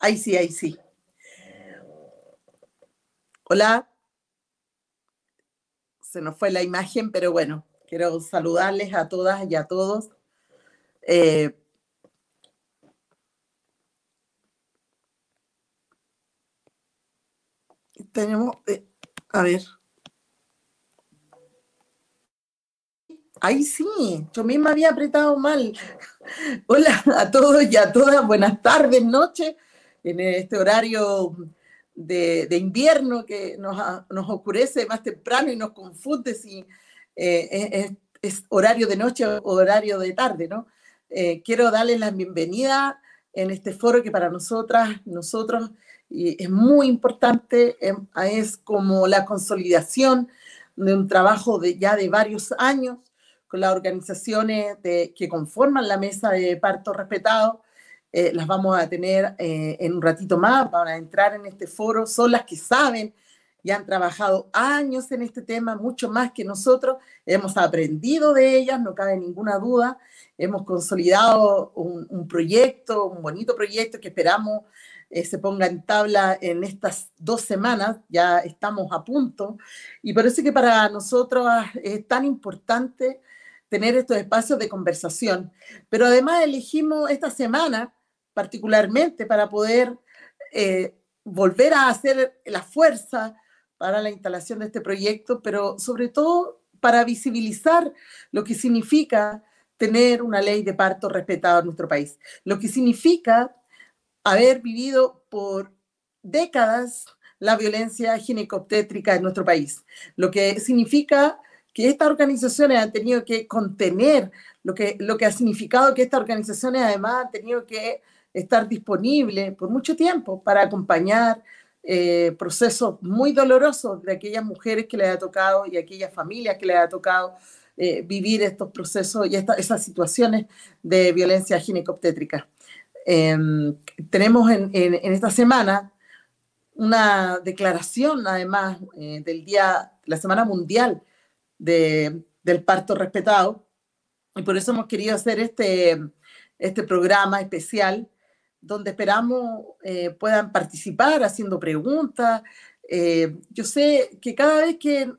Ahí sí, ahí sí. Hola. Se nos fue la imagen, pero bueno, quiero saludarles a todas y a todos. Eh, tenemos, eh, a ver. Ahí sí, yo misma había apretado mal. Hola a todos y a todas, buenas tardes, noches, en este horario de, invierno que nos, nos, oscurece más temprano y nos confunde si eh, es, horario de noche o horario de tarde, ¿no? Eh, quiero darles la bienvenida en este foro que para nosotras, nosotros, es muy importante, em, es como la consolidación de un trabajo de ya de varios años con las organizaciones que conforman la mesa de parto respetado. Eh, las vamos a tener eh, en un ratito más para entrar en este foro. Son las que saben y han trabajado años en este tema, mucho más que nosotros. Hemos aprendido de ellas, no cabe ninguna duda. Hemos consolidado un, proyecto, un bonito proyecto que esperamos eh, se ponga en tabla en estas dos semanas. Ya estamos a punto. Y por eso que para nosotros es tan importante tener estos espacios de conversación. Pero además elegimos esta semana particularmente para poder eh, volver a hacer la fuerza para la instalación de este proyecto, pero sobre todo para visibilizar lo que significa tener una ley de parto respetada en nuestro país, lo que significa haber vivido por décadas la violencia ginecobstétrica en nuestro país, lo que significa que estas organizaciones han tenido que contener, lo que, lo que ha significado que estas organizaciones además han tenido que estar disponibles por mucho tiempo para acompañar eh, procesos muy dolorosos de aquellas mujeres que les ha tocado y aquellas familias que les ha tocado eh, vivir estos procesos y esas situaciones de violencia ginecobstétrica. Em, tenemos en, en, esta semana una declaración, además, eh, del día, la Semana Mundial del parto respetado. Y por eso hemos querido hacer este, este programa especial donde esperamos eh, puedan participar haciendo preguntas. Eh, yo sé que cada vez que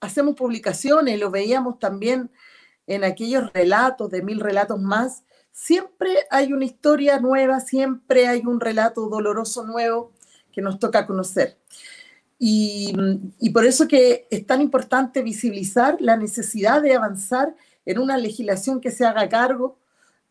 hacemos publicaciones, lo veíamos también en aquellos relatos de mil relatos más, siempre hay una historia nueva, siempre hay un relato doloroso nuevo que nos toca conocer. Y, por eso que es tan importante visibilizar la necesidad de avanzar en una legislación que se haga cargo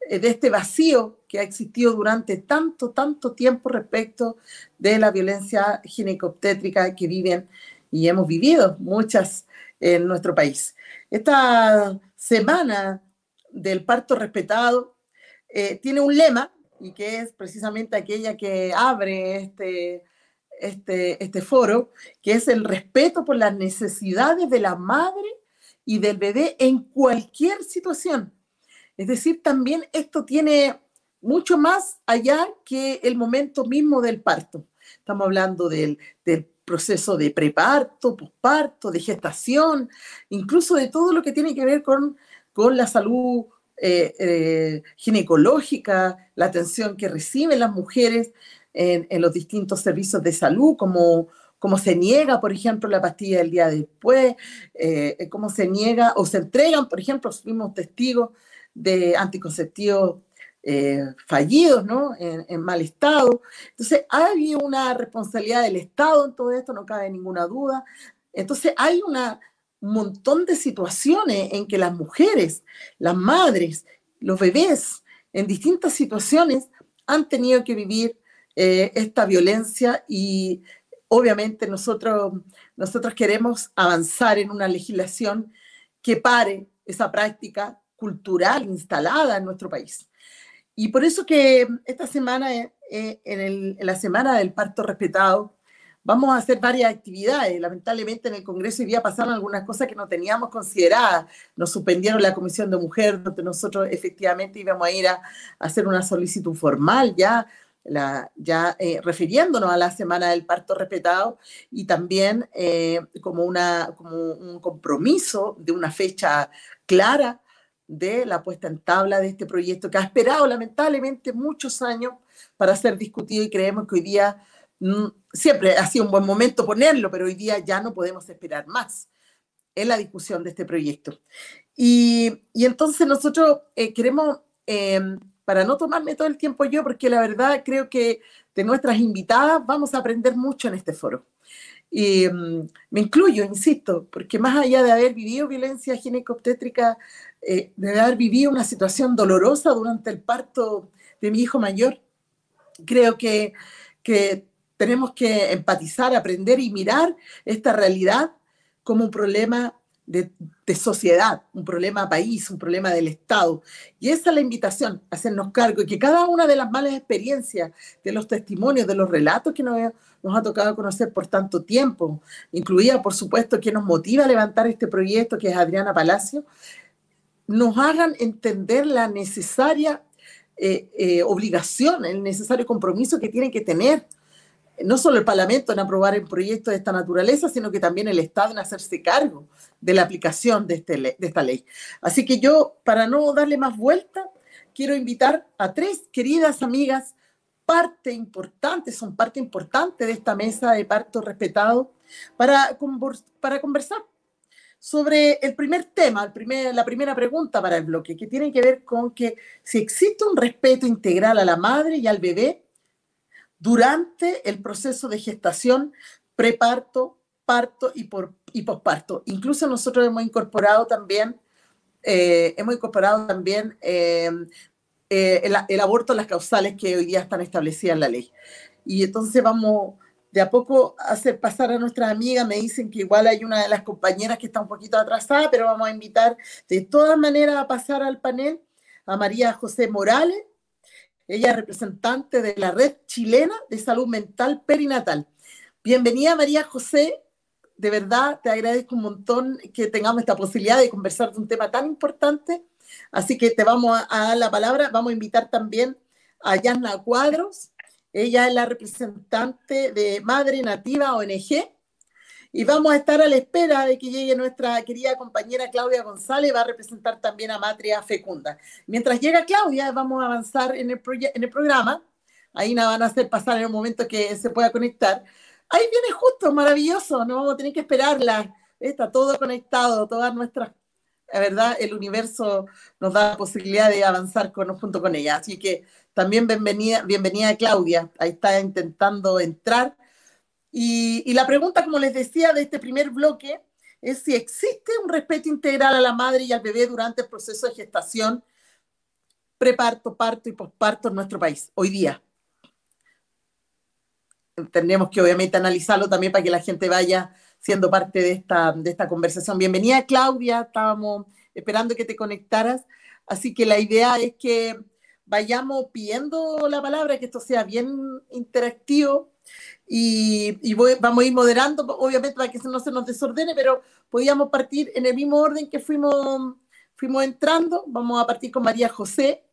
eh, de este vacío que ha existido durante tanto, tanto tiempo respecto de la violencia ginecobstétrica que viven y hemos vivido muchas en nuestro país. Esta semana del parto respetado eh, tiene un lema y que es precisamente aquella que abre este, este, este foro, que es el respeto por las necesidades de la madre y del bebé en cualquier situación. Es decir, también esto tiene mucho más allá que el momento mismo del parto. Estamos hablando del, proceso de preparto, posparto, de gestación, incluso de todo lo que tiene que ver con, con la salud eh, eh, ginecológica, la atención que reciben las mujeres en, los distintos servicios de salud, como, como se niega, por ejemplo, la pastilla del día después, eh, cómo se niega o se entregan, por ejemplo, fuimos testigos de anticonceptivos eh, fallidos, ¿no? En, mal estado. Entonces, hay una responsabilidad del Estado en todo esto, no cabe ninguna duda. Entonces, hay un montón de situaciones en que las mujeres, las madres, los bebés, en distintas situaciones, han tenido que vivir eh, esta violencia y obviamente nosotros, nosotros queremos avanzar en una legislación que pare esa práctica cultural instalada en nuestro país. Y por eso que esta semana, eh, eh, en, la semana del parto respetado, vamos a hacer varias actividades. Lamentablemente en el Congreso hoy día pasaron algunas cosas que no teníamos consideradas. Nos suspendieron la Comisión de Mujer, donde nosotros efectivamente íbamos a ir a, hacer una solicitud formal ya, la, ya eh, refiriéndonos a la semana del parto respetado y también como, una, como un compromiso de una fecha clara de la puesta en tabla de este proyecto que ha esperado lamentablemente muchos años para ser discutido y creemos que hoy día mm, siempre ha sido un buen momento ponerlo, pero hoy día ya no podemos esperar más en la discusión de este proyecto. Y, entonces nosotros eh, queremos, em, para no tomarme todo el tiempo yo, porque la verdad creo que de nuestras invitadas vamos a aprender mucho en este foro. Y mm, me incluyo, insisto, porque más allá de haber vivido violencia ginecobstétrica, eh, de haber vivido una situación dolorosa durante el parto de mi hijo mayor, creo que, que tenemos que empatizar, aprender y mirar esta realidad como un problema de, sociedad, un problema país, un problema del Estado. Y esa es la invitación, hacernos cargo y que cada una de las malas experiencias, de los testimonios, de los relatos que nos, nos ha tocado conocer por tanto tiempo, incluida, por supuesto, que nos motiva a levantar este proyecto, que es Adriana Palacio, nos hagan entender la necesaria eh, eh, obligación, el necesario compromiso que tienen que tener no solo el Parlamento en aprobar un proyecto de esta naturaleza, sino que también el Estado en hacerse cargo de la aplicación de, este de esta ley. Así que yo, para no darle más vuelta, quiero invitar a tres queridas amigas, parte importante, son parte importante de esta mesa de parto respetado, para conversar sobre el primer tema, la primera pregunta para el bloque, que tiene que ver con que si existe un respeto integral a la madre y al bebé durante el proceso de gestación, preparto, parto y, por, y posparto. Incluso nosotros hemos incorporado también, eh, hemos incorporado también em, eh, el, el, aborto, las causales que hoy día están establecidas en la ley. Y entonces vamos de a poco a hacer pasar a nuestra amiga. Me dicen que igual hay una de las compañeras que está un poquito atrasada, pero vamos a invitar de todas maneras a pasar al panel a María José Morales, ella es representante de la Red Chilena de Salud Mental Perinatal. Bienvenida María José. De verdad, te agradezco un montón que tengamos esta posibilidad de conversar de un tema tan importante. Así que te vamos a dar la palabra. Vamos a invitar también a Yanna Cuadros. Ella es la representante de Madre Nativa ONG y vamos a estar a la espera de que llegue nuestra querida compañera Claudia González, va a representar también a Matria Fecunda. Mientras llega Claudia, vamos a avanzar en el, programa. Ahí nos van a hacer pasar en el momento que se pueda conectar. Ahí viene justo, maravilloso, no vamos a tener que esperarla. Está todo conectado, todas nuestras, la verdad, el universo nos da la posibilidad de avanzar con, junto con ella. Así que también bienvenida, bienvenida Claudia. Ahí está intentando entrar y, la pregunta, como les decía, de este primer bloque es si existe un respeto integral a la madre y al bebé durante el proceso de gestación, preparto, parto y posparto en nuestro país, hoy día. Tenemos que obviamente analizarlo también para que la gente vaya siendo parte de esta, de esta conversación. Bienvenida Claudia, estábamos esperando que te conectaras, así que la idea es que vayamos pidiendo la palabra, que esto sea bien interactivo y, vamos a ir moderando, obviamente para que no se nos desordene, pero podíamos partir en el mismo orden que fuimos, fuimos entrando. Vamos a partir con María José.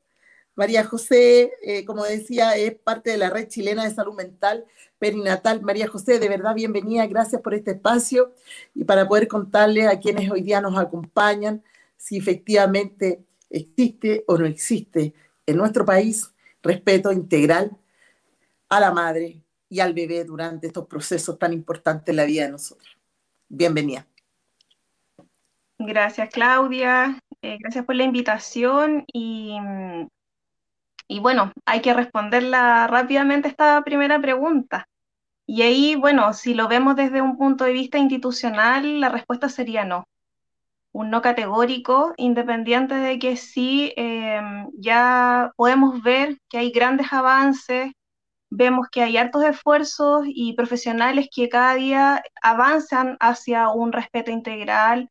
María José, eh, como decía, es parte de la Red Chilena de Salud Mental Perinatal. María José, de verdad, bienvenida, gracias por este espacio y para poder contarle a quienes hoy día nos acompañan si efectivamente existe o no existe en nuestro país respeto integral a la madre, y al bebé durante estos procesos tan importantes en la vida de nosotros. Bienvenida. Gracias, Claudia. Eh, gracias por la invitación y, y bueno, hay que responderla rápidamente esta primera pregunta. Y ahí, bueno, si lo vemos desde un punto de vista institucional, la respuesta sería no. Un no categórico, independiente de que sí eh, ya podemos ver que hay grandes avances vemos que hay hartos esfuerzos y profesionales que cada día avanzan hacia un respeto integral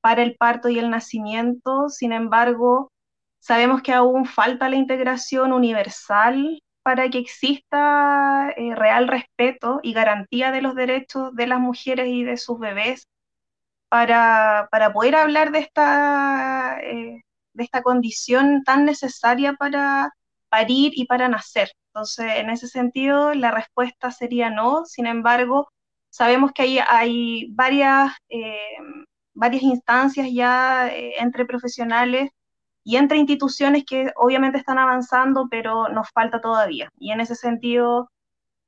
para el parto y el nacimiento. Sin embargo, sabemos que aún falta la integración universal para que exista eh, real respeto y garantía de los derechos de las mujeres y de sus bebés para, poder hablar de esta, eh, de esta condición tan necesaria para parir y para nacer. Entonces, en ese sentido, la respuesta sería no. Sin embargo, sabemos que hay, hay varias, eh, varias instancias ya eh, entre profesionales y entre instituciones que obviamente están avanzando, pero nos falta todavía. Y en ese sentido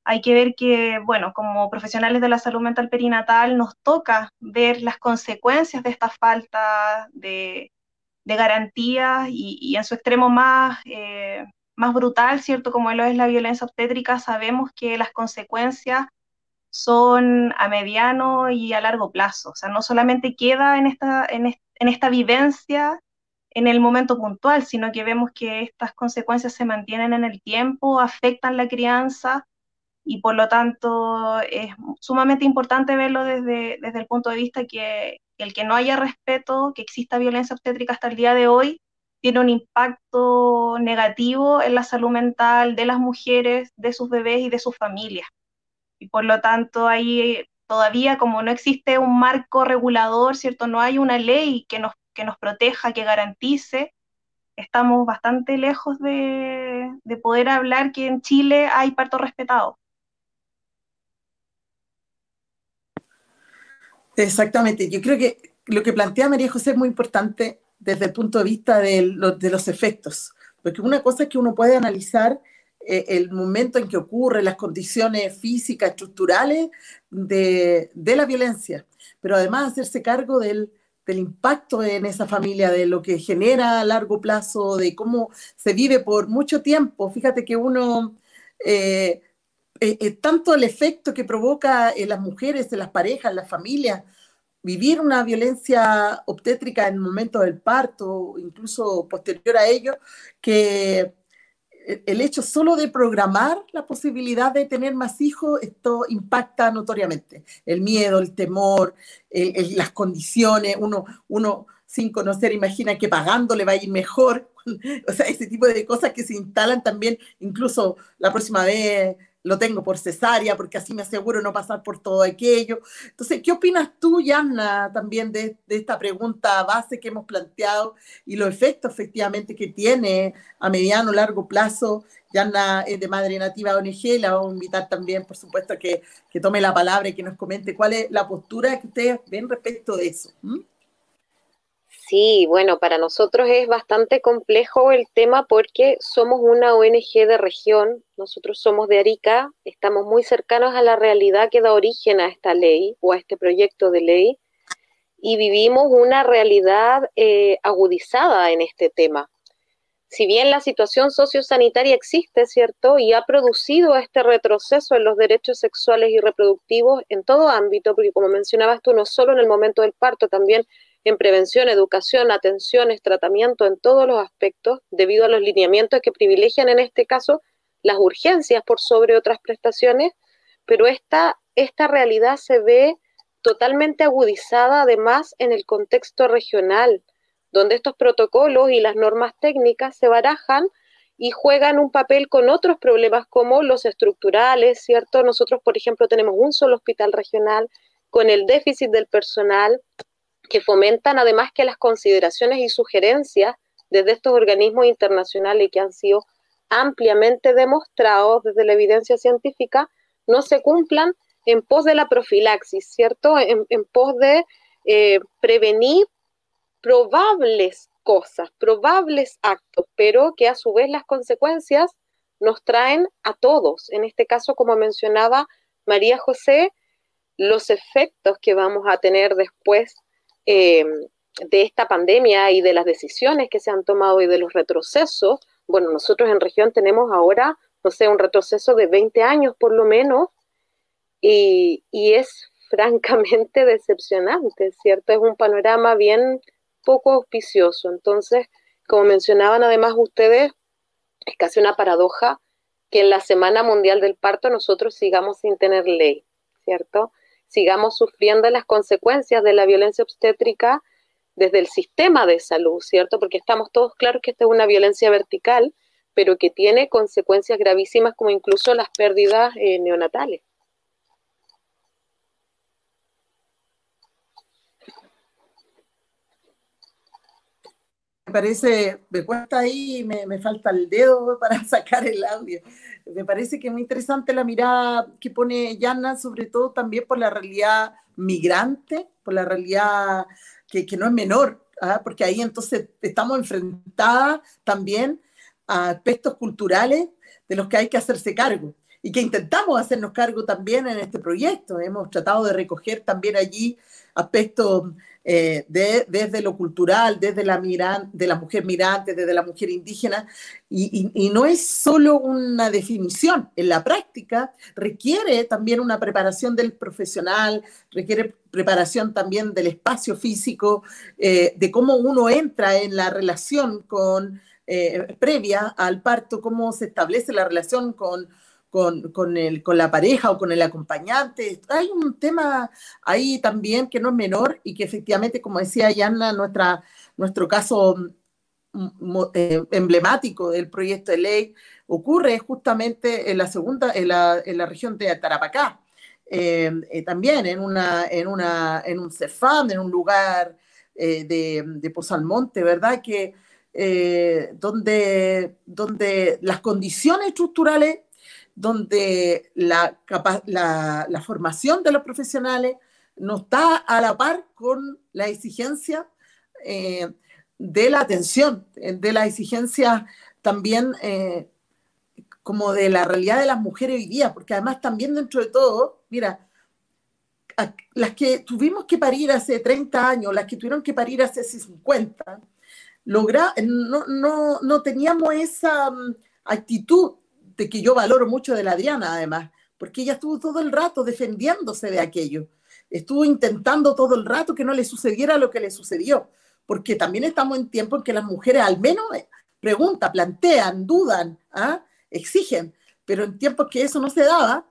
hay que ver que, bueno, como profesionales de la salud mental perinatal nos toca ver las consecuencias de esta falta de, de garantías y, en su extremo más, eh, más brutal, ¿cierto? Como lo es la violencia obstétrica, sabemos que las consecuencias son a mediano y a largo plazo. O sea, no solamente queda en esta, en, en esta vivencia en el momento puntual, sino que vemos que estas consecuencias se mantienen en el tiempo, afectan la crianza y por lo tanto es sumamente importante verlo desde, desde el punto de vista que el que no haya respeto, que exista violencia obstétrica hasta el día de hoy, tiene un impacto negativo en la salud mental de las mujeres, de sus bebés y de sus familias. Y por lo tanto ahí todavía como no existe un marco regulador, ¿cierto? No hay una ley que nos, que nos proteja, que garantice, estamos bastante lejos de, de poder hablar que en Chile hay parto respetado. Exactamente. Yo creo que lo que plantea María José es muy importante desde el punto de vista de, los efectos, porque una cosa es que uno puede analizar eh, el momento en que ocurre, las condiciones físicas, estructurales de, la violencia, pero además hacerse cargo del, impacto en esa familia, de lo que genera a largo plazo, de cómo se vive por mucho tiempo. Fíjate que uno... Eh, eh, tanto el efecto que provoca en las mujeres, en las parejas, en las familias, vivir una violencia obstétrica en el momento del parto, incluso posterior a ello, que el hecho solo de programar la posibilidad de tener más hijos, esto impacta notoriamente. El miedo, el temor, las condiciones, uno, uno sin conocer imagina que pagando le va a ir mejor. O sea, ese tipo de cosas que se instalan también, incluso la próxima vez lo tengo por cesárea, porque así me aseguro no pasar por todo aquello. Entonces, ¿qué opinas tú, Yanna, también de, esta pregunta base que hemos planteado y los efectos efectivamente que tiene a mediano o largo plazo? Yanna es de Madre Nativa ONG, la vamos a invitar también, por supuesto, que, que tome la palabra y que nos comente cuál es la postura que ustedes ven respecto de eso. Sí, bueno, para nosotros es bastante complejo el tema porque somos una ONG de región, nosotros somos de Arica, estamos muy cercanos a la realidad que da origen a esta ley o a este proyecto de ley y vivimos una realidad eh, agudizada en este tema. Si bien la situación sociosanitaria existe, ¿cierto? Y ha producido este retroceso en los derechos sexuales y reproductivos en todo ámbito, porque como mencionabas tú, no solo en el momento del parto, también en prevención, educación, atenciones, tratamiento en todos los aspectos, debido a los lineamientos que privilegian en este caso las urgencias por sobre otras prestaciones, pero esta, esta realidad se ve totalmente agudizada además en el contexto regional, donde estos protocolos y las normas técnicas se barajan y juegan un papel con otros problemas como los estructurales, ¿cierto? Nosotros, por ejemplo, tenemos un solo hospital regional con el déficit del personal, que fomentan además que las consideraciones y sugerencias desde estos organismos internacionales que han sido ampliamente demostrados desde la evidencia científica no se cumplan en pos de la profilaxis, ¿cierto? En, pos de eh, prevenir probables cosas, probables actos, pero que a su vez las consecuencias nos traen a todos. En este caso, como mencionaba María José, los efectos que vamos a tener después eh, de esta pandemia y de las decisiones que se han tomado y de los retrocesos, bueno, nosotros en región tenemos ahora, no sé, un retroceso de 20 años por lo menos, y, y es francamente decepcionante, ¿cierto? Es un panorama bien poco auspicioso. Entonces, como mencionaban además ustedes, es casi una paradoja que en la Semana Mundial del Parto nosotros sigamos sin tener ley, ¿cierto? Sigamos sufriendo las consecuencias de la violencia obstétrica desde el sistema de salud, ¿cierto? Porque estamos todos claros que esta es una violencia vertical, pero que tiene consecuencias gravísimas como incluso las pérdidas eh, neonatales. Me parece, me cuesta ahí, me, me falta el dedo para sacar el audio me parece que es muy interesante la mirada que pone Yana, sobre todo también por la realidad migrante, por la realidad que, que no es menor. ¿ah? porque ahí entonces estamos enfrentadas también a aspectos culturales de los que hay que hacerse cargo y que intentamos hacernos cargo también en este proyecto. Hemos tratado de recoger también allí aspectos eh, de, desde lo cultural, desde la, de la mujer mirante, desde la mujer indígena, y, y, no es solo una definición, en la práctica requiere también una preparación del profesional, requiere preparación también del espacio físico, eh, de cómo uno entra en la relación con, eh, previa al parto, cómo se establece la relación con con, con, el, con la pareja o con el acompañante. Hay un tema ahí también que no es menor y que efectivamente, como decía Yanna, nuestra, nuestro caso mm, eh, emblemático del proyecto de ley ocurre justamente en la segunda, en la, en la región de Tarapacá. Eh, eh, también en, una, en, una, en un CEFAM, en un lugar de, de Pozalmonte, ¿verdad? Que, donde, donde las condiciones estructurales donde la, la, formación de los profesionales no está a la par con la exigencia eh, de la atención, de la exigencia también eh, como de la realidad de las mujeres hoy día, porque además también dentro de todo, mira, las que tuvimos que parir hace 30 años, las que tuvieron que parir hace 50, logra, no, no, no teníamos esa mm, actitud de que yo valoro mucho de la Adriana, además, porque ella estuvo todo el rato defendiéndose de aquello. Estuvo intentando todo el rato que no le sucediera lo que le sucedió, porque también estamos en tiempo en que las mujeres al menos eh, preguntan, plantean, dudan, ¿ah? exigen, pero en tiempos que eso no se daba,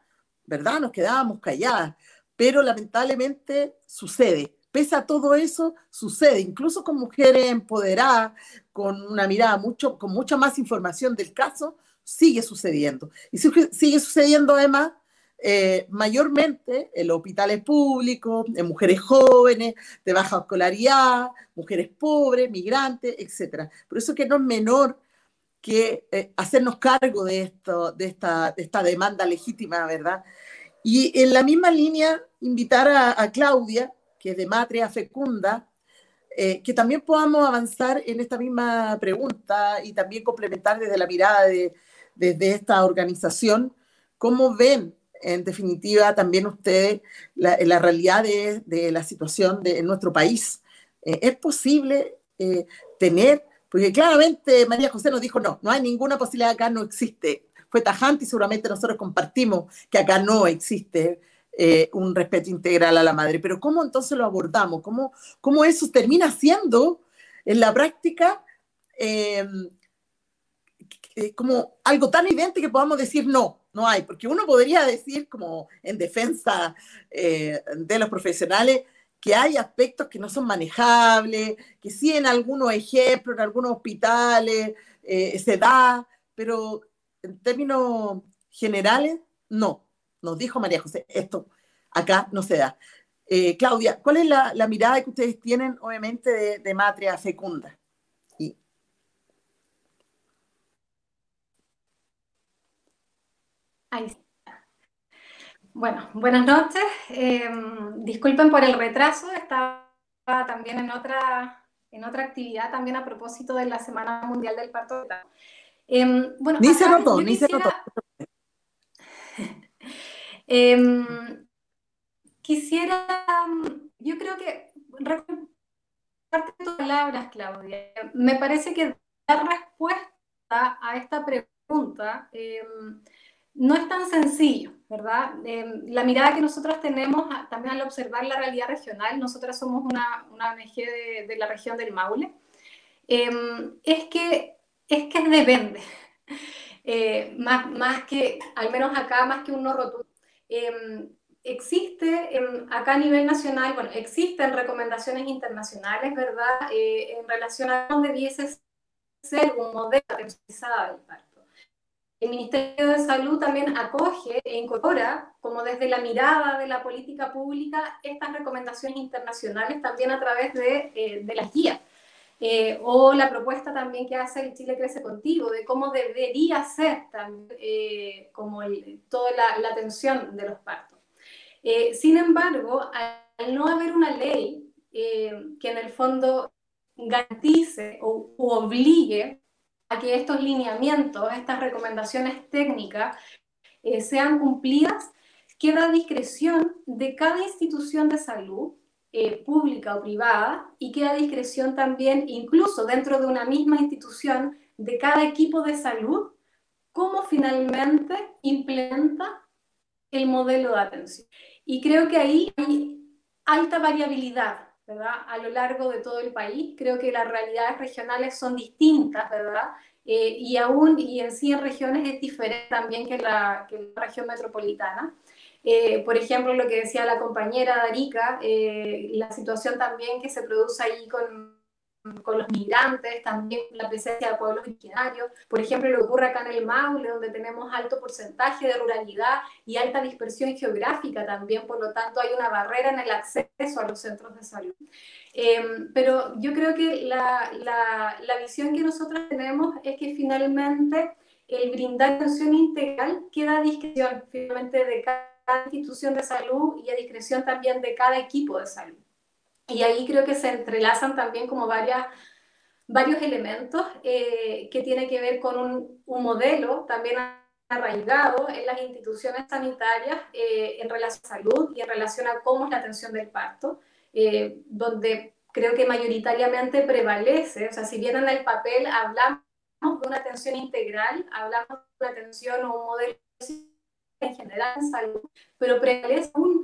¿verdad? Nos quedábamos calladas, pero lamentablemente sucede. Pese a todo eso, sucede, incluso con mujeres empoderadas, con una mirada mucho, con mucha más información del caso, sigue sucediendo. Y sigue sucediendo además eh, mayormente en los hospitales públicos, en mujeres jóvenes, de baja escolaridad, mujeres pobres, migrantes, etc. Por eso que no es menor que eh, hacernos cargo de, esto, de, esta, de esta demanda legítima, ¿verdad? Y en la misma línea, invitar a, Claudia, que es de Matria Fecunda, eh, que también podamos avanzar en esta misma pregunta y también complementar desde la mirada de, desde esta organización, ¿cómo ven en definitiva también ustedes la, la realidad de, de, la situación de nuestro país? Eh, ¿Es posible eh, tener, porque claramente María José nos dijo, no, no hay ninguna posibilidad, acá no existe. Fue tajante y seguramente nosotros compartimos que acá no existe eh, un respeto integral a la madre. Pero ¿cómo entonces lo abordamos? ¿Cómo, cómo eso termina siendo en la práctica eh, como algo tan evidente que podamos decir no, no hay, porque uno podría decir como en defensa eh, de los profesionales que hay aspectos que no son manejables, que sí en algunos ejemplos, en algunos hospitales eh, se da, pero en términos generales, no. Nos dijo María José, esto acá no se da. Claudia, ¿cuál es la, la, mirada que ustedes tienen, obviamente, de, de matria fecunda? Bueno, buenas noches. Eh, disculpen por el retraso, estaba también en otra, en otra actividad, también a propósito de la Semana Mundial del Parto. Eh, bueno, ni se notó, ni se notó. Em, quisiera, yo creo que, parte de tus palabras, Claudia, me parece que dar respuesta a esta pregunta em, no es tan sencillo, ¿verdad? Em, la mirada que nosotros tenemos también al observar la realidad regional, nosotras somos una, una ONG de, la región del Maule, em, es, que, es que depende, eh, más, más que, al menos acá, más que un no rotundo. Em, existe acá a nivel nacional, bueno, existen recomendaciones internacionales, ¿verdad?, eh, en relación a dónde debiese ser un modelo de parto. El Ministerio de Salud también acoge e incorpora, como desde la mirada de la política pública, estas recomendaciones internacionales también a través de, eh, de las guías. Eh, o la propuesta también que hace el Chile Crece Contigo, de cómo debería ser también, eh, como toda la, la, atención de los partos. sin embargo, al no haber una ley que en el fondo garantice o obligue que estos lineamientos, estas recomendaciones técnicas eh, sean cumplidas, queda a discreción de cada institución de salud, eh, pública o privada, y queda a discreción también, incluso dentro de una misma institución, de cada equipo de salud, cómo finalmente implementa el modelo de atención. Y creo que ahí hay alta variabilidad, A lo largo de todo el país. Creo que las realidades regionales son distintas, ¿verdad? Eh, y aún, y en sí en regiones es diferente también que la, que la región metropolitana. Eh, por ejemplo, lo que decía la compañera Darica, eh, la situación también que se produce ahí con con los migrantes, también la presencia de pueblos originarios. Por ejemplo, lo ocurre acá en el Maule, donde tenemos alto porcentaje de ruralidad y alta dispersión geográfica también, por lo tanto hay una barrera en el acceso a los centros de salud. Em, pero yo creo que la, la, la visión que nosotros tenemos es que finalmente el brindar atención integral queda a discreción finalmente de cada institución de salud y a discreción también de cada equipo de salud. Y ahí creo que se entrelazan también como varias, varios elementos eh, que tienen que ver con un, un, modelo también arraigado en las instituciones sanitarias eh, en relación a salud y en relación a cómo es la atención del parto, eh, donde creo que mayoritariamente prevalece, o sea, si bien en el papel hablamos de una atención integral, hablamos de una atención o un modelo en general en salud, pero prevalece un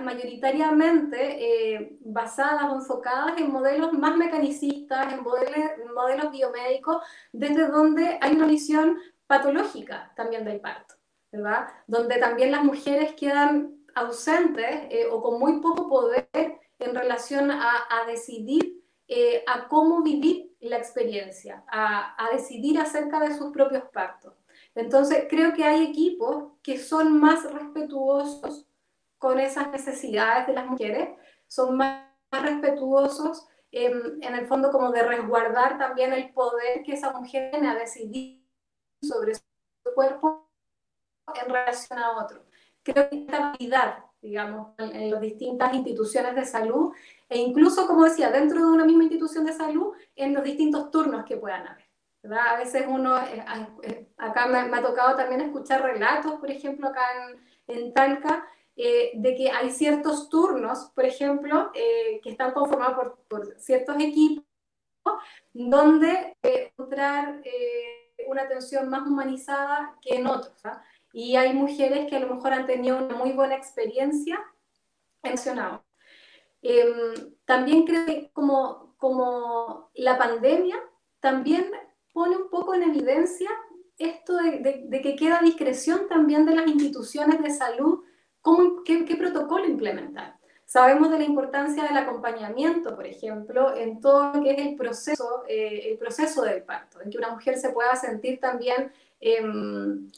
mayoritariamente eh, basadas o enfocadas en modelos más mecanicistas, en modelos, modelos biomédicos, desde donde hay una visión patológica también del parto, ¿verdad? Donde también las mujeres quedan ausentes eh, o con muy poco poder en relación a, a decidir eh, a cómo vivir la experiencia, a, a decidir acerca de sus propios partos. Entonces, creo que hay equipos que son más respetuosos con esas necesidades de las mujeres, son más, respetuosos en, en, el fondo como de resguardar también el poder que esa mujer tiene a decidir sobre su cuerpo en relación a otro. Creo que esta habilidad, digamos, en, en las distintas instituciones de salud e incluso, como decía, dentro de una misma institución de salud, en los distintos turnos que puedan haber. ¿verdad? A veces uno, eh, eh, acá me, me, ha tocado también escuchar relatos, por ejemplo, acá en, en Talca, eh, de que hay ciertos turnos, por ejemplo, eh, que están conformados por, por, ciertos equipos, donde eh, encontrar eh, una atención más humanizada que en otros. ¿ah? Y hay mujeres que a lo mejor han tenido una muy buena experiencia mencionado. Em, también creo que como, como la pandemia también pone un poco en evidencia esto de, de, de que queda discreción también de las instituciones de salud ¿Cómo, qué, qué, protocolo implementar? Sabemos de la importancia del acompañamiento, por ejemplo, en todo lo que es el proceso, eh, el proceso del parto, en que una mujer se pueda sentir también eh,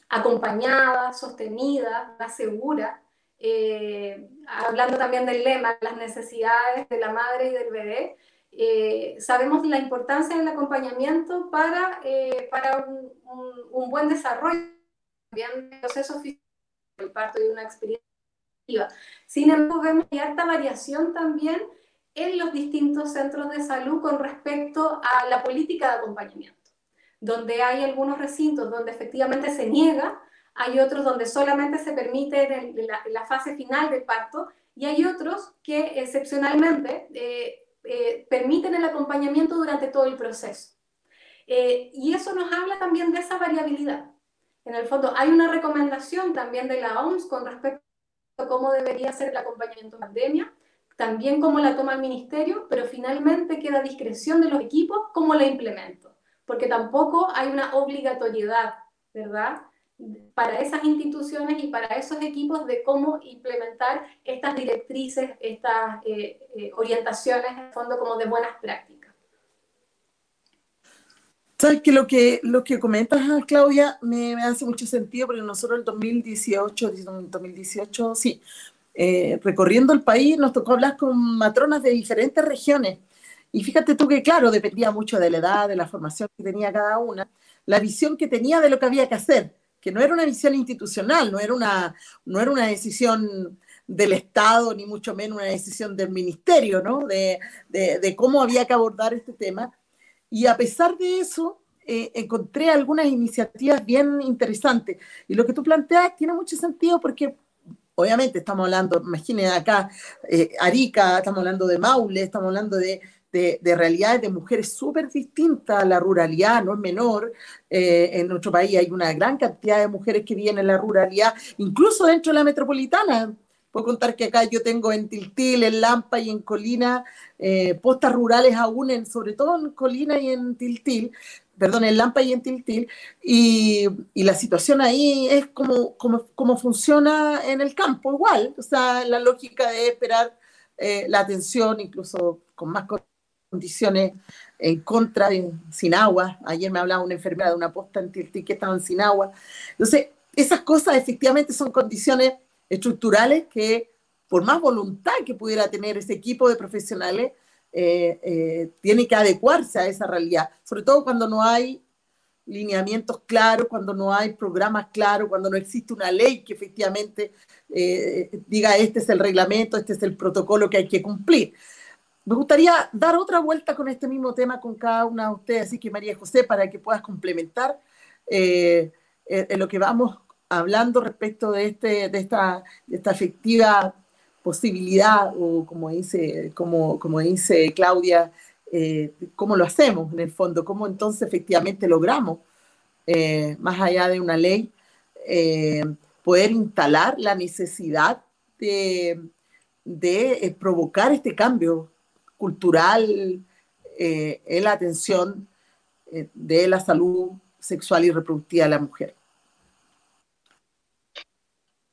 acompañada, sostenida, segura. Eh, hablando también del lema, las necesidades de la madre y del bebé, eh, sabemos la importancia del acompañamiento para, eh, para un, un, un, buen desarrollo también del proceso físico del parto y una experiencia sin embargo, vemos que hay alta variación también en los distintos centros de salud con respecto a la política de acompañamiento, donde hay algunos recintos donde efectivamente se niega, hay otros donde solamente se permite en, la, en la fase final del parto y hay otros que excepcionalmente eh, eh, permiten el acompañamiento durante todo el proceso. Eh, y eso nos habla también de esa variabilidad. En el fondo, hay una recomendación también de la OMS con respecto cómo debería ser el acompañamiento en pandemia, también cómo la toma el ministerio, pero finalmente queda a discreción de los equipos cómo la implemento, porque tampoco hay una obligatoriedad, ¿verdad? para esas instituciones y para esos equipos de cómo implementar estas directrices, estas eh, eh, orientaciones en fondo como de buenas prácticas. Sabes que lo que, lo que comentas, Claudia, me, me, hace mucho sentido porque nosotros el 2018, 2018 sí, eh, recorriendo el país nos tocó hablar con matronas de diferentes regiones. Y fíjate tú que, claro, dependía mucho de la edad, de la formación que tenía cada una, la visión que tenía de lo que había que hacer, que no era una visión institucional, no era una, no era una decisión del Estado, ni mucho menos una decisión del ministerio, ¿no? De, de, cómo había que abordar este tema. Y a pesar de eso, eh, encontré algunas iniciativas bien interesantes. Y lo que tú planteas tiene mucho sentido porque obviamente estamos hablando, imagínense acá, eh, Arica, estamos hablando de Maule, estamos hablando de, de, realidades de mujeres súper distintas, la ruralidad no es menor, eh, en nuestro país hay una gran cantidad de mujeres que viven en la ruralidad, incluso dentro de la metropolitana. Puedo contar que acá yo tengo en Tiltil, en Lampa y en Colina, eh, postas rurales aún, en, sobre todo en Colina y en Tiltil, perdón, en Lampa y en Tiltil, y, y la situación ahí es como, como, como, funciona en el campo, igual, o sea, la lógica de esperar eh, la atención, incluso con más condiciones en contra, sin agua. Ayer me hablaba una enfermera de una posta en Tiltil que estaban sin agua. Entonces, esas cosas efectivamente son condiciones estructurales que, por más voluntad que pudiera tener ese equipo de profesionales, eh, eh, tiene que adecuarse a esa realidad, sobre todo cuando no hay lineamientos claros, cuando no hay programas claros, cuando no existe una ley que efectivamente eh, diga este es el reglamento, este es el protocolo que hay que cumplir. Me gustaría dar otra vuelta con este mismo tema con cada una de ustedes, así que María José, para que puedas complementar en lo que vamos hablando respecto de, este, de, esta, esta efectiva posibilidad, o como dice, como, como dice Claudia, eh, cómo lo hacemos en el fondo, cómo entonces efectivamente logramos, eh, más allá de una ley, eh, poder instalar la necesidad de, de provocar este cambio cultural en la atención de la salud sexual y reproductiva de la mujer.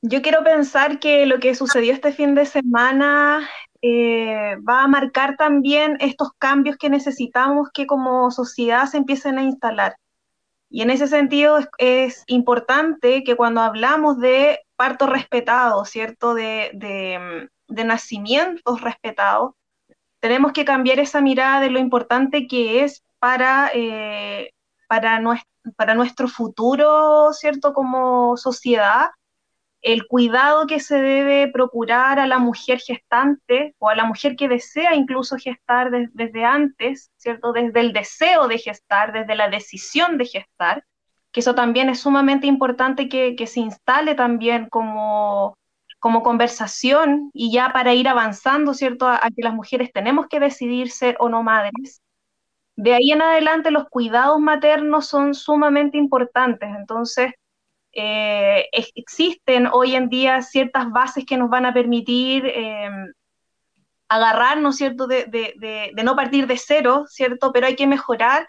Yo quiero pensar que lo que sucedió este fin de semana eh, va a marcar también estos cambios que necesitamos que como sociedad se empiecen a instalar. Y en ese sentido es, importante que cuando hablamos de parto respetado, ¿cierto? De, de, nacimientos respetados, tenemos que cambiar esa mirada de lo importante que es para, eh, para, nuestro, para nuestro futuro, ¿cierto? Como sociedad el cuidado que se debe procurar a la mujer gestante o a la mujer que desea incluso gestar desde antes, ¿cierto? Desde el deseo de gestar, desde la decisión de gestar, que eso también es sumamente importante que, se instale también como, como conversación y ya para ir avanzando, ¿cierto? A, a que las mujeres tenemos que decidir ser o no madres. De ahí en adelante los cuidados maternos son sumamente importantes, entonces eh, existen hoy en día ciertas bases que nos van a permitir eh, agarrarnos, ¿cierto? De, no partir de cero, ¿cierto? Pero hay que mejorar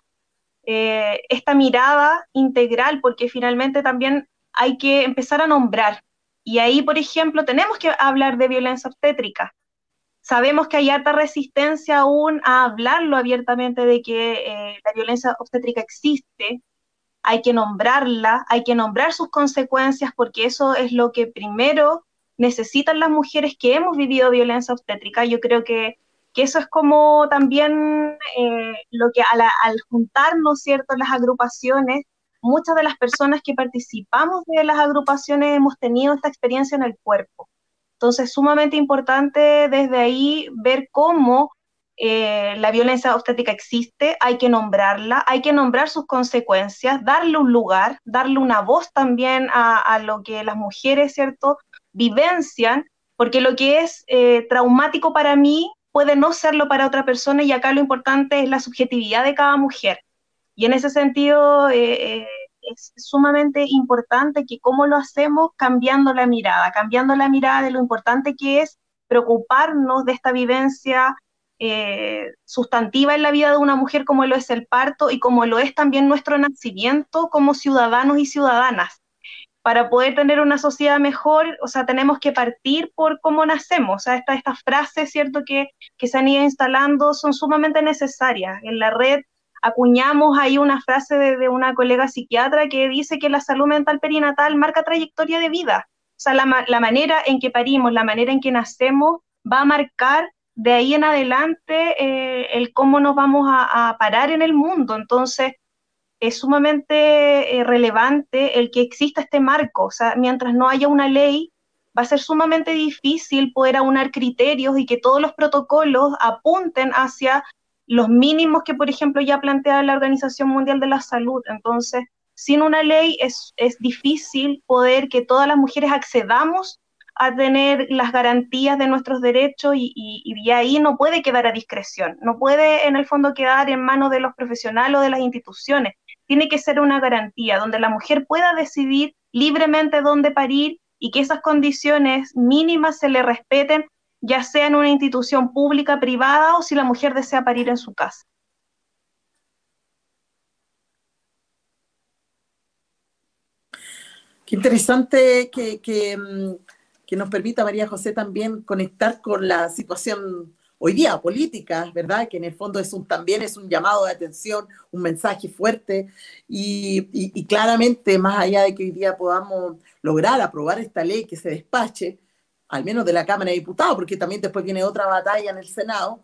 eh, esta mirada integral porque finalmente también hay que empezar a nombrar. Y ahí, por ejemplo, tenemos que hablar de violencia obstétrica. Sabemos que hay alta resistencia aún a hablarlo abiertamente de que la violencia obstétrica existe, hay que nombrarla, hay que nombrar sus consecuencias porque eso es lo que primero necesitan las mujeres que hemos vivido violencia obstétrica. Yo creo que, eso es como también eh, lo que al juntarnos, ¿cierto?, las agrupaciones, muchas de las personas que participamos de las agrupaciones hemos tenido esta experiencia en el cuerpo. Entonces, sumamente importante desde ahí ver cómo eh, la violencia obstétrica existe, hay que nombrarla, hay que nombrar sus consecuencias, darle un lugar, darle una voz también a, lo que las mujeres, ¿cierto?, vivencian, porque lo que es eh, traumático para mí puede no serlo para otra persona y acá lo importante es la subjetividad de cada mujer. Y en ese sentido eh, es sumamente importante que cómo lo hacemos cambiando la mirada, cambiando la mirada de lo importante que es preocuparnos de esta vivencia eh, sustantiva en la vida de una mujer como lo es el parto y como lo es también nuestro nacimiento como ciudadanos y ciudadanas. Para poder tener una sociedad mejor, o sea, tenemos que partir por cómo nacemos. O sea, estas, estas frases, ¿cierto?, que, que se han ido instalando son sumamente necesarias. En la red acuñamos ahí una frase de, una colega psiquiatra que dice que la salud mental perinatal marca trayectoria de vida. O sea, la, la manera en que parimos, la manera en que nacemos, va a marcar de ahí en adelante eh, el cómo nos vamos a, parar en el mundo. Entonces, es sumamente eh, relevante el que exista este marco. O sea, mientras no haya una ley, va a ser sumamente difícil poder aunar criterios y que todos los protocolos apunten hacia los mínimos que, por ejemplo, ya plantea la Organización Mundial de la Salud. Entonces, sin una ley es, es difícil poder que todas las mujeres accedamos a tener las garantías de nuestros derechos y, y, ahí no puede quedar a discreción, no puede en el fondo quedar en manos de los profesionales o de las instituciones. Tiene que ser una garantía donde la mujer pueda decidir libremente dónde parir y que esas condiciones mínimas se le respeten, ya sea en una institución pública, privada o si la mujer desea parir en su casa. Qué interesante que, que, mm, que nos permita, María José, también conectar con la situación hoy día política, ¿verdad? Que en el fondo es un, también es un llamado de atención, un mensaje fuerte y, claramente, más allá de que hoy día podamos lograr aprobar esta ley que se despache, al menos de la Cámara de Diputados, porque también después viene otra batalla en el Senado,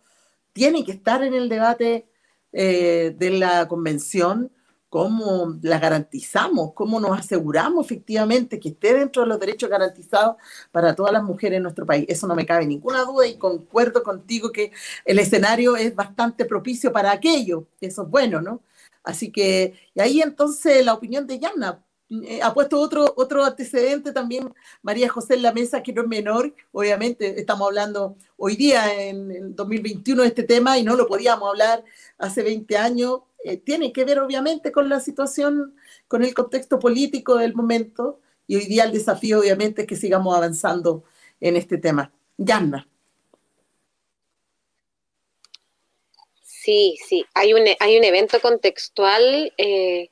tiene que estar en el debate eh, de la convención cómo la garantizamos, cómo nos aseguramos efectivamente que esté dentro de los derechos garantizados para todas las mujeres en nuestro país. Eso no me cabe ninguna duda y concuerdo contigo que el escenario es bastante propicio para aquello. Eso es bueno, ¿no? Así que, y ahí entonces la opinión de Yana. Eh, ha puesto otro, otro antecedente también María José en la mesa, que no es menor, obviamente estamos hablando hoy día en, en 2021 de este tema y no lo podíamos hablar hace 20 años eh, tiene que ver obviamente con la situación, con el contexto político del momento y hoy día el desafío obviamente es que sigamos avanzando en este tema. Yanna. Sí, sí, hay un, hay un evento contextual, eh,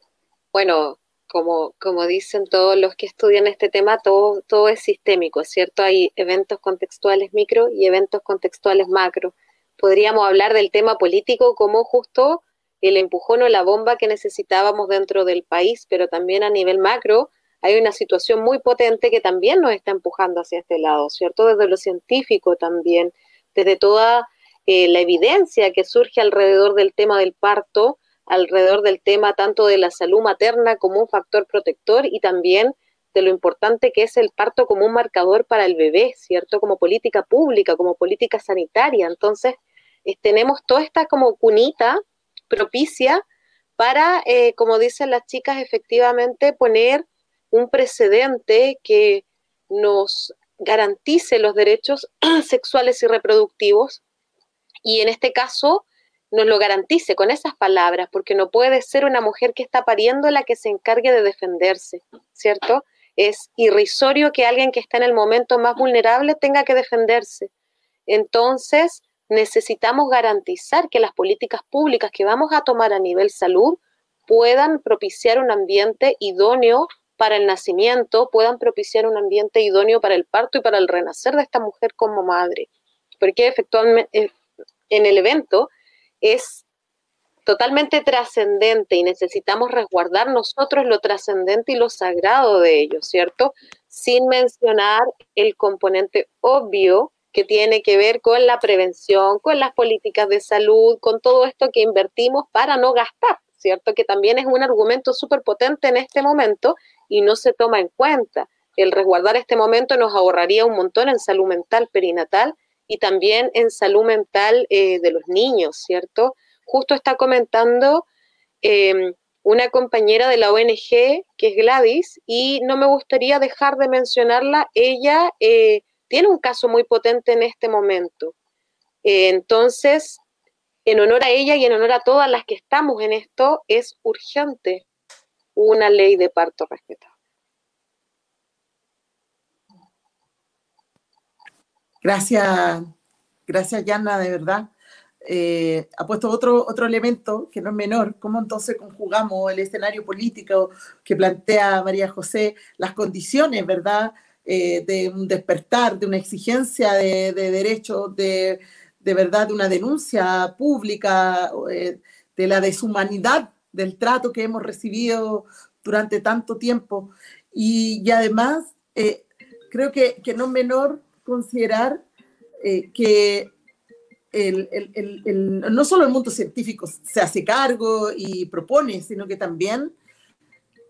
bueno, como, como dicen todos los que estudian este tema, todo, todo es sistémico, ¿cierto? Hay eventos contextuales micro y eventos contextuales macro. Podríamos hablar del tema político como justo el empujón o la bomba que necesitábamos dentro del país, pero también a nivel macro hay una situación muy potente que también nos está empujando hacia este lado, ¿cierto? Desde lo científico también, desde toda eh, la evidencia que surge alrededor del tema del parto, alrededor del tema tanto de la salud materna como un factor protector y también de lo importante que es el parto como un marcador para el bebé, ¿cierto? Como política pública, como política sanitaria. Entonces, tenemos toda esta como cunita propicia para, eh, como dicen las chicas, efectivamente poner un precedente que nos garantice los derechos sexuales y reproductivos y en este caso nos lo garantice con esas palabras, porque no puede ser una mujer que está pariendo la que se encargue de defenderse, ¿cierto? Es irrisorio que alguien que está en el momento más vulnerable tenga que defenderse. Entonces, necesitamos garantizar que las políticas públicas que vamos a tomar a nivel salud puedan propiciar un ambiente idóneo para el nacimiento, puedan propiciar un ambiente idóneo para el parto y para el renacer de esta mujer como madre. Porque efectivamente eh, en el evento es totalmente trascendente y necesitamos resguardar nosotros lo trascendente y lo sagrado de ello, ¿cierto? Sin mencionar el componente obvio que tiene que ver con la prevención, con las políticas de salud, con todo esto que invertimos para no gastar, ¿cierto? Que también es un argumento súper potente en este momento y no se toma en cuenta. El resguardar este momento nos ahorraría un montón en salud mental perinatal y también en salud mental eh, de los niños, ¿cierto? Justo está comentando em, una compañera de la ONG, que es Gladys, y no me gustaría dejar de mencionarla. Ella eh, tiene un caso muy potente en este momento. Eh, entonces, en honor a ella y en honor a todas las que estamos en esto, es urgente una ley de parto respetable. Gracias, gracias Yana, de verdad. Eh, ha puesto otro, otro elemento que no es menor, cómo entonces conjugamos el escenario político que plantea María José, las condiciones, ¿verdad?, eh, de un despertar, de una exigencia de, derechos, de, verdad, de una denuncia pública, eh, de la deshumanidad del trato que hemos recibido durante tanto tiempo. Y, además, eh, creo que, que, no menor considerar que no solo el mundo científico se hace cargo y propone, sino que también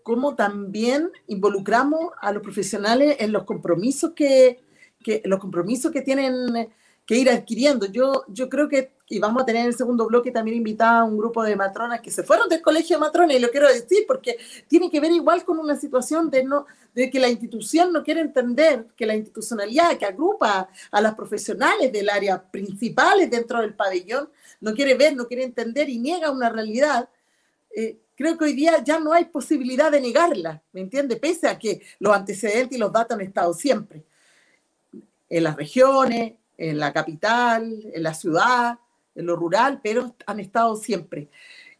cómo también involucramos a los profesionales en los compromisos que, que los compromisos que tienen que ir adquiriendo. Yo, yo creo que, y vamos a tener en el segundo bloque también invitada a un grupo de matronas que se fueron del colegio de matronas, y lo quiero decir porque tiene que ver igual con una situación de, no, de que la institución no quiere entender, que la institucionalidad que agrupa a las profesionales del área principales dentro del pabellón, no quiere ver, no quiere entender y niega una realidad. Eh, creo que hoy día ya no hay posibilidad de negarla, ¿me entiende? Pese a que los antecedentes y los datos han estado siempre en las regiones, en la capital, en la ciudad, en lo rural, pero han estado siempre.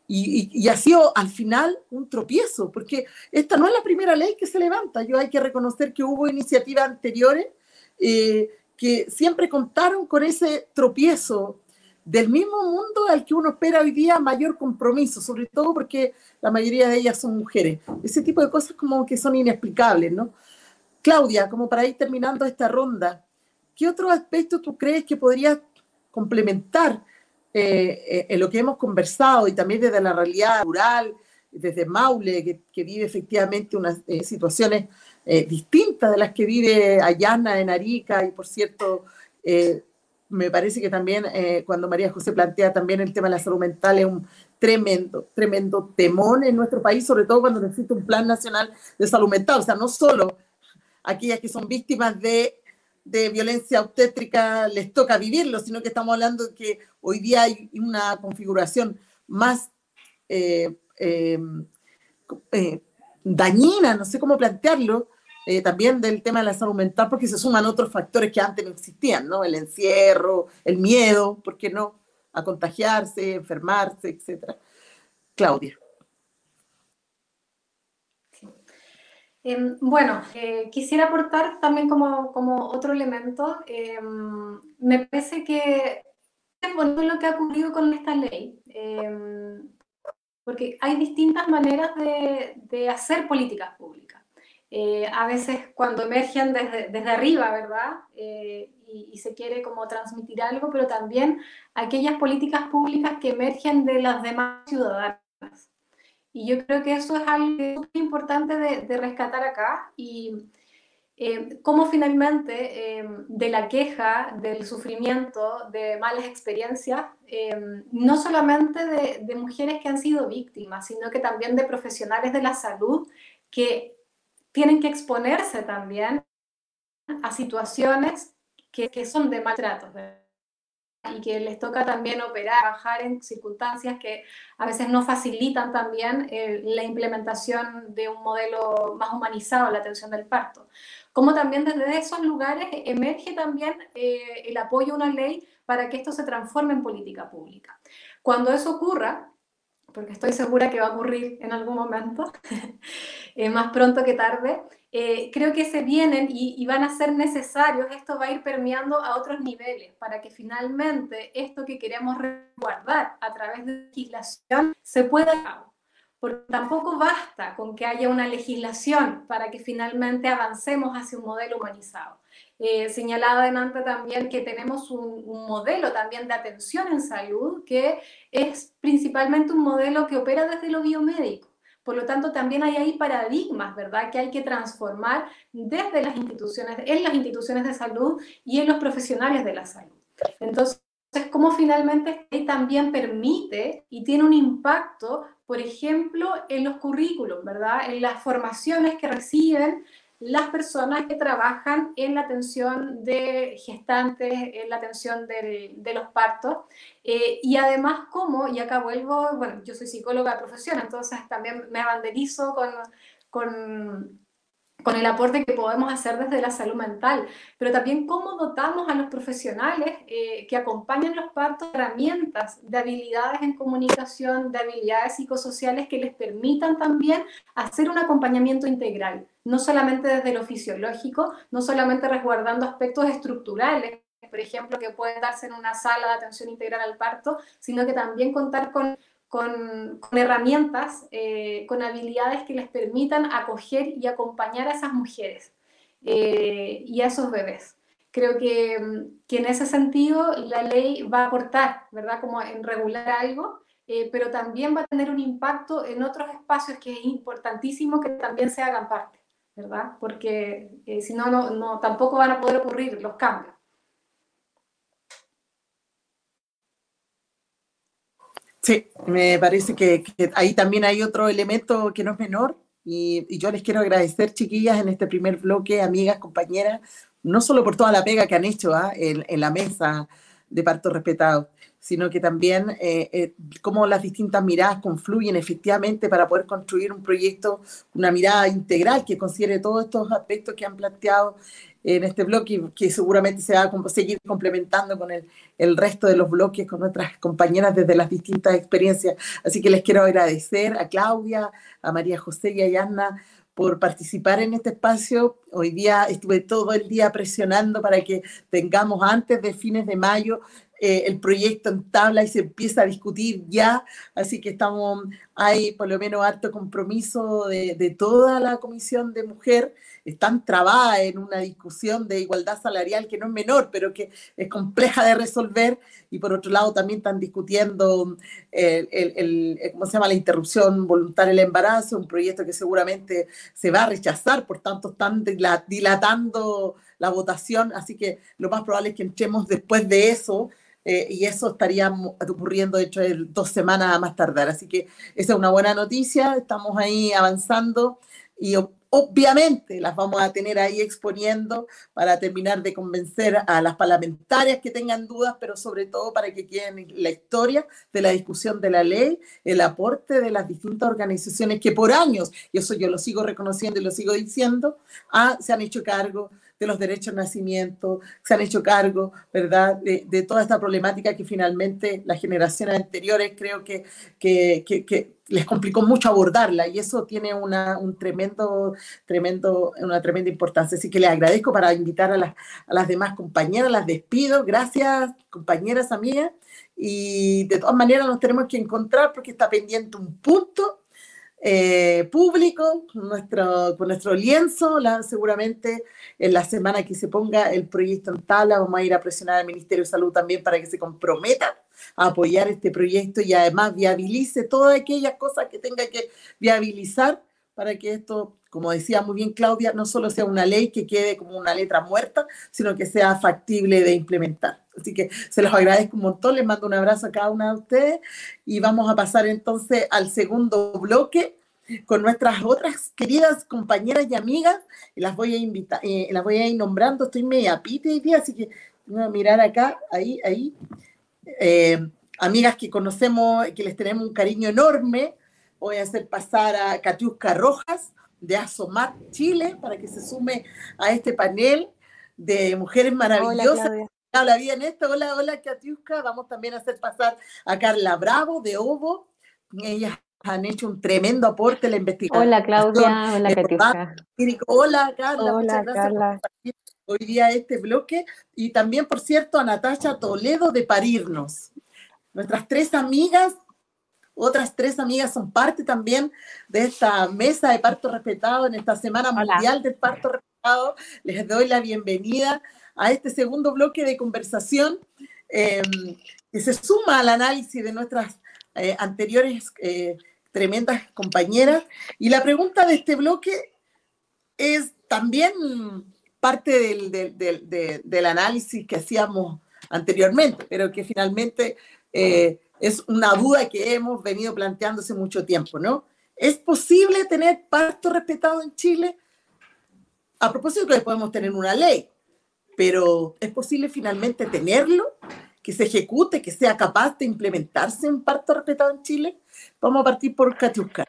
Y, ha sido al final un tropiezo, porque esta no es la primera ley que se levanta. Yo hay que reconocer que hubo iniciativas anteriores eh, que siempre contaron con ese tropiezo del mismo mundo al que uno espera hoy día mayor compromiso, sobre todo porque la mayoría de ellas son mujeres. Ese tipo de cosas como que son inexplicables, ¿no? Claudia, como para ir terminando esta ronda, ¿qué otro aspecto tú crees que podría complementar eh, eh, en lo que hemos conversado y también desde la realidad rural, desde Maule, que, vive efectivamente unas eh, situaciones distintas de las que vive Ayana en Arica y por cierto, me parece que también cuando María José plantea también el tema de la salud mental es un tremendo, tremendo temón en nuestro país, sobre todo cuando necesita un plan nacional de salud mental, o sea, no solo aquellas que son víctimas de de violencia obstétrica les toca vivirlo, sino que estamos hablando de que hoy día hay una configuración más eh, eh, eh, dañina, no sé cómo plantearlo, también del tema de la salud mental, porque se suman otros factores que antes no existían, ¿no? El encierro, el miedo, ¿por qué no? A contagiarse, enfermarse, etc. Claudia. Em, bueno, eh, quisiera aportar también como, como otro elemento, em, me parece que es bonito lo que ha ocurrido con esta ley, em, porque hay distintas maneras de, de hacer políticas públicas. Eh, a veces cuando emergen desde, desde arriba, ¿verdad? Eh, y, y, se quiere como transmitir algo, pero también aquellas políticas públicas que emergen de las demás ciudadanas. Y yo creo que eso es algo importante de, rescatar acá y eh, cómo finalmente eh, de la queja, del sufrimiento, de malas experiencias, eh, no solamente de, de, mujeres que han sido víctimas, sino que también de profesionales de la salud que tienen que exponerse también a situaciones que, que son de maltrato y que les toca también operar, trabajar en circunstancias que a veces no facilitan también eh, la implementación de un modelo más humanizado en la atención del parto. Como también desde esos lugares emerge también eh, el apoyo a una ley para que esto se transforme en política pública. Cuando eso ocurra, porque estoy segura que va a ocurrir en algún momento, eh, más pronto que tarde, eh, creo que se vienen y, van a ser necesarios, esto va a ir permeando a otros niveles para que finalmente esto que queremos resguardar a través de legislación se pueda porque tampoco basta con que haya una legislación para que finalmente avancemos hacia un modelo humanizado. Eh, señalaba adelante también que tenemos un, modelo también de atención en salud que es principalmente un modelo que opera desde lo biomédico. Por lo tanto, también hay ahí paradigmas, ¿verdad?, que hay que transformar desde las instituciones, en las instituciones de salud y en los profesionales de la salud. Entonces, cómo finalmente también permite y tiene un impacto, por ejemplo, en los currículos, ¿verdad?, en las formaciones que reciben las personas que trabajan en la atención de gestantes, en la atención de los partos, eh, y además como, y acá vuelvo, bueno, yo soy psicóloga de profesión, entonces también me abanderizo con, con con el aporte que podemos hacer desde la salud mental, pero también cómo dotamos a los profesionales eh, que acompañan los partos de herramientas, de habilidades en comunicación, de habilidades psicosociales que les permitan también hacer un acompañamiento integral, no solamente desde lo fisiológico, no solamente resguardando aspectos estructurales, por ejemplo, que pueden darse en una sala de atención integral al parto, sino que también contar con con, herramientas, eh, con habilidades que les permitan acoger y acompañar a esas mujeres eh, y a esos bebés. Creo que, que, en ese sentido la ley va a aportar, ¿verdad? Como en regular algo eh, pero también va a tener un impacto en otros espacios que es importantísimo que también se hagan parte, ¿verdad? Porque eh, si no, no, tampoco van a poder ocurrir los cambios. Sí, me parece que, ahí también hay otro elemento que no es menor y, yo les quiero agradecer, chiquillas, en este primer bloque, amigas, compañeras, no solo por toda la pega que han hecho en, en, la mesa de parto respetado, sino que también eh, eh, cómo las distintas miradas confluyen efectivamente para poder construir un proyecto, una mirada integral que considere todos estos aspectos que han planteado en este bloque que seguramente se va a seguir complementando con el, el resto de los bloques, con nuestras compañeras desde las distintas experiencias. Así que les quiero agradecer a Claudia, a María José y a Yanna por participar en este espacio. Hoy día estuve todo el día presionando para que tengamos antes de fines de mayo eh, el proyecto en tabla y se empieza a discutir ya, así que estamos, hay por lo menos harto compromiso de, de toda la Comisión de Mujer, están trabadas en una discusión de igualdad salarial que no es menor, pero que es compleja de resolver, y por otro lado también están discutiendo el, el, el, ¿cómo se llama?, la interrupción voluntaria del embarazo, un proyecto que seguramente se va a rechazar, por tanto están dilatando la votación, así que lo más probable es que entremos después de eso eh, y eso estaría ocurriendo, de hecho, dos semanas a más tardar. Así que esa es una buena noticia, estamos ahí avanzando y obviamente las vamos a tener ahí exponiendo para terminar de convencer a las parlamentarias que tengan dudas, pero sobre todo para que queden la historia de la discusión de la ley, el aporte de las distintas organizaciones que por años, y eso yo lo sigo reconociendo y lo sigo diciendo, ah, se han hecho cargo de los derechos de nacimiento, se han hecho cargo, ¿verdad?, de, toda esta problemática que finalmente las generaciones anteriores creo que, que, les complicó mucho abordarla y eso tiene una, un tremendo, tremendo, una tremenda importancia. Así que les agradezco para invitar a las, a las demás compañeras, las despido. Gracias, compañeras, amigas. Y de todas maneras nos tenemos que encontrar porque está pendiente un punto eh, público, nuestro, con nuestro lienzo, la, seguramente en la semana que se ponga el proyecto en tabla vamos a ir a presionar al Ministerio de Salud también para que se comprometa a apoyar este proyecto y además viabilice todas aquellas cosas que tenga que viabilizar para que esto, como decía muy bien Claudia, no solo sea una ley que quede como una letra muerta, sino que sea factible de implementar. Así que se los agradezco un montón, les mando un abrazo a cada una de ustedes y vamos a pasar entonces al segundo bloque con nuestras otras queridas compañeras y amigas. Y las voy a invitar, eh, las voy a ir nombrando, estoy media pite hoy día, así que voy a mirar acá, ahí, ahí. Eh, amigas que conocemos, que les tenemos un cariño enorme, voy a hacer pasar a Katiuska Rojas de Asomar Chile para que se sume a este panel de mujeres maravillosas vida en esto. Hola, hola, Katiuska. Vamos también a hacer pasar a Carla Bravo de Ovo. Ellas han hecho un tremendo aporte en la investigación. Hola, Claudia. Hola, Katiuska. Hola, Carla. Muchas gracias por hoy día este bloque. Y también, por cierto, a Natasha Toledo de Parirnos. Nuestras tres amigas otras tres amigas son parte también de esta mesa de parto respetado en esta Semana Mundial del Parto Respetado. Les doy la bienvenida a este segundo bloque de conversación em, que se suma al análisis de nuestras eh, anteriores eh, tremendas compañeras. Y la pregunta de este bloque es también parte del, análisis que hacíamos anteriormente, pero que finalmente eh, es una duda que hemos venido planteando hace mucho tiempo, ¿no? ¿Es posible tener parto respetado en Chile? A propósito que podemos tener una ley, pero ¿es posible finalmente tenerlo? Que se ejecute, que sea capaz de implementarse un parto respetado en Chile. Vamos a partir por Katiuska.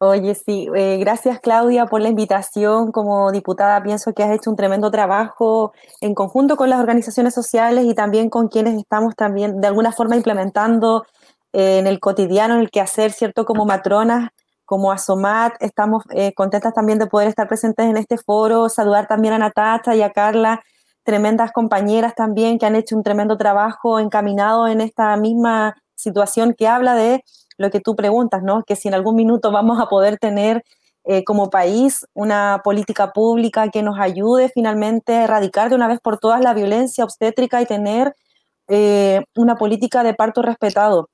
Oye, sí, eh, gracias Claudia por la invitación. Como diputada pienso que has hecho un tremendo trabajo en conjunto con las organizaciones sociales y también con quienes estamos también de alguna forma implementando eh, en el cotidiano, en el quehacer, ¿cierto? Como matronas, como Asomat, estamos eh, contentas también de poder estar presentes en este foro, saludar también a Natacha y a Carla, tremendas compañeras también que han hecho un tremendo trabajo encaminado en esta misma situación que habla de lo que tú preguntas, ¿no? Que si en algún minuto vamos a poder tener eh, como país una política pública que nos ayude finalmente a erradicar de una vez por todas la violencia obstétrica y tener eh, una política de parto respetado.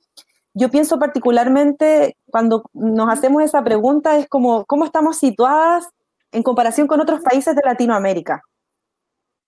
Yo pienso particularmente cuando nos hacemos esa pregunta es como, ¿cómo estamos situadas en comparación con otros países de Latinoamérica?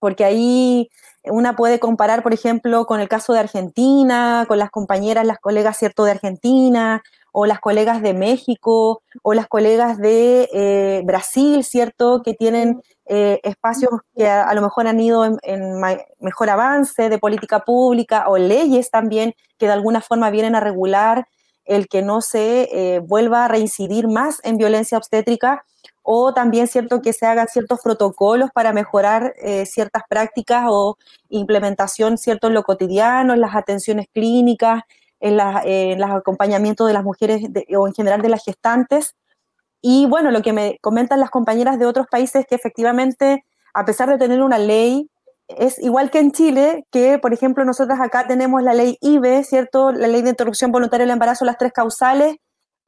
Porque ahí una puede comparar, por ejemplo, con el caso de Argentina, con las compañeras, las colegas, ¿cierto?, de Argentina, o las colegas de México, o las colegas de eh, Brasil, ¿cierto?, que tienen eh, espacios que a, lo mejor han ido en, mejor avance de política pública, o leyes también que de alguna forma vienen a regular el que no se eh, vuelva a reincidir más en violencia obstétrica, o también cierto que se hagan ciertos protocolos para mejorar ciertas prácticas o implementación cierto en lo cotidiano, en las atenciones clínicas, en, los acompañamientos de las mujeres o en general de las gestantes. Y bueno, lo que me comentan las compañeras de otros países es que efectivamente, a pesar de tener una ley, es igual que en Chile, que por ejemplo nosotros acá tenemos la ley IBE, ¿cierto? La ley de interrupción voluntaria del embarazo, las tres causales,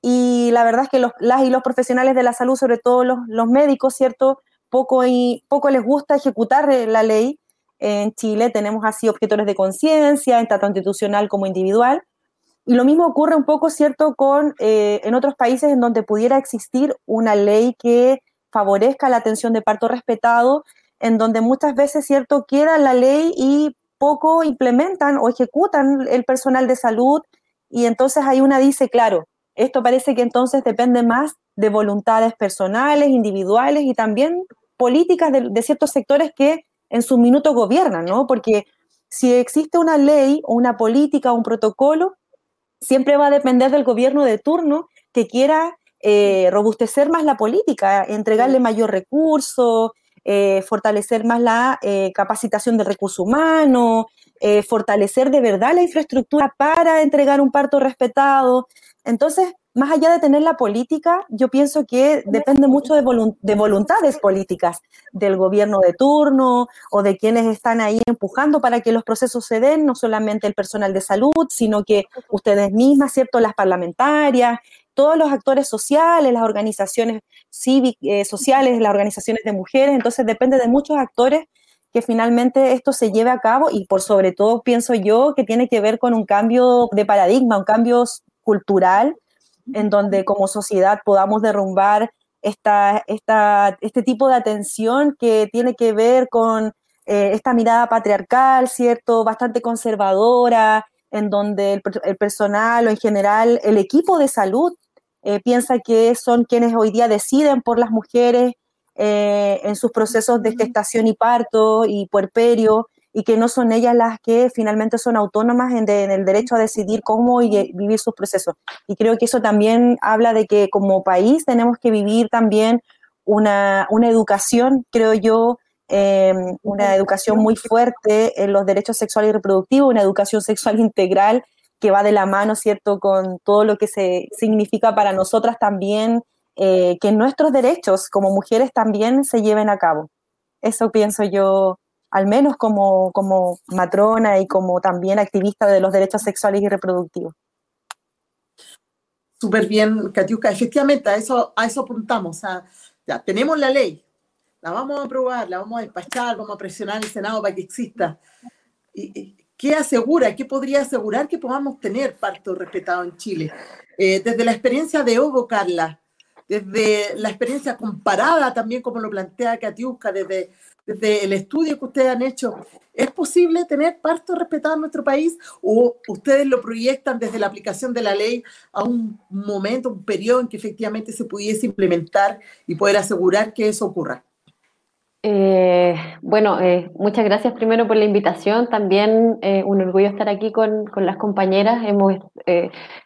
y la verdad es que los, las y los profesionales de la salud, sobre todo los, los médicos, ¿cierto? Poco, y, poco les gusta ejecutar la ley. En Chile tenemos así objetores de conciencia, en tanto institucional como individual, y lo mismo ocurre un poco, ¿cierto?, con eh, en otros países en donde pudiera existir una ley que favorezca la atención de parto respetado, en donde muchas veces, ¿cierto?, queda la ley y poco implementan o ejecutan el personal de salud y entonces hay una dice, claro, esto parece que entonces depende más de voluntades personales, individuales y también políticas de, de ciertos sectores que en su minuto gobiernan, ¿no? Porque si existe una ley o una política o un protocolo, siempre va a depender del gobierno de turno que quiera eh, robustecer más la política, entregarle mayor recurso, eh, fortalecer más la eh, capacitación de recursos humanos, fortalecer de verdad la infraestructura para entregar un parto respetado. Entonces, más allá de tener la política, yo pienso que depende mucho de, voluntades políticas del gobierno de turno o de quienes están ahí empujando para que los procesos se den, no solamente el personal de salud, sino que ustedes mismas, ¿cierto? Las parlamentarias, todos los actores sociales, las organizaciones cívicas, eh, sociales, las organizaciones de mujeres, entonces depende de muchos actores que finalmente esto se lleve a cabo y por sobre todo pienso yo que tiene que ver con un cambio de paradigma, un cambio cultural en donde como sociedad podamos derrumbar esta, esta, este tipo de atención que tiene que ver con eh, esta mirada patriarcal, ¿cierto? Bastante conservadora, en donde el, personal o en general el equipo de salud eh, piensa que son quienes hoy día deciden por las mujeres eh, en sus procesos de gestación y parto y puerperio y que no son ellas las que finalmente son autónomas en, el derecho a decidir cómo y, vivir sus procesos. Y creo que eso también habla de que como país tenemos que vivir también una, una educación, creo yo, em, una educación muy fuerte en los derechos sexuales y reproductivos, una educación sexual integral que va de la mano, ¿cierto?, con todo lo que se significa para nosotras también, eh, que nuestros derechos como mujeres también se lleven a cabo. Eso pienso yo al menos como, como matrona y como también activista de los derechos sexuales y reproductivos. Súper bien, Katiuska. Efectivamente, a eso, a eso apuntamos. ya tenemos la ley, la vamos a aprobar, la vamos a despachar, vamos a presionar el Senado para que exista. ¿Y, ¿Qué asegura, qué podría asegurar que podamos tener parto respetado en Chile? Eh, desde la experiencia de Hugo, Carla, desde la experiencia comparada también, como lo plantea Katiuska, desde desde el estudio que ustedes han hecho, ¿es posible tener parto respetado en nuestro país o ustedes lo proyectan desde la aplicación de la ley a un momento, un periodo en que efectivamente se pudiese implementar y poder asegurar que eso ocurra? Eh, bueno, eh, muchas gracias primero por la invitación. También eh, un orgullo estar aquí con, con las compañeras. Hemos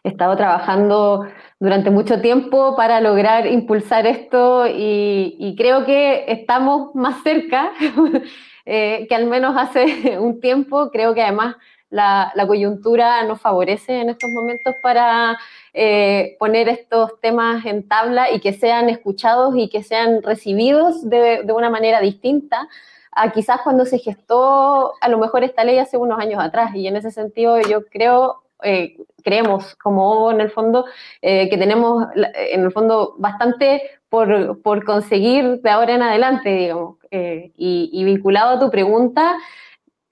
estado trabajando durante mucho tiempo para lograr impulsar esto y, creo que estamos más cerca que al menos hace un tiempo. Creo que además la, coyuntura nos favorece en estos momentos para eh, poner estos temas en tabla y que sean escuchados y que sean recibidos de, una manera distinta a quizás cuando se gestó a lo mejor esta ley hace unos años atrás. Y en ese sentido yo creo, eh, creemos como en el fondo eh, que tenemos en el fondo bastante por, por, conseguir de ahora en adelante, digamos. y, y vinculado a tu pregunta,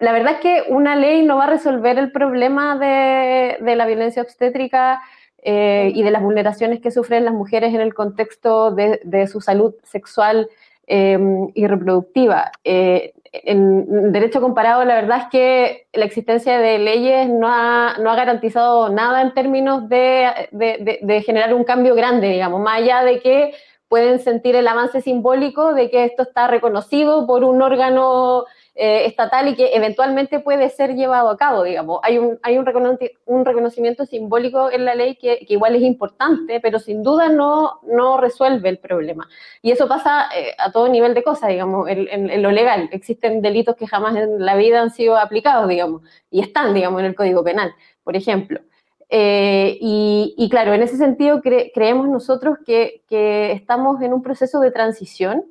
la verdad es que una ley no va a resolver el problema de, la violencia obstétrica eh, y de las vulneraciones que sufren las mujeres en el contexto de, su salud sexual em, y reproductiva. Eh, en derecho comparado, la verdad es que la existencia de leyes no ha, garantizado nada en términos de, de, generar un cambio grande, digamos, más allá de que pueden sentir el avance simbólico de que esto está reconocido por un órgano eh, estatal y que eventualmente puede ser llevado a cabo, digamos. Hay un, hay un, reconocimiento simbólico en la ley que, igual es importante, pero sin duda no, no resuelve el problema. Y eso pasa eh, a todo nivel de cosas, digamos, en, lo legal. Existen delitos que jamás en la vida han sido aplicados, digamos, y están, digamos, en el Código Penal, por ejemplo. Eh, y, claro, en ese sentido creemos nosotros que, que, estamos en un proceso de transición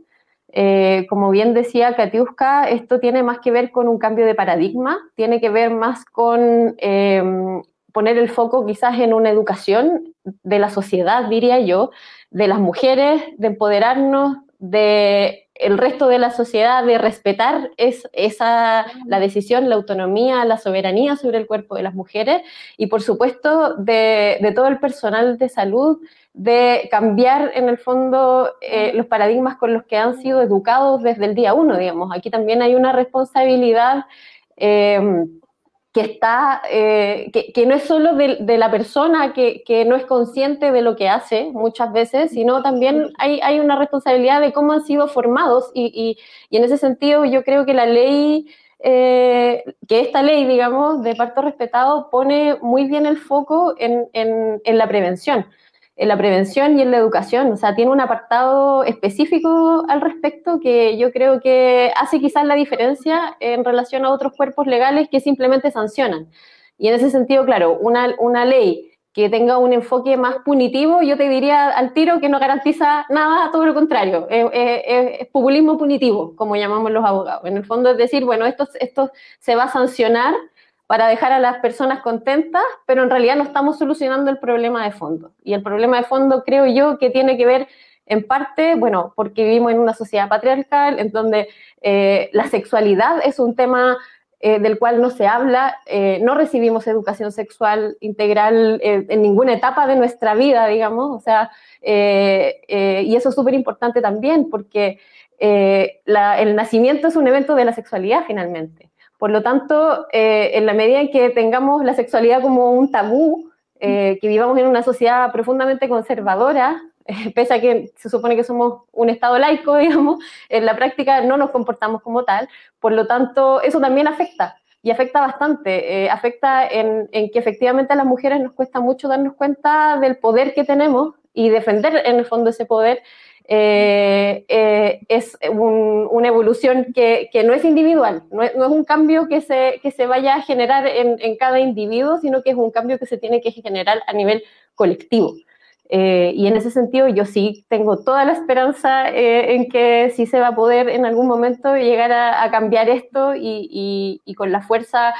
eh, como bien decía Katiuska, esto tiene más que ver con un cambio de paradigma, tiene que ver más con em, poner el foco quizás en una educación de la sociedad, diría yo, de las mujeres, de empoderarnos, de el resto de la sociedad, de respetar esa, la decisión, la autonomía, la soberanía sobre el cuerpo de las mujeres y por supuesto de, de todo el personal de salud de cambiar en el fondo eh, los paradigmas con los que han sido educados desde el día uno, digamos. Aquí también hay una responsabilidad em, que está, eh, que, no es solo de, la persona que, no es consciente de lo que hace muchas veces, sino también hay, hay una responsabilidad de cómo han sido formados y, en ese sentido yo creo que la ley... Eh, que esta ley, digamos, de parto respetado pone muy bien el foco en, en la prevención en la prevención y en la educación. O sea, tiene un apartado específico al respecto que yo creo que hace quizás la diferencia en relación a otros cuerpos legales que simplemente sancionan. Y en ese sentido, claro, una, una ley que tenga un enfoque más punitivo, yo te diría al tiro que no garantiza nada, todo lo contrario, es, populismo punitivo, como llamamos los abogados. En el fondo es decir, bueno, esto, esto se va a sancionar para dejar a las personas contentas, pero en realidad no estamos solucionando el problema de fondo. Y el problema de fondo creo yo que tiene que ver en parte, bueno, porque vivimos en una sociedad patriarcal en donde eh, la sexualidad es un tema eh, del cual no se habla, eh, no recibimos educación sexual integral en ninguna etapa de nuestra vida, digamos, o sea, y eso es súper importante también porque el nacimiento es un evento de la sexualidad finalmente. Por lo tanto, eh, en la medida en que tengamos la sexualidad como un tabú, eh, que vivamos en una sociedad profundamente conservadora, pese a que se supone que somos un Estado laico, digamos, en la práctica no nos comportamos como tal. Por lo tanto, eso también afecta y afecta bastante. Eh, afecta en, en, que efectivamente a las mujeres nos cuesta mucho darnos cuenta del poder que tenemos y defender en el fondo ese poder eh, eh, es una evolución que, no es individual, no es, un cambio que se, que se vaya a generar en, cada individuo, sino que es un cambio que se tiene que generar a nivel colectivo. Eh, y en ese sentido yo sí tengo toda la esperanza en que sí se va a poder en algún momento llegar a, cambiar esto y, con la fuerza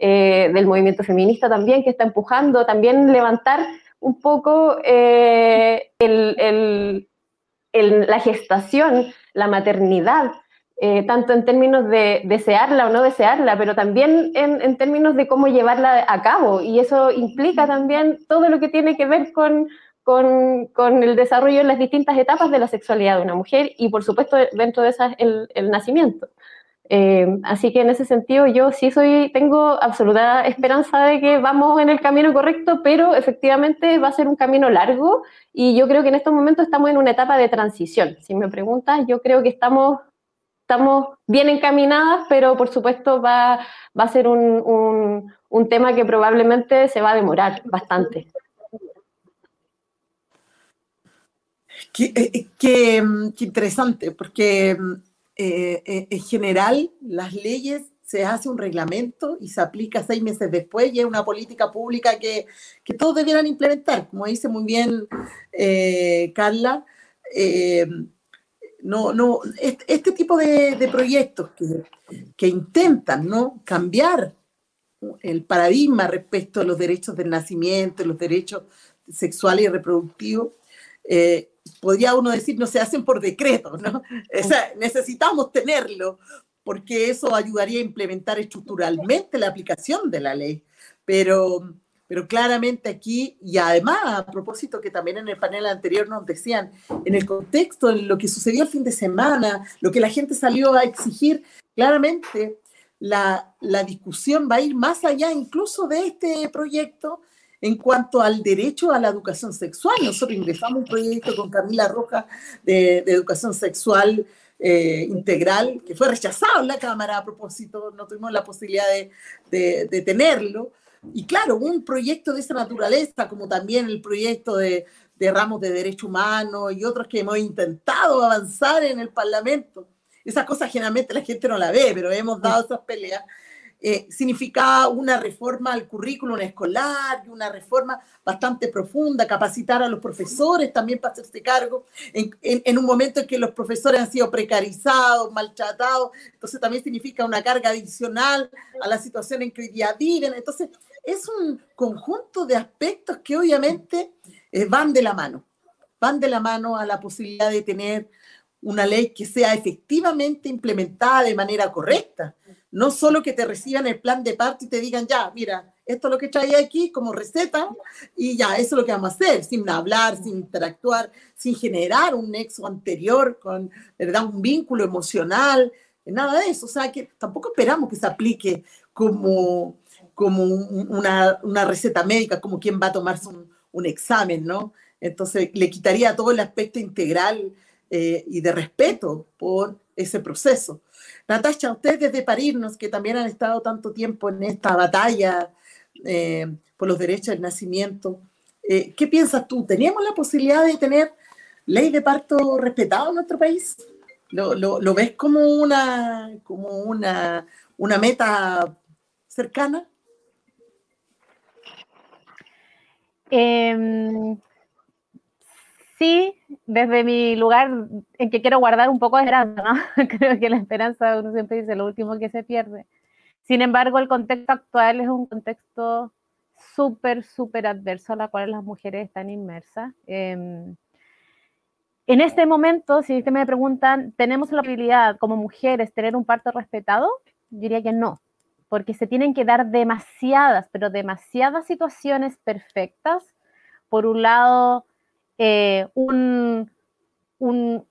del movimiento feminista también que está empujando, también levantar un poco el la gestación, la maternidad, eh, tanto en términos de desearla o no desearla, pero también en, términos de cómo llevarla a cabo. Y eso implica también todo lo que tiene que ver con, con, el desarrollo en las distintas etapas de la sexualidad de una mujer y, por supuesto, dentro de esas, el, el nacimiento. Eh, así que en ese sentido yo sí soy, tengo absoluta esperanza de que vamos en el camino correcto, pero efectivamente va a ser un camino largo y yo creo que en estos momentos estamos en una etapa de transición. Si me preguntas, yo creo que estamos, estamos bien encaminadas, pero por supuesto va, va a ser un, un, tema que probablemente se va a demorar bastante. Qué, eh, qué, qué, interesante, porque eh, eh, en general las leyes se hace un reglamento y se aplica seis meses después y es una política pública que, que todos debieran implementar. Como dice muy bien eh, Carla, no, no, este, tipo de, proyectos que, que, intentan ¿no? cambiar el paradigma respecto a los derechos del nacimiento, los derechos sexuales y reproductivos, podría uno decir, no se hacen por decreto, ¿no? O sea, necesitamos tenerlo, porque eso ayudaría a implementar estructuralmente la aplicación de la ley. Pero, pero claramente aquí, y además a propósito que también en el panel anterior nos decían, en el contexto, en lo que sucedió el fin de semana, lo que la gente salió a exigir, claramente la, la discusión va a ir más allá incluso de este proyecto en cuanto al derecho a la educación sexual. Nosotros ingresamos un proyecto con Camila Roja de, de educación sexual eh, integral, que fue rechazado en la Cámara a propósito, no tuvimos la posibilidad de, de, de, tenerlo. Y claro, un proyecto de esa naturaleza, como también el proyecto de, de ramos de derecho humano y otros que hemos intentado avanzar en el Parlamento, esa cosa generalmente la gente no la ve, pero hemos dado esas peleas eh, significaba una reforma al currículum escolar, una reforma bastante profunda, capacitar a los profesores también para hacerse cargo, en, un momento en que los profesores han sido precarizados, maltratados, entonces también significa una carga adicional a la situación en que hoy día viven. Entonces, es un conjunto de aspectos que obviamente eh, van de la mano, van de la mano a la posibilidad de tener una ley que sea efectivamente implementada de manera correcta no solo que te reciban el plan de parto y te digan, ya, mira, esto es lo que trae aquí como receta y ya, eso es lo que vamos a hacer, sin hablar, sin interactuar, sin generar un nexo anterior con, ¿verdad? Un vínculo emocional, nada de eso. O sea, que tampoco esperamos que se aplique como, como una, una receta médica, como quien va a tomarse un, un, examen, ¿no? Entonces, le quitaría todo el aspecto integral eh, y de respeto por ese proceso. Natasha, ustedes desde Parirnos, que también han estado tanto tiempo en esta batalla eh, por los derechos del nacimiento, eh, ¿qué piensas tú? ¿Teníamos la posibilidad de tener ley de parto respetado en nuestro país? ¿Lo, lo, lo ves como una, como una, una meta cercana? Eh, sí, desde mi lugar en que quiero guardar un poco de esperanza, ¿no? Creo que la esperanza, uno siempre dice, lo último que se pierde. Sin embargo, el contexto actual es un contexto súper, súper adverso a la cual las mujeres están inmersas. Eh, en este momento, si ustedes me preguntan, ¿tenemos la posibilidad como mujeres tener un parto respetado? Yo diría que no, porque se tienen que dar demasiadas, pero demasiadas situaciones perfectas. Por un lado, eh, un, un,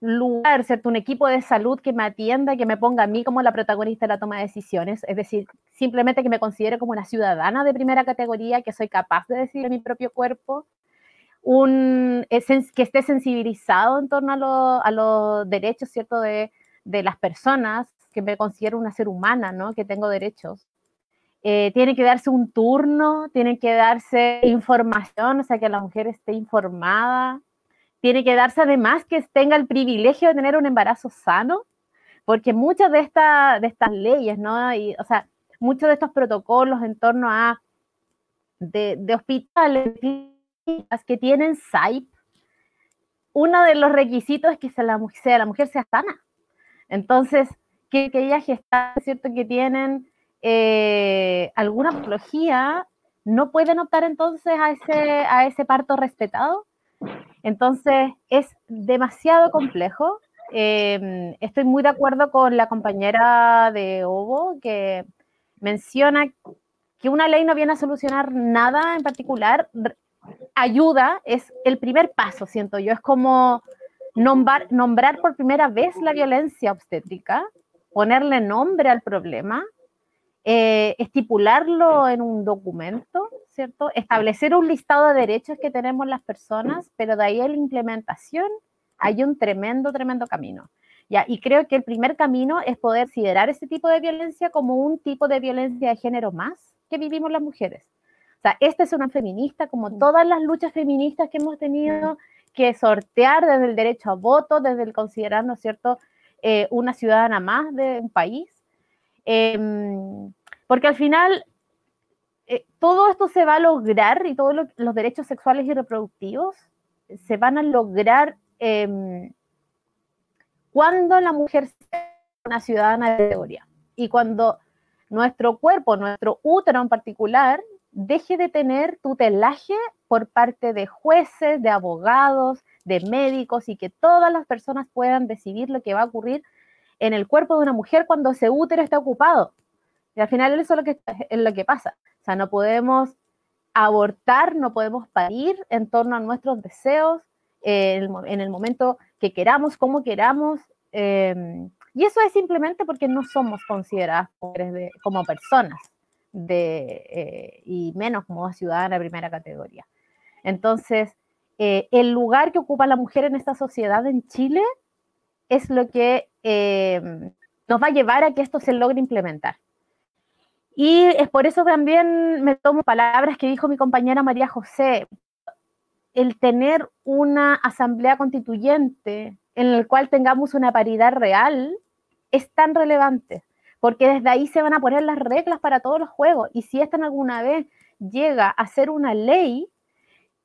lugar, ¿cierto? Un equipo de salud que me atienda, que me ponga a mí como la protagonista de la toma de decisiones, es decir, simplemente que me considere como una ciudadana de primera categoría, que soy capaz de decidir mi propio cuerpo, un, que esté sensibilizado en torno a, lo, a los derechos, ¿cierto? De, de, las personas, que me considero una ser humana, ¿no? Que tengo derechos. Eh, que darse un turno, tiene que darse información, o sea, que la mujer esté informada, tiene que darse además que tenga el privilegio de tener un embarazo sano, porque muchas de, esta, de estas leyes, ¿no? Y, o sea, muchos de estos protocolos en torno a de, de hospitales que tienen SAIP, uno de los requisitos es que sea la, sea, la mujer sea sana. Entonces, que, que ellas gestan, ¿cierto? Que tienen eh, alguna patología, no pueden optar entonces a ese, a ese parto respetado. Entonces es demasiado complejo. Eh, estoy muy de acuerdo con la compañera de Ovo que menciona que una ley no viene a solucionar nada en particular. Ayuda es el primer paso, siento yo. Es como nombrar, nombrar por primera vez la violencia obstétrica, ponerle nombre al problema eh, estipularlo en un documento, ¿cierto? Establecer un listado de derechos que tenemos las personas, pero de ahí a la implementación hay un tremendo, tremendo camino. ¿ya? Y creo que el primer camino es poder considerar ese tipo de violencia como un tipo de violencia de género más que vivimos las mujeres. O sea, esta es una feminista, como todas las luchas feministas que hemos tenido que sortear desde el derecho a voto, desde el considerarnos, ¿cierto?, eh, una ciudadana más de un país. Eh, porque al final eh, todo esto se va a lograr y todos lo, los derechos sexuales y reproductivos se van a lograr eh, cuando la mujer sea una ciudadana de categoría y cuando nuestro cuerpo, nuestro útero en particular, deje de tener tutelaje por parte de jueces, de abogados, de médicos y que todas las personas puedan decidir lo que va a ocurrir en el cuerpo de una mujer cuando ese útero está ocupado. Y al final eso es lo que, es lo que pasa. O sea, no podemos abortar, no podemos parir en torno a nuestros deseos eh, en, el, momento que queramos, como queramos. Em, y eso es simplemente porque no somos consideradas como personas de, eh, y menos como ciudadana de primera categoría. Entonces, eh, el lugar que ocupa la mujer en esta sociedad en Chile es lo que em, nos va a llevar a que esto se logre implementar. Y es por eso también me tomo palabras que dijo mi compañera María José, el tener una asamblea constituyente en el cual tengamos una paridad real es tan relevante, porque desde ahí se van a poner las reglas para todos los juegos. Y si esta alguna vez llega a ser una ley,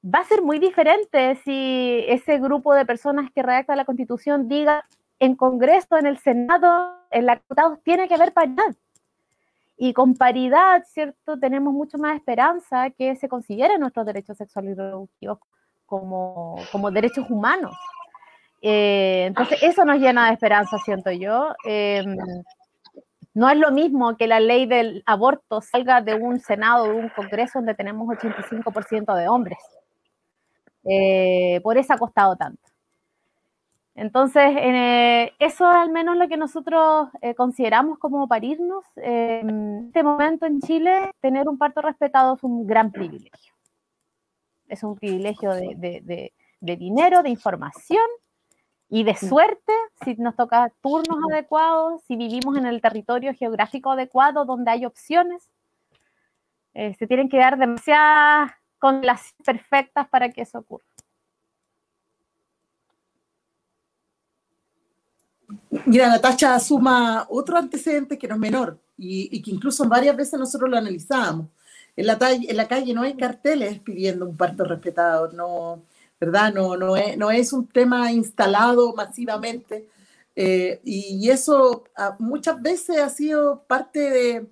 va a ser muy diferente si ese grupo de personas que redacta la constitución diga en Congreso, en el Senado, en la diputados, tiene que haber paridad. Y con paridad, ¿cierto? Tenemos mucho más esperanza que se consideren nuestros derechos sexuales y reproductivos como, como derechos humanos. Eh, entonces, eso nos llena de esperanza, siento yo. Em, no es lo mismo que la ley del aborto salga de un Senado, de un Congreso donde tenemos 85% de hombres. Eh, por eso ha costado tanto. Entonces, eh, eso es al menos lo que nosotros eh, consideramos como parirnos. en este momento en Chile, tener un parto respetado es un gran privilegio. Es un privilegio de, dinero, de información y de suerte si nos toca turnos adecuados, si vivimos en el territorio geográfico adecuado donde hay opciones. Eh, se tienen que dar demasiadas con las perfectas para que eso ocurra. Mira, Natacha suma otro antecedente que no es menor y, que incluso varias veces nosotros lo analizábamos. En la, en la calle no hay carteles pidiendo un parto respetado, no, ¿verdad? No, no, es, no es un tema instalado masivamente eh, y, eso ah, muchas veces ha sido parte de,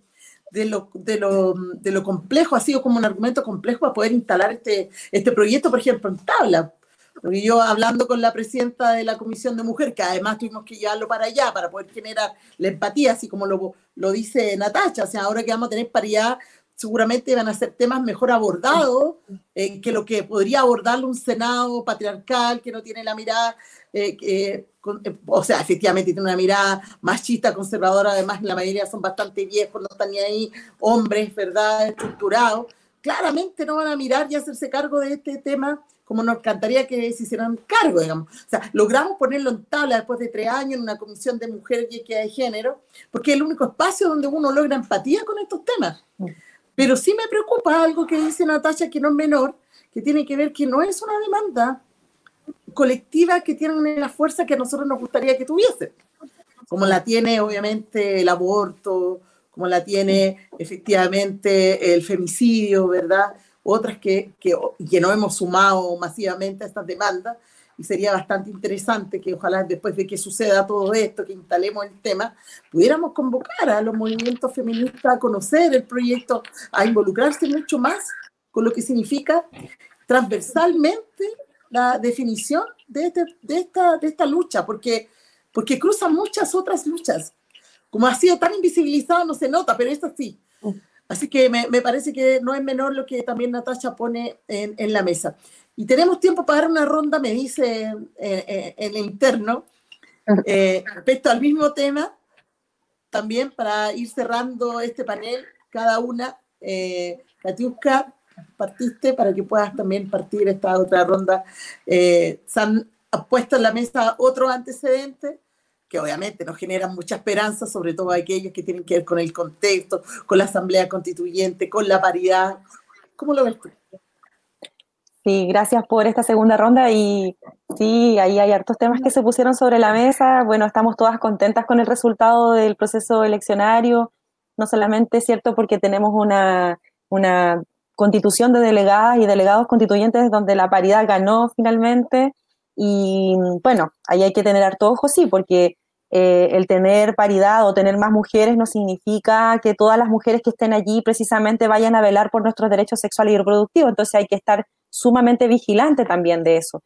de, lo, de, lo, de, lo, complejo, ha sido como un argumento complejo para poder instalar este, este proyecto, por ejemplo, en tabla porque yo hablando con la presidenta de la Comisión de Mujer, que además tuvimos que llevarlo para allá para poder generar la empatía, así como lo, lo dice Natacha, o sea, ahora que vamos a tener paridad, seguramente van a ser temas mejor abordados eh, que lo que podría abordarlo un Senado patriarcal que no tiene la mirada, eh, eh, o sea, efectivamente tiene una mirada machista, conservadora, además la mayoría son bastante viejos, no están ni ahí, hombres, ¿verdad?, estructurados. Claramente no van a mirar y hacerse cargo de este tema como nos encantaría que se hicieran cargo, digamos. O sea, logramos ponerlo en tabla después de tres años en una comisión de mujeres y equidad de género, porque es el único espacio donde uno logra empatía con estos temas. Pero sí me preocupa algo que dice Natasha, que no es menor, que tiene que ver que no es una demanda colectiva que tienen la fuerza que a nosotros nos gustaría que tuviese, como la tiene obviamente el aborto, como la tiene efectivamente el femicidio, ¿verdad? Otras que, que, que no hemos sumado masivamente a estas demandas, y sería bastante interesante que ojalá después de que suceda todo esto, que instalemos el tema, pudiéramos convocar a los movimientos feministas a conocer el proyecto, a involucrarse mucho más con lo que significa transversalmente la definición de, este, de, esta, de esta lucha, porque, porque cruza muchas otras luchas. Como ha sido tan invisibilizado, no se nota, pero esto sí. Así que me, me, parece que no es menor lo que también Natasha pone en, en la mesa. Y tenemos tiempo para dar una ronda, me dice en eh, eh, el interno, eh, respecto al mismo tema, también para ir cerrando este panel, cada una. Eh, Katiuska, partiste para que puedas también partir esta otra ronda. se han puesto en la mesa otros antecedentes que obviamente nos generan mucha esperanza, sobre todo aquellos que tienen que ver con el contexto, con la asamblea constituyente, con la paridad. ¿Cómo lo ves tú? Sí, gracias por esta segunda ronda y sí, ahí hay hartos temas que se pusieron sobre la mesa. Bueno, estamos todas contentas con el resultado del proceso eleccionario, no solamente, ¿cierto?, porque tenemos una, una constitución de delegadas y delegados constituyentes donde la paridad ganó finalmente. Y bueno, ahí hay que tener harto ojo, sí, porque eh, el tener paridad o tener más mujeres no significa que todas las mujeres que estén allí precisamente vayan a velar por nuestros derechos sexuales y reproductivos. Entonces hay que estar sumamente vigilante también de eso.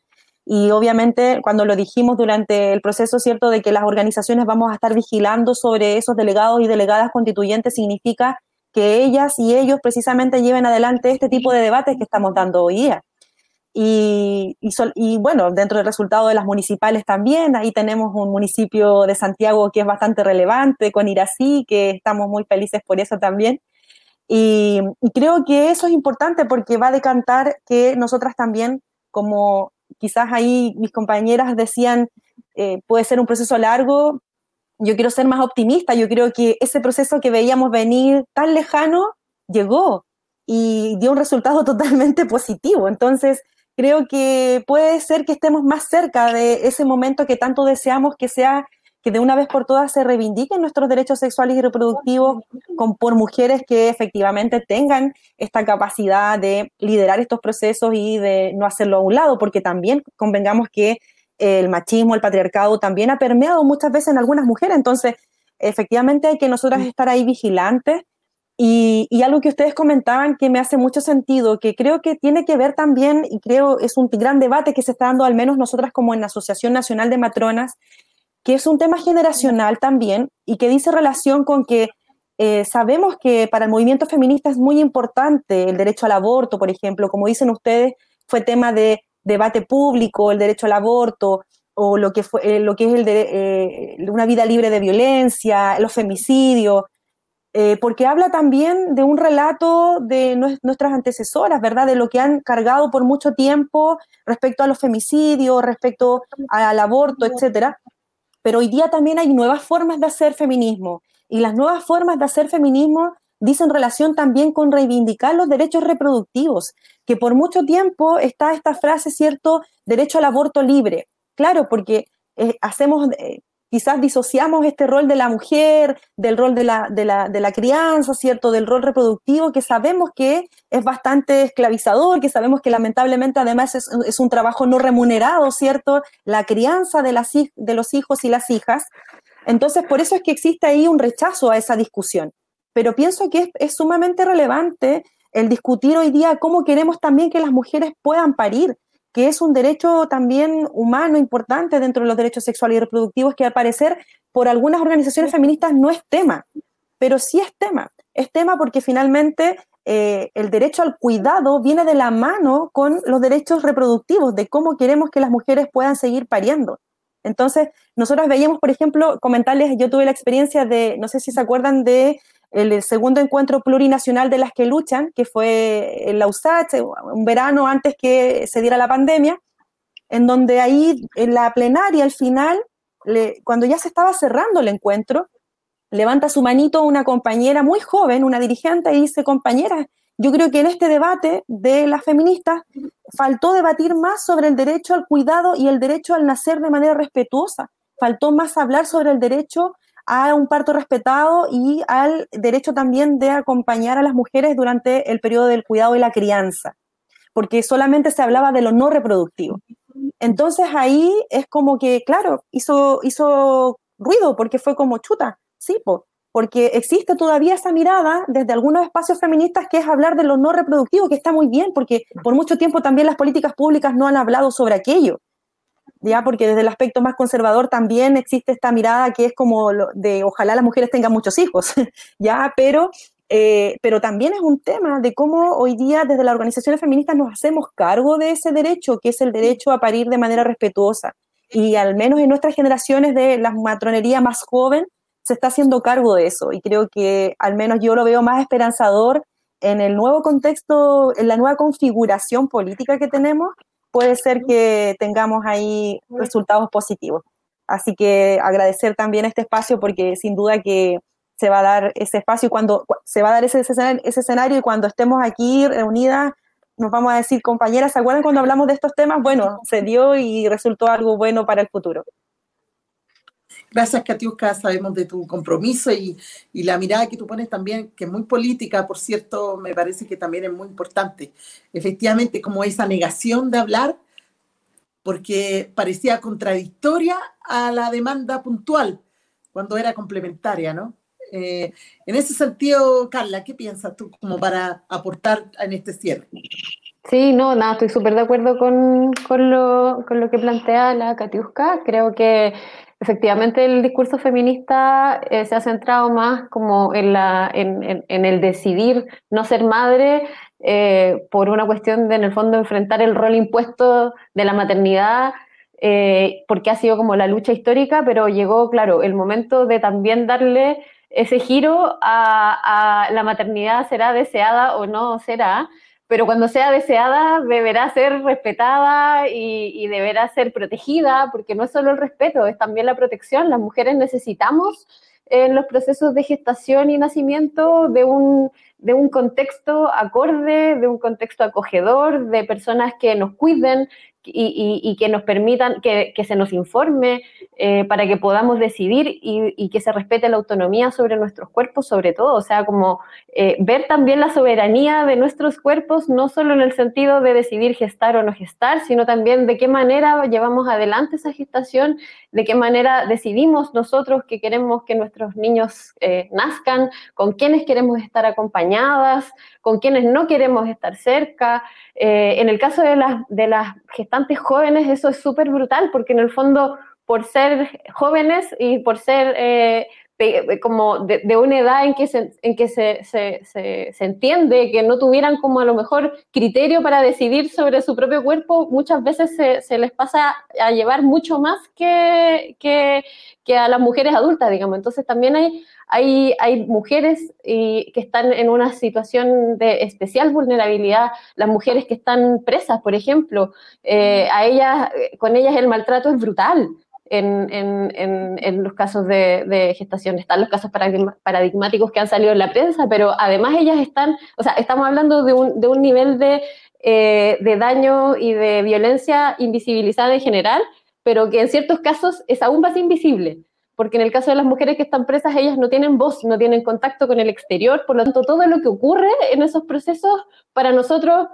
y obviamente cuando lo dijimos durante el proceso, ¿cierto?, de que las organizaciones vamos a estar vigilando sobre esos delegados y delegadas constituyentes, significa que ellas y ellos precisamente lleven adelante este tipo de debates que estamos dando hoy día. Y, y, bueno, dentro del resultado de las municipales también, ahí tenemos un municipio de Santiago que es bastante relevante, con Irací, que estamos muy felices por eso también. Y, y creo que eso es importante porque va a decantar que nosotras también, como quizás ahí mis compañeras decían, eh, puede ser un proceso largo, yo quiero ser más optimista, yo creo que ese proceso que veíamos venir tan lejano llegó y dio un resultado totalmente positivo. Entonces, creo que puede ser que estemos más cerca de ese momento que tanto deseamos que sea que de una vez por todas se reivindiquen nuestros derechos sexuales y reproductivos con, por mujeres que efectivamente tengan esta capacidad de liderar estos procesos y de no hacerlo a un lado, porque también convengamos que el machismo, el patriarcado también ha permeado muchas veces en algunas mujeres, entonces efectivamente hay que nosotras estar ahí vigilantes y, algo que ustedes comentaban que me hace mucho sentido, que creo que tiene que ver también, y creo es un gran debate que se está dando al menos nosotras como en la Asociación Nacional de Matronas, que es un tema generacional también y que dice relación con que eh, sabemos que para el movimiento feminista es muy importante el derecho al aborto, por ejemplo, como dicen ustedes, fue tema de debate público, el derecho al aborto, o lo que, fue, eh, lo que es el de, eh, una vida libre de violencia, los femicidios, porque habla también de un relato de nuestras antecesoras, ¿verdad? De lo que han cargado por mucho tiempo respecto a los femicidios, respecto al aborto, etcétera pero hoy día también hay nuevas formas de hacer feminismo y las nuevas formas de hacer feminismo dicen relación también con reivindicar los derechos reproductivos, que por mucho tiempo está esta frase, ¿cierto?, derecho al aborto libre. Claro, porque eh, hacemos, eh, quizás disociamos este rol de la mujer, del rol de la, de la, crianza, ¿cierto? Del rol reproductivo, que sabemos que es bastante esclavizador, que sabemos que lamentablemente además es, un trabajo no remunerado, ¿cierto? La crianza de, las, de los hijos y las hijas. Entonces, por eso es que existe ahí un rechazo a esa discusión. Pero pienso que es, es sumamente relevante el discutir hoy día cómo queremos también que las mujeres puedan parir, que es un derecho también humano importante dentro de los derechos sexuales y reproductivos, que al parecer por algunas organizaciones feministas no es tema, pero sí es tema. Es tema porque finalmente eh, el derecho al cuidado viene de la mano con los derechos reproductivos, de cómo queremos que las mujeres puedan seguir pariendo. Entonces, nosotros veíamos, por ejemplo, comentarles, yo tuve la experiencia de, no sé si se acuerdan de el segundo encuentro plurinacional de las que luchan, que fue en la USACH, un verano antes que se diera la pandemia, en donde ahí en la plenaria al final, cuando ya se estaba cerrando el encuentro, levanta su manito una compañera muy joven, una dirigente, y dice, compañera, yo creo que en este debate de las feministas faltó debatir más sobre el derecho al cuidado y el derecho al nacer de manera respetuosa. Faltó más hablar sobre el derecho a un parto respetado y al derecho también de acompañar a las mujeres durante el periodo del cuidado y la crianza, porque solamente se hablaba de lo no reproductivo. Entonces ahí es como que, claro, hizo, hizo ruido porque fue como chuta, sí, porque existe todavía esa mirada desde algunos espacios feministas que es hablar de lo no reproductivo, que está muy bien, porque por mucho tiempo también las políticas públicas no han hablado sobre aquello ya porque desde el aspecto más conservador también existe esta mirada que es como de ojalá las mujeres tengan muchos hijos, ya, pero, eh, pero también es un tema de cómo hoy día desde las organizaciones feministas nos hacemos cargo de ese derecho, que es el derecho a parir de manera respetuosa. Y al menos en nuestras generaciones de la matronería más joven, se está haciendo cargo de eso. Y creo que al menos yo lo veo más esperanzador en el nuevo contexto, en la nueva configuración política que tenemos, puede ser que tengamos ahí resultados positivos. Así que agradecer también este espacio porque sin duda que se va a dar ese espacio y cuando se va a dar ese, ese escenario y cuando estemos aquí reunidas nos vamos a decir, compañeras, ¿se acuerdan cuando hablamos de estos temas? Bueno, se dio y resultó algo bueno para el futuro. Gracias, Katiuska, sabemos de tu compromiso y, y, la mirada que tú pones también, que es muy política, por cierto, me parece que también es muy importante. Efectivamente, como esa negación de hablar, porque parecía contradictoria a la demanda puntual, cuando era complementaria, ¿no? Eh, en ese sentido, Carla, ¿qué piensas tú como para aportar en este cierre? Sí, no, nada, estoy súper de acuerdo con, con, lo, con lo que plantea la Katiuska. Creo que efectivamente el discurso feminista eh, se ha centrado más como en, la, en, en, el decidir no ser madre eh, por una cuestión de, en el fondo, enfrentar el rol impuesto de la maternidad, eh, porque ha sido como la lucha histórica, pero llegó, claro, el momento de también darle ese giro a, a la maternidad, será deseada o no será pero cuando sea deseada deberá ser respetada y, deberá ser protegida, porque no es solo el respeto, es también la protección. Las mujeres necesitamos en los procesos de gestación y nacimiento de un, de un contexto acorde, de un contexto acogedor, de personas que nos cuiden, y, que nos permitan, que, se nos informe eh, para que podamos decidir y, que se respete la autonomía sobre nuestros cuerpos, sobre todo. O sea, como eh, ver también la soberanía de nuestros cuerpos, no solo en el sentido de decidir gestar o no gestar, sino también de qué manera llevamos adelante esa gestación, de qué manera decidimos nosotros que queremos que nuestros niños eh, nazcan, con quiénes queremos estar acompañadas, con quienes no queremos estar cerca. en el caso de las, de las gestantes, jóvenes, eso es súper brutal, porque en el fondo, por ser jóvenes y por ser eh, como de, una edad en que, se, en que se, se, se, entiende que no tuvieran como a lo mejor criterio para decidir sobre su propio cuerpo, muchas veces se, les pasa a llevar mucho más que, que, que a las mujeres adultas, digamos. Entonces también hay hay, hay mujeres y, que están en una situación de especial vulnerabilidad, las mujeres que están presas, por ejemplo, eh, a ellas, con ellas el maltrato es brutal. En, en, en, los casos de, gestación. Están los casos paradigmáticos que han salido en la prensa, pero además ellas están, o sea, estamos hablando de un, de un nivel de, eh, de daño y de violencia invisibilizada en general, pero que en ciertos casos es aún más invisible porque en el caso de las mujeres que están presas, ellas no tienen voz, no tienen contacto con el exterior, por lo tanto, todo lo que ocurre en esos procesos para nosotros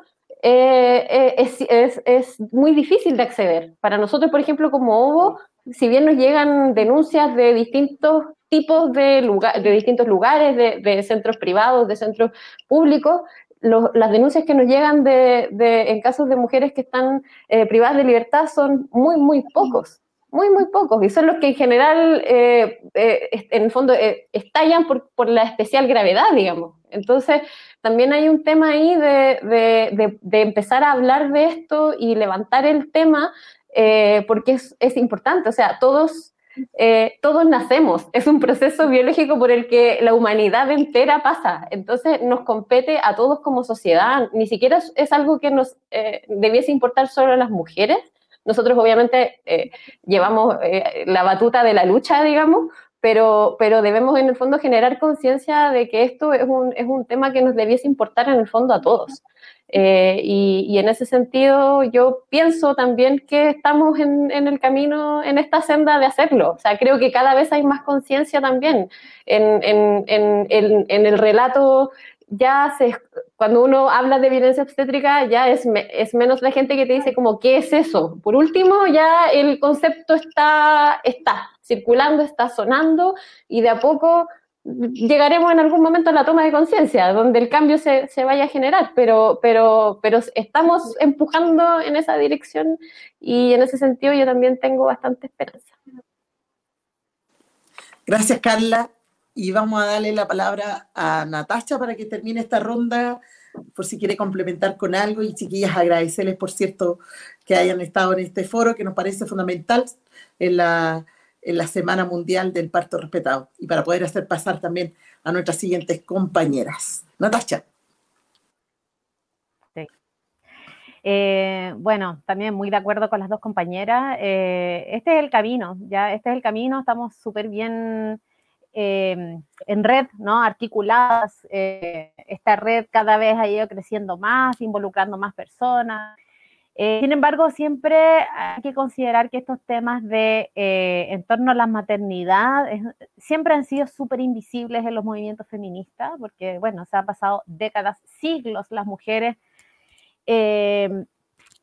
eh, eh, es, es, es, muy difícil de acceder. Para nosotros, por ejemplo, como OVO, si bien nos llegan denuncias de distintos tipos de, lugar, de distintos lugares, de, centros privados, de centros públicos, las denuncias que nos llegan de, en casos de mujeres que están eh, privadas de libertad son muy, muy pocos muy, muy pocos, y son los que en general, eh, eh, en el fondo, estallan por, por, la especial gravedad, digamos. Entonces, también hay un tema ahí de, de, de, empezar a hablar de esto y levantar el tema, porque es, es, importante, o sea, todos, todos nacemos, es un proceso biológico por el que la humanidad entera pasa, entonces nos compete a todos como sociedad, ni siquiera es, es algo que nos debiese importar solo a las mujeres, nosotros obviamente eh, llevamos eh, la batuta de la lucha, digamos, pero, pero debemos en el fondo generar conciencia de que esto es un, es un tema que nos debiese importar en el fondo a todos. Eh, y, y, en ese sentido yo pienso también que estamos en, en, el camino, en esta senda de hacerlo. O sea, creo que cada vez hay más conciencia también en, en, en, el relato ya se, cuando uno habla de violencia obstétrica, ya es, es, menos la gente que te dice como, ¿qué es eso? Por último, ya el concepto está, está circulando, está sonando y de a poco llegaremos en algún momento a la toma de conciencia, donde el cambio se, se, vaya a generar, pero, pero, pero estamos empujando en esa dirección y en ese sentido yo también tengo bastante esperanza. Gracias, Carla y vamos a darle la palabra a Natasha para que termine esta ronda, por si quiere complementar con algo y chiquillas agradecerles, por cierto, que hayan estado en este foro que nos parece fundamental en la, en la Semana Mundial del Parto Respetado y para poder hacer pasar también a nuestras siguientes compañeras. Natasha. Eh, bueno, también muy de acuerdo con las dos compañeras. Eh, este es el camino, ya, este es el camino, estamos súper bien Em, en red, ¿no? Articuladas. Eh, esta red cada vez ha ido creciendo más, involucrando más personas. Eh, sin embargo, siempre hay que considerar que estos temas de eh, en torno a la maternidad siempre han sido súper invisibles en los movimientos feministas, porque, bueno, se han pasado décadas, siglos las mujeres em,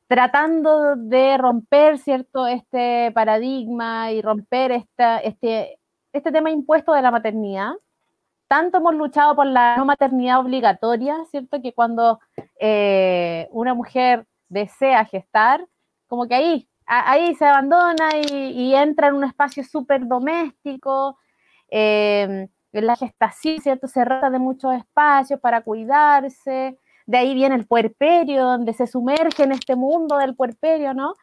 tratando de romper, ¿cierto?, este paradigma y romper esta, este este tema impuesto de la maternidad tanto hemos luchado por la no maternidad obligatoria, ¿cierto? Que cuando eh, una mujer desea gestar, como que ahí, ahí se abandona y, entra en un espacio súper doméstico. En la gestación, ¿cierto? Se rata de muchos espacios para cuidarse. De ahí viene el puerperio, donde se sumerge en este mundo del puerperio, ¿no?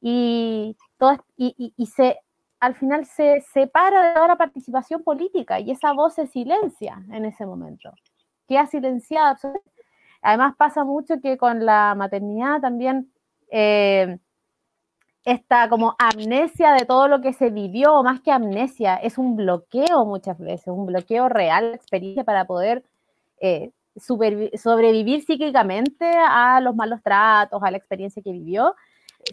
Y, todo, y, y se al final se separa de toda la participación política y esa voz se silencia en ese momento. Queda silenciada. Además pasa mucho que con la maternidad también eh, esta como amnesia de todo lo que se vivió, más que amnesia, es un bloqueo muchas veces, un bloqueo real de experiencia para poder eh, sobrevivir psíquicamente a los malos tratos, a la experiencia que vivió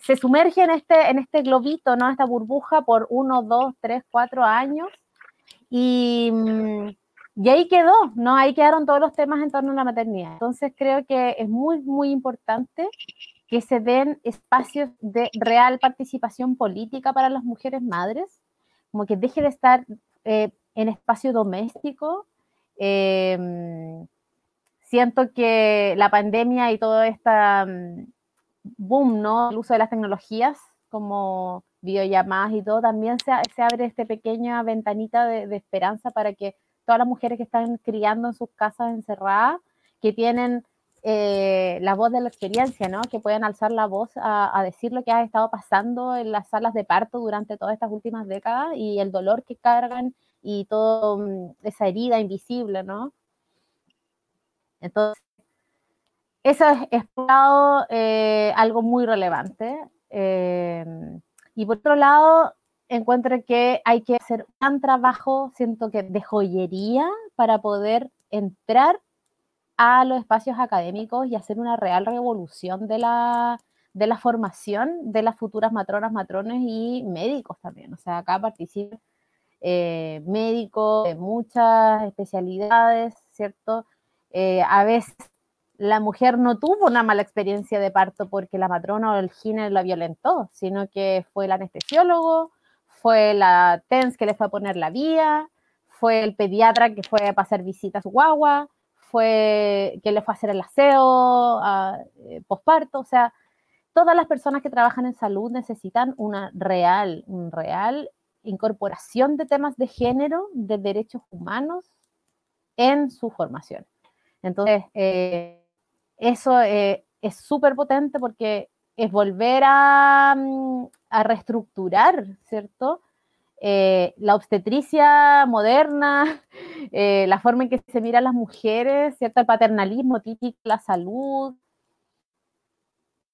se sumerge en este, en este globito, ¿no? Esta burbuja por uno, dos, tres, cuatro años. Y, mm, y ahí quedó, ¿no? Ahí quedaron todos los temas en torno a la maternidad. Entonces creo que es muy, muy importante que se den espacios de real participación política para las mujeres madres, como que deje de estar eh, en espacio doméstico. Em, siento que la pandemia y toda esta mm, boom, ¿no? El uso de las tecnologías como videollamadas y todo, también se, se abre esta pequeña ventanita de, esperanza para que todas las mujeres que están criando en sus casas encerradas, que tienen eh, la voz de la experiencia, ¿no? Que pueden alzar la voz a, decir lo que ha estado pasando en las salas de parto durante todas estas últimas décadas y el dolor que cargan y toda mm, esa herida invisible, ¿no? Entonces, eso es, por lado, eh, algo muy relevante. Eh, y por otro lado, encuentro que hay que hacer un trabajo, siento que de joyería, para poder entrar a los espacios académicos y hacer una real revolución de la, de la formación de las futuras matronas, matrones y médicos también. O sea, acá participan eh, médicos de muchas especialidades, ¿cierto? a veces la mujer no tuvo una mala experiencia de parto porque la matrona o el gine la violentó, sino que fue el anestesiólogo, fue la TENS que le fue a poner la vía, fue el pediatra que fue a pasar visitas guagua, fue que le fue a hacer el aseo eh, posparto, o sea, todas las personas que trabajan en salud necesitan una real, un real incorporación de temas de género, de derechos humanos en su formación. Entonces, eh, eso eh, es súper potente porque es volver a, mm, reestructurar, ¿cierto? Eh, la obstetricia moderna, eh, la forma en que se miran las mujeres, ¿cierto? El paternalismo típico, la salud.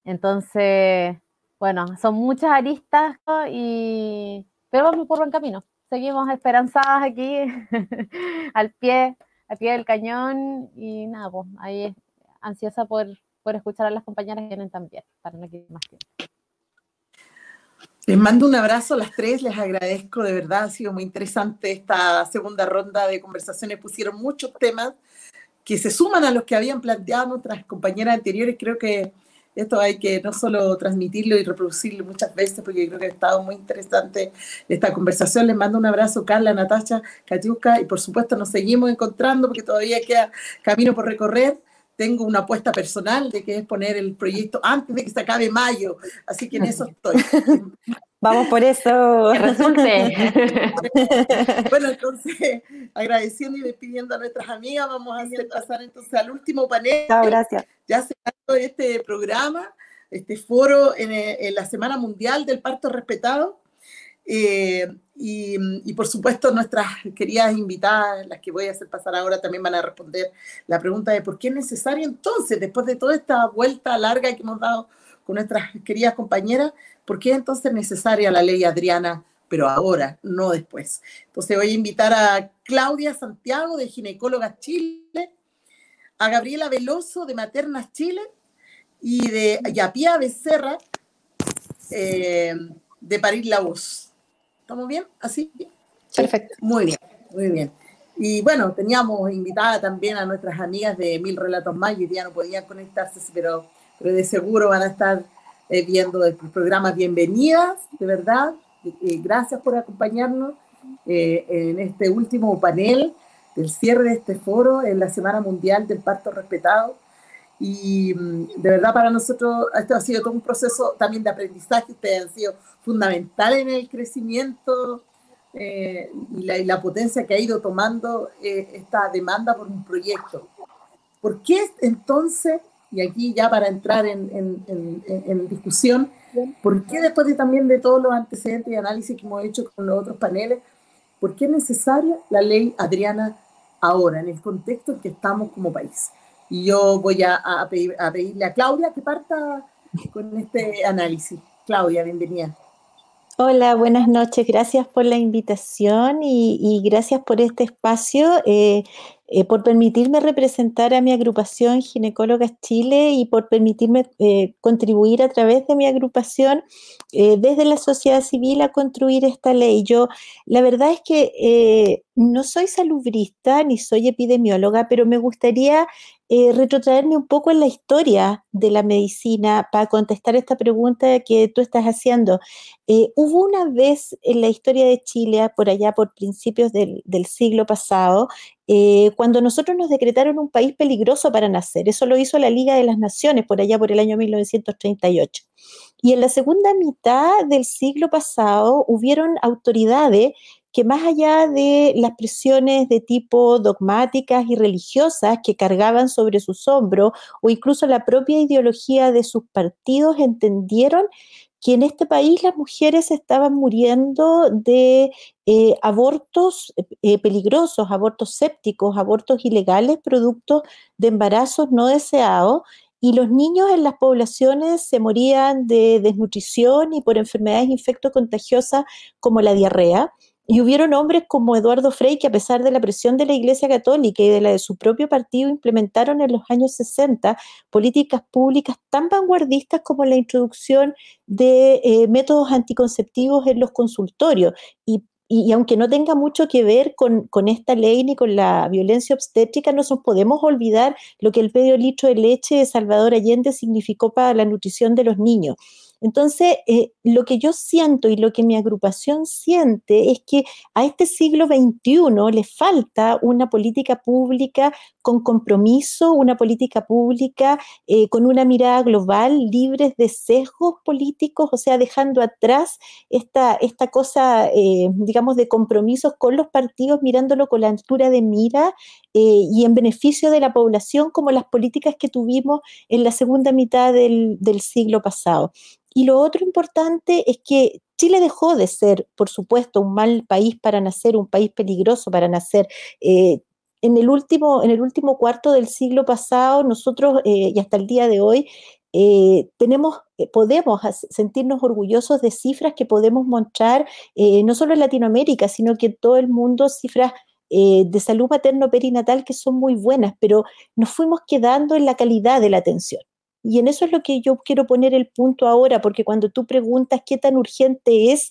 Entonces, bueno, son muchas aristas y... pero vamos por buen camino. Seguimos esperanzadas aquí al pie, al pie del cañón y nada, pues ahí ansiosa por, por escuchar a las compañeras que vienen también, para no quedar más tiempo. Les mando un abrazo a las tres, les agradezco, de verdad ha sido muy interesante esta segunda ronda de conversaciones, pusieron muchos temas que se suman a los que habían planteado nuestras compañeras anteriores, creo que esto hay que no solo transmitirlo y reproducirlo muchas veces, porque creo que ha estado muy interesante esta conversación. Les mando un abrazo, Carla, Natacha, Katiuska, y por supuesto nos seguimos encontrando porque todavía queda camino por recorrer tengo una apuesta personal de que es poner el proyecto antes de que se acabe mayo, así que en eso estoy. Vamos por eso. Que resulte. bueno, entonces, agradeciendo y despidiendo a nuestras amigas, vamos a hacer pasar entonces al último panel. Chao, gracias. Ya cerrando este programa, este foro en, en la Semana Mundial del Parto Respetado. Eh, y, por supuesto, nuestras queridas invitadas, las que voy a hacer pasar ahora, también van a responder la pregunta de por qué es necesario entonces, después de toda esta vuelta larga que hemos dado con nuestras queridas compañeras, por qué entonces es necesaria la ley Adriana, pero ahora, no después. Entonces voy a invitar a Claudia Santiago de Ginecólogas Chile, a Gabriela Veloso de Maternas Chile y de Yapía Becerra eh, de París La Voz. ¿Estamos bien? ¿Así? Perfecto. Muy bien, muy bien. Y bueno, teníamos invitada también a nuestras amigas de Mil Relatos Más, y ya no podían conectarse, pero, pero de seguro van a estar eh, viendo el programa. Bienvenidas, de verdad. Eh, gracias por acompañarnos eh, en este último panel del cierre de este foro en la Semana Mundial del Parto Respetado. Y mm, de verdad para nosotros esto ha sido todo un proceso también de aprendizaje, ustedes han sido fundamentales en el crecimiento eh, y, la, potencia que ha ido tomando eh, esta demanda por un proyecto. ¿Por qué entonces, y aquí ya para entrar en, en, en, discusión, ¿por qué después de también de todos los antecedentes y análisis que hemos hecho con los otros paneles, por qué es necesaria la ley Adriana ahora, en el contexto en que estamos como país? Y yo voy a, pedirle a Claudia que parta con este análisis. Claudia, bienvenida. Hola, buenas noches. Gracias por la invitación y, gracias por este espacio, eh, eh, por permitirme representar a mi agrupación Ginecólogas Chile y por permitirme eh, contribuir a través de mi agrupación desde la sociedad civil a construir esta ley. Yo, la verdad es que no soy salubrista ni soy epidemióloga, pero me gustaría eh, retrotraerme un poco en la historia de la medicina para contestar esta pregunta que tú estás haciendo. Eh, hubo una vez en la historia de Chile, por allá por principios del, siglo pasado, eh, cuando nosotros nos decretaron un país peligroso para nacer. Eso lo hizo la Liga de las Naciones por allá por el año 1938. Y en la segunda mitad del siglo pasado hubieron autoridades que más allá de las presiones de tipo dogmáticas y religiosas que cargaban sobre sus hombros o incluso la propia ideología de sus partidos, entendieron que en este país las mujeres estaban muriendo de eh, abortos eh, peligrosos, abortos sépticos, abortos ilegales, producto de embarazos no deseados, y los niños en las poblaciones se morían de desnutrición y por enfermedades infectocontagiosas como la diarrea. Y hubieron hombres como Eduardo Frei que a pesar de la presión de la Iglesia Católica y de la de su propio partido implementaron en los años 60 políticas públicas tan vanguardistas como la introducción de eh, métodos anticonceptivos en los consultorios. Y, aunque no tenga mucho que ver con, con, esta ley ni con la violencia obstétrica, no nos podemos olvidar lo que el medio litro de leche de Salvador Allende significó para la nutrición de los niños. Entonces, eh, lo que yo siento y lo que mi agrupación siente es que a este siglo XXI le falta una política pública con compromiso, una política pública eh, con una mirada global, libres de sesgos políticos, o sea, dejando atrás esta, esta cosa, eh, digamos, de compromisos con los partidos, mirándolo con la altura de mira y en beneficio de la población, como las políticas que tuvimos en la segunda mitad del, siglo pasado. Y lo otro importante es que Chile dejó de ser, por supuesto, un mal país para nacer, un país peligroso para nacer. Eh, en, el último, en el último cuarto del siglo pasado, nosotros eh, y hasta el día de hoy, eh, tenemos, podemos sentirnos orgullosos de cifras que podemos mostrar no solo en Latinoamérica, sino que en todo el mundo, cifras de salud materno-perinatal que son muy buenas, pero nos fuimos quedando en la calidad de la atención. Y en eso es lo que yo quiero poner el punto ahora, porque cuando tú preguntas qué tan urgente es,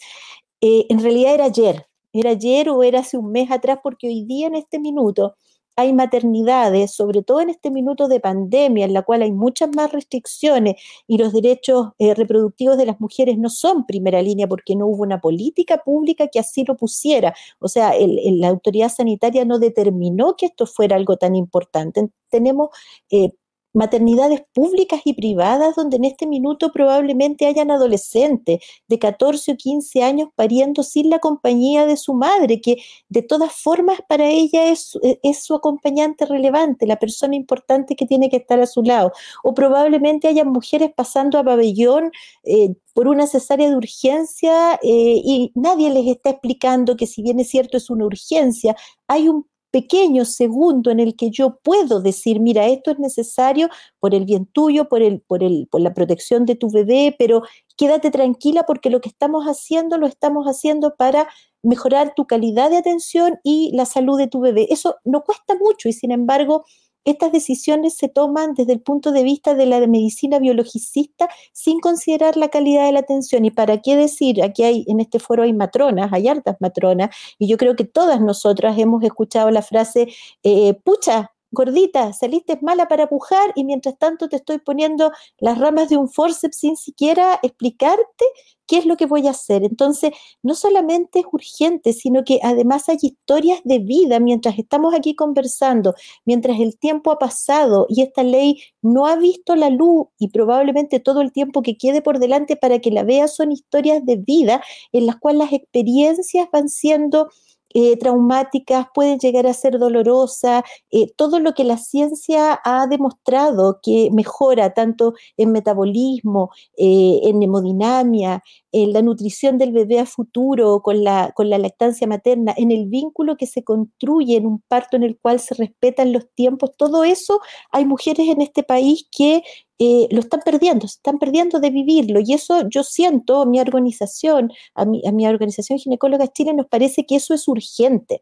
eh, en realidad era ayer, era ayer o era hace un mes atrás, porque hoy día en este minuto hay maternidades, sobre todo en este minuto de pandemia, en la cual hay muchas más restricciones y los derechos eh, reproductivos de las mujeres no son primera línea porque no hubo una política pública que así lo pusiera. O sea, la autoridad sanitaria no determinó que esto fuera algo tan importante. Tenemos eh, maternidades públicas y privadas donde en este minuto probablemente hayan adolescentes de 14 o 15 años pariendo sin la compañía de su madre, que de todas formas para ella es, su acompañante relevante, la persona importante que tiene que estar a su lado. O probablemente hayan mujeres pasando a pabellón eh, por una cesárea de urgencia eh, y nadie les está explicando que si bien es cierto es una urgencia, hay un pequeño segundo en el que yo puedo decir, mira, esto es necesario por el bien tuyo, por, el, por, el, por la protección de tu bebé, pero quédate tranquila porque lo que estamos haciendo lo estamos haciendo para mejorar tu calidad de atención y la salud de tu bebé. Eso no cuesta mucho y sin embargo estas decisiones se toman desde el punto de vista de la medicina biologicista sin considerar la calidad de la atención. ¿Y para qué decir? Aquí hay, en este foro hay matronas, hay hartas matronas, y yo creo que todas nosotras hemos escuchado la frase, eh, pucha, gordita, saliste mala para pujar y mientras tanto te estoy poniendo las ramas de un forceps sin siquiera explicarte qué es lo que voy a hacer. Entonces, no solamente es urgente, sino que además hay historias de vida mientras estamos aquí conversando, mientras el tiempo ha pasado y esta ley no ha visto la luz y probablemente todo el tiempo que quede por delante para que la vea son historias de vida en las cuales las experiencias van siendo eh, traumáticas, pueden llegar a ser dolorosas, eh, todo lo que la ciencia ha demostrado que mejora tanto en metabolismo, eh, en hemodinamia, en la nutrición del bebé a futuro, con la, con la lactancia materna, en el vínculo que se construye en un parto en el cual se respetan los tiempos, todo eso hay mujeres en este país que eh, lo están perdiendo, se están perdiendo de vivirlo. Y eso yo siento, mi organización, a mi, a mi organización Ginecóloga Chile, nos parece que eso es urgente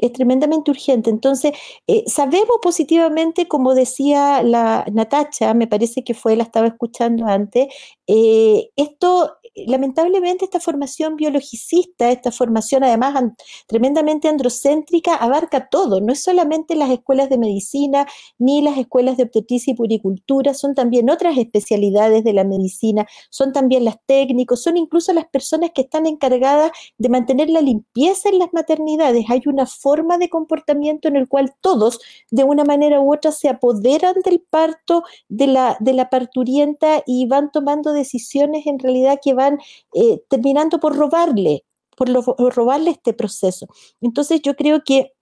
es tremendamente urgente. Entonces, eh, sabemos positivamente, como decía la Natacha, me parece que fue, la estaba escuchando antes, eh, esto, lamentablemente, esta formación biologicista, esta formación además tremendamente androcéntrica, abarca todo, no es solamente las escuelas de medicina ni las escuelas de obstetricia y puricultura, son también otras especialidades de la medicina, son también las técnicos, son incluso las personas que están encargadas de mantener la limpieza en las maternidades. Hay una forma de comportamiento en el cual todos, de una manera u otra, se apoderan del parto, de la, de parturienta y van tomando decisiones en realidad que van eh, terminando por robarle, por, robarle este proceso. Entonces yo creo que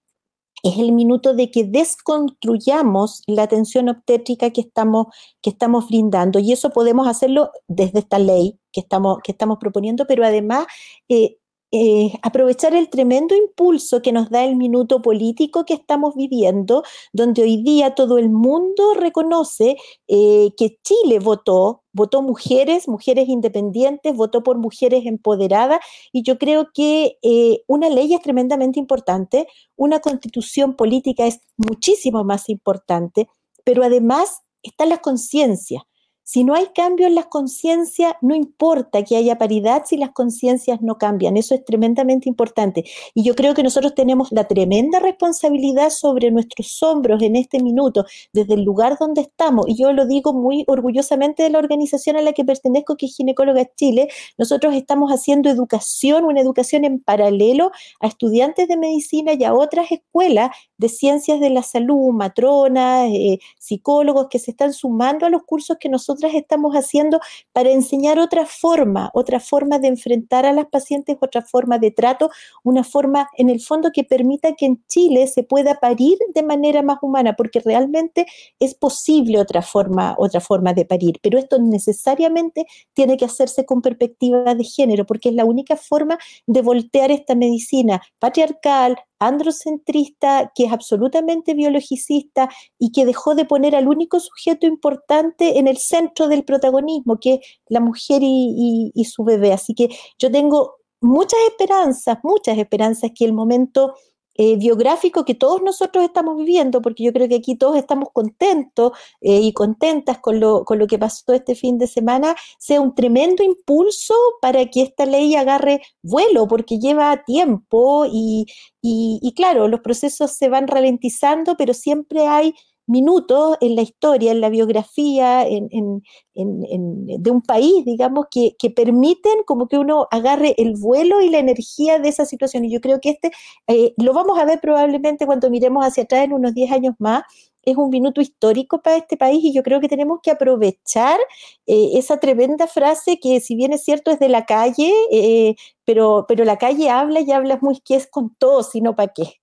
es el minuto de que desconstruyamos la atención obstétrica que estamos, que estamos brindando. Y eso podemos hacerlo desde esta ley que estamos, que estamos proponiendo, pero además eh, eh, aprovechar el tremendo impulso que nos da el minuto político que estamos viviendo, donde hoy día todo el mundo reconoce eh, que Chile votó, votó mujeres, mujeres independientes, votó por mujeres empoderadas, y yo creo que eh, una ley es tremendamente importante, una constitución política es muchísimo más importante, pero además está la conciencia. Si no hay cambio en las conciencias, no importa que haya paridad si las conciencias no cambian. Eso es tremendamente importante. Y yo creo que nosotros tenemos la tremenda responsabilidad sobre nuestros hombros en este minuto, desde el lugar donde estamos. Y yo lo digo muy orgullosamente de la organización a la que pertenezco, que es Ginecóloga Chile. Nosotros estamos haciendo educación, una educación en paralelo a estudiantes de medicina y a otras escuelas de ciencias de la salud, matronas, eh, psicólogos que se están sumando a los cursos que nosotros estamos haciendo para enseñar otra forma, otra forma de enfrentar a las pacientes, otra forma de trato, una forma en el fondo que permita que en Chile se pueda parir de manera más humana, porque realmente es posible otra forma, otra forma de parir, pero esto necesariamente tiene que hacerse con perspectiva de género, porque es la única forma de voltear esta medicina patriarcal, androcentrista, que es absolutamente biologicista y que dejó de poner al único sujeto importante en el centro del protagonismo, que es la mujer y, y su bebé. Así que yo tengo muchas esperanzas, muchas esperanzas que el momento eh, biográfico que todos nosotros estamos viviendo, porque yo creo que aquí todos estamos contentos eh, y contentas con lo, con lo que pasó este fin de semana, sea un tremendo impulso para que esta ley agarre vuelo, porque lleva tiempo y, y claro, los procesos se van ralentizando, pero siempre hay minutos en la historia, en la biografía en, de un país, digamos, que, permiten como que uno agarre el vuelo y la energía de esa situación. Y yo creo que este eh, lo vamos a ver probablemente cuando miremos hacia atrás en unos 10 años más. Es un minuto histórico para este país y yo creo que tenemos que aprovechar eh, esa tremenda frase que si bien es cierto es de la calle, eh, pero, pero la calle habla y habla muy que es con todo, sino para qué.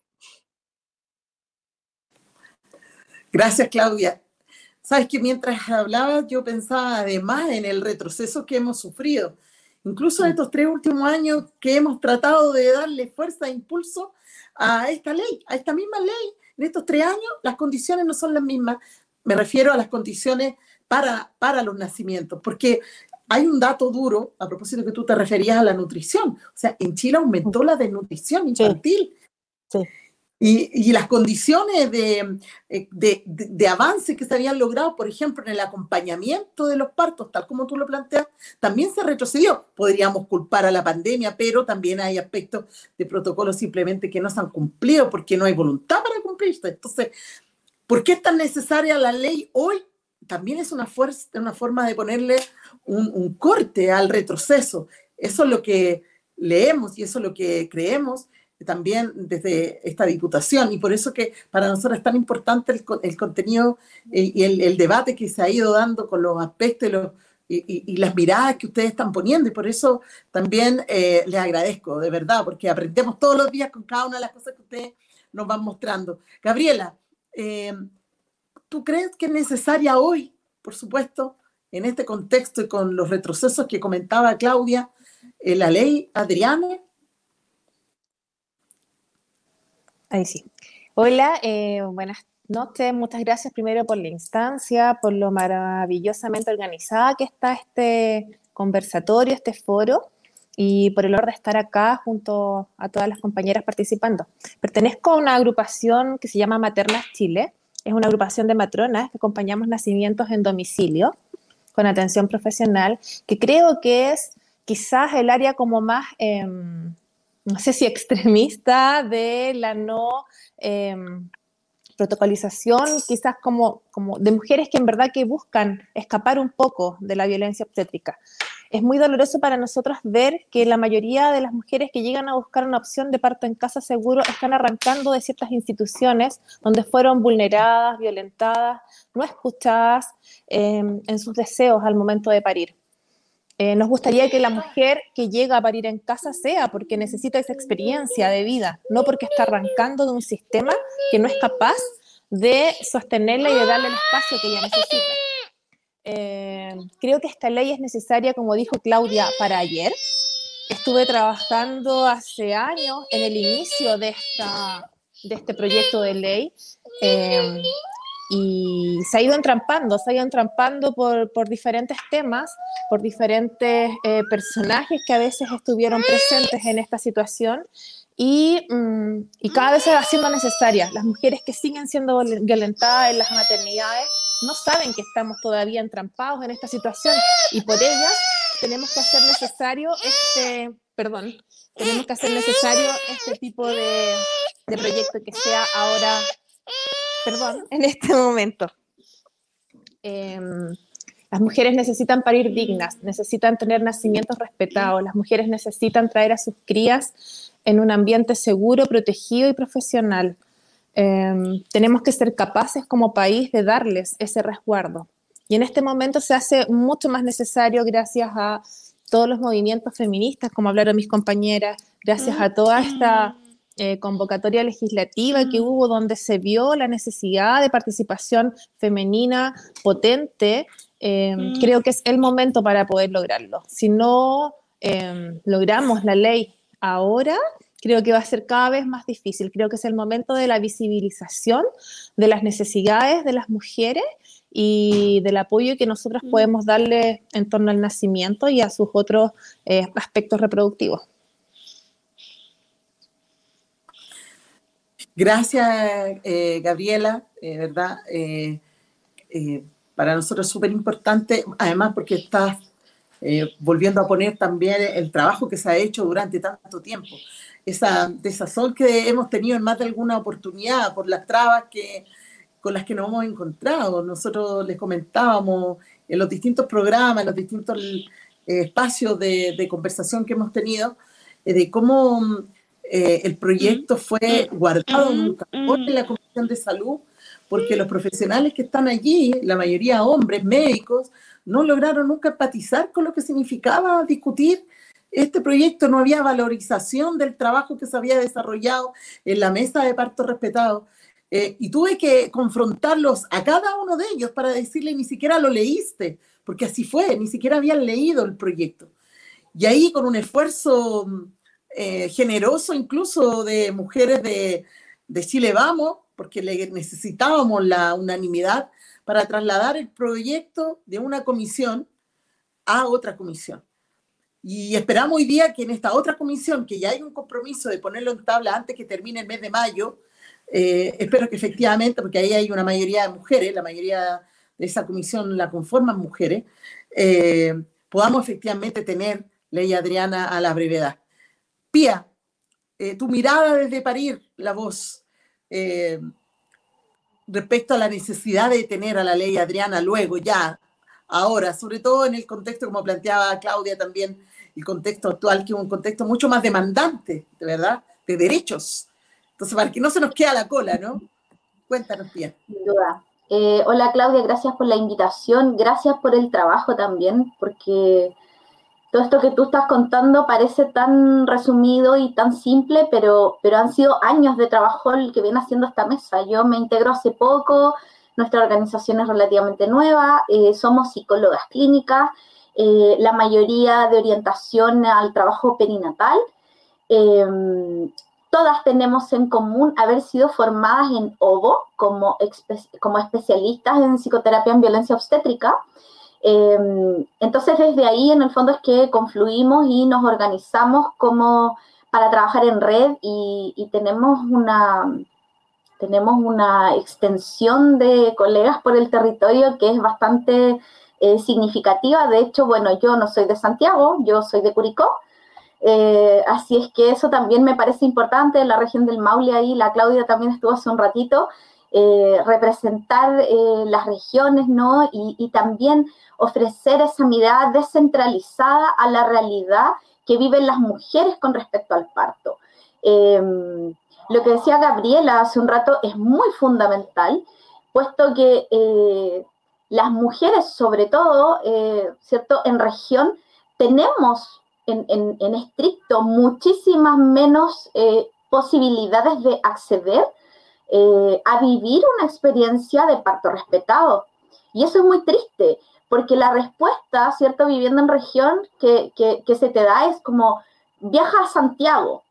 Gracias, Claudia. Sabes que mientras hablaba yo pensaba además en el retroceso que hemos sufrido, incluso en estos tres últimos años que hemos tratado de darle fuerza e impulso a esta ley, a esta misma ley. En estos tres años las condiciones no son las mismas. Me refiero a las condiciones para, para los nacimientos, porque hay un dato duro, a propósito que tú te referías a la nutrición. O sea, en Chile aumentó la desnutrición infantil. Sí. Y, las condiciones eh, de, de, avance que se habían logrado, por ejemplo, en el acompañamiento de los partos, tal como tú lo planteas, también se retrocedió. Podríamos culpar a la pandemia, pero también hay aspectos de protocolo simplemente que no se han cumplido porque no hay voluntad para cumplirse. Entonces, ¿Por qué es tan necesaria la ley hoy? También es una, fuerza, una forma de ponerle un, un corte al retroceso. Eso es lo que leemos y eso es lo que creemos también desde esta diputación y por eso que para nosotros es tan importante el, el contenido eh, y el, el, debate que se ha ido dando con los aspectos y, los, y, y las miradas que ustedes están poniendo y por eso también eh, les agradezco de verdad porque aprendemos todos los días con cada una de las cosas que ustedes nos van mostrando. Gabriela, eh, ¿tú crees que es necesaria hoy, por supuesto, en este contexto y con los retrocesos que comentaba Claudia, eh, la ley Adriana? Sí. Hola, eh, buenas noches. Muchas gracias primero por la instancia, por lo maravillosamente organizada que está este conversatorio, este foro, y por el honor de estar acá junto a todas las compañeras participando. Pertenezco a una agrupación que se llama Maternas Chile. Es una agrupación de matronas que acompañamos nacimientos en domicilio con atención profesional, que creo que es quizás el área como más... Eh, no sé si extremista de la no eh, protocolización, quizás como, como de mujeres que en verdad que buscan escapar un poco de la violencia obstétrica. Es muy doloroso para nosotros ver que la mayoría de las mujeres que llegan a buscar una opción de parto en casa seguro están arrancando de ciertas instituciones donde fueron vulneradas, violentadas, no escuchadas eh, en sus deseos al momento de parir. Eh, nos gustaría que la mujer que llega a parir en casa sea porque necesita esa experiencia de vida, no porque está arrancando de un sistema que no es capaz de sostenerla y de darle el espacio que ella necesita. Eh, creo que esta ley es necesaria, como dijo Claudia, para ayer. Estuve trabajando hace años en el inicio de, esta, de este proyecto de ley. Eh, y se ha ido entrampando, se ha ido entrampando por, por diferentes temas, por diferentes eh, personajes que a veces estuvieron presentes en esta situación y, mm, y, cada vez se va haciendo necesaria. Las mujeres que siguen siendo violentadas en las maternidades no saben que estamos todavía entrampados en esta situación y por ellas tenemos que hacer necesario este, perdón, tenemos que hacer necesario este tipo de, de proyecto que sea ahora perdón, en este momento. Eh, las mujeres necesitan parir dignas, necesitan tener nacimientos respetados, las mujeres necesitan traer a sus crías en un ambiente seguro, protegido y profesional. Eh, tenemos que ser capaces como país de darles ese resguardo. Y en este momento se hace mucho más necesario gracias a todos los movimientos feministas, como hablaron mis compañeras, gracias a toda esta eh, convocatoria legislativa que hubo donde se vio la necesidad de participación femenina potente, eh, creo que es el momento para poder lograrlo. Si no eh, logramos la ley ahora, creo que va a ser cada vez más difícil. Creo que es el momento de la visibilización de las necesidades de las mujeres y del apoyo que nosotros podemos darle en torno al nacimiento y a sus otros aspectos reproductivos. Gracias, eh, Gabriela, eh, ¿verdad? Eh, para nosotros es súper importante, además porque estás volviendo a poner también el trabajo que se ha hecho durante tanto tiempo. Esa desazón que hemos tenido en más de alguna oportunidad por las trabas que, con las que nos hemos encontrado. Nosotros les comentábamos en los distintos programas, en los distintos espacios de, de conversación que hemos tenido, de cómo eh, el proyecto fue guardado en un cajón en la Comisión de Salud porque los profesionales que están allí, la mayoría hombres, médicos, no lograron nunca empatizar con lo que significaba discutir este proyecto. No había valorización del trabajo que se había desarrollado en la mesa de parto respetado. Eh, y tuve que confrontarlos a cada uno de ellos para decirle, ni siquiera lo leíste, porque así fue, ni siquiera habían leído el proyecto. Y ahí con un esfuerzo eh, generoso incluso de mujeres de, de Chile Vamos, porque necesitábamos la unanimidad para trasladar el proyecto de una comisión a otra comisión. Y esperamos hoy día que en esta otra comisión, que ya hay un compromiso de ponerlo en tabla antes que termine el mes de mayo, eh, espero que efectivamente, porque ahí hay una mayoría de mujeres, la mayoría de esa comisión la conforman mujeres, eh, podamos efectivamente tener ley Adriana a la brevedad. Pía, eh, tu mirada desde parir, la voz. Eh, respecto a la necesidad de tener a la ley Adriana luego, ya, ahora, sobre todo en el contexto, como planteaba Claudia también, el contexto actual, que es un contexto mucho más demandante, de verdad, de derechos. Entonces, para que no se nos quede la cola, ¿no? Cuéntanos bien. Sin duda. Eh, hola Claudia, gracias por la invitación, gracias por el trabajo también, porque todo esto que tú estás contando parece tan resumido y tan simple, pero, pero han sido años de trabajo el que viene haciendo esta mesa. Yo me integro hace poco, nuestra organización es relativamente nueva, eh, somos psicólogas clínicas, eh, la mayoría de orientación al trabajo perinatal. Em, todas tenemos en común haber sido formadas en OVO como, como especialistas en psicoterapia en violencia obstétrica. Em, entonces, desde ahí, en el fondo, es que confluimos y nos organizamos como para trabajar en red y, tenemos una tenemos una extensión de colegas por el territorio que es bastante eh, significativa. De hecho, bueno, yo no soy de Santiago, yo soy de Curicó. Eh, así es que eso también me parece importante, la región del Maule ahí, la Claudia también estuvo hace un ratito, eh, representar las regiones, ¿no? y, también ofrecer esa mirada descentralizada a la realidad que viven las mujeres con respecto al parto. Em, lo que decía Gabriela hace un rato es muy fundamental, puesto que eh, las mujeres, sobre todo, eh, ¿cierto? En región, tenemos en, estricto muchísimas menos eh, posibilidades de acceder a vivir una experiencia de parto respetado. Y eso es muy triste porque la respuesta, ¿cierto? Viviendo en región que, se te da es como, viaja a Santiago.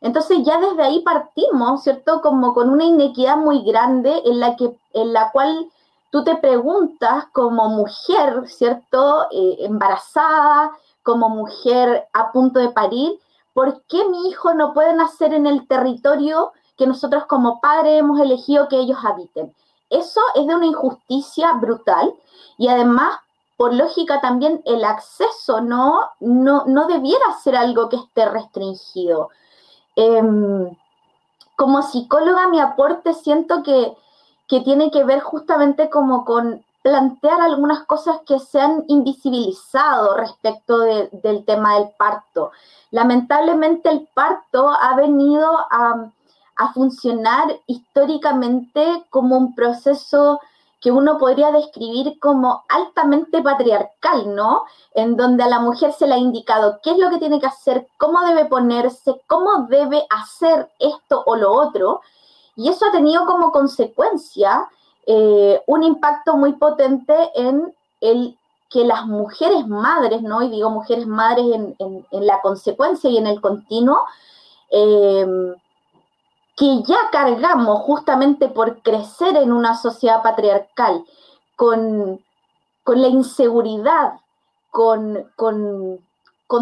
Entonces ya desde ahí partimos, ¿cierto? Como con una inequidad muy grande en la, que, en la cual tú te preguntas como mujer, ¿cierto? Eh, embarazada, como mujer a punto de parir, ¿por qué mi hijo no puede nacer en el territorio que nosotros como padres hemos elegido que ellos habiten? Eso es de una injusticia brutal y además, por lógica también, el acceso no, no, no debiera ser algo que esté restringido. Em, como psicóloga, mi aporte siento que, tiene que ver justamente como con plantear algunas cosas que se han invisibilizado respecto del tema del parto. Lamentablemente el parto ha venido a, a funcionar históricamente como un proceso que uno podría describir como altamente patriarcal, ¿no? En donde a la mujer se le ha indicado qué es lo que tiene que hacer, cómo debe ponerse, cómo debe hacer esto o lo otro. Y eso ha tenido como consecuencia eh, un impacto muy potente en el que las mujeres madres, ¿no? Y digo mujeres madres en, la consecuencia y en el continuo, eh, que ya cargamos justamente por crecer en una sociedad patriarcal, con, la inseguridad, con, con,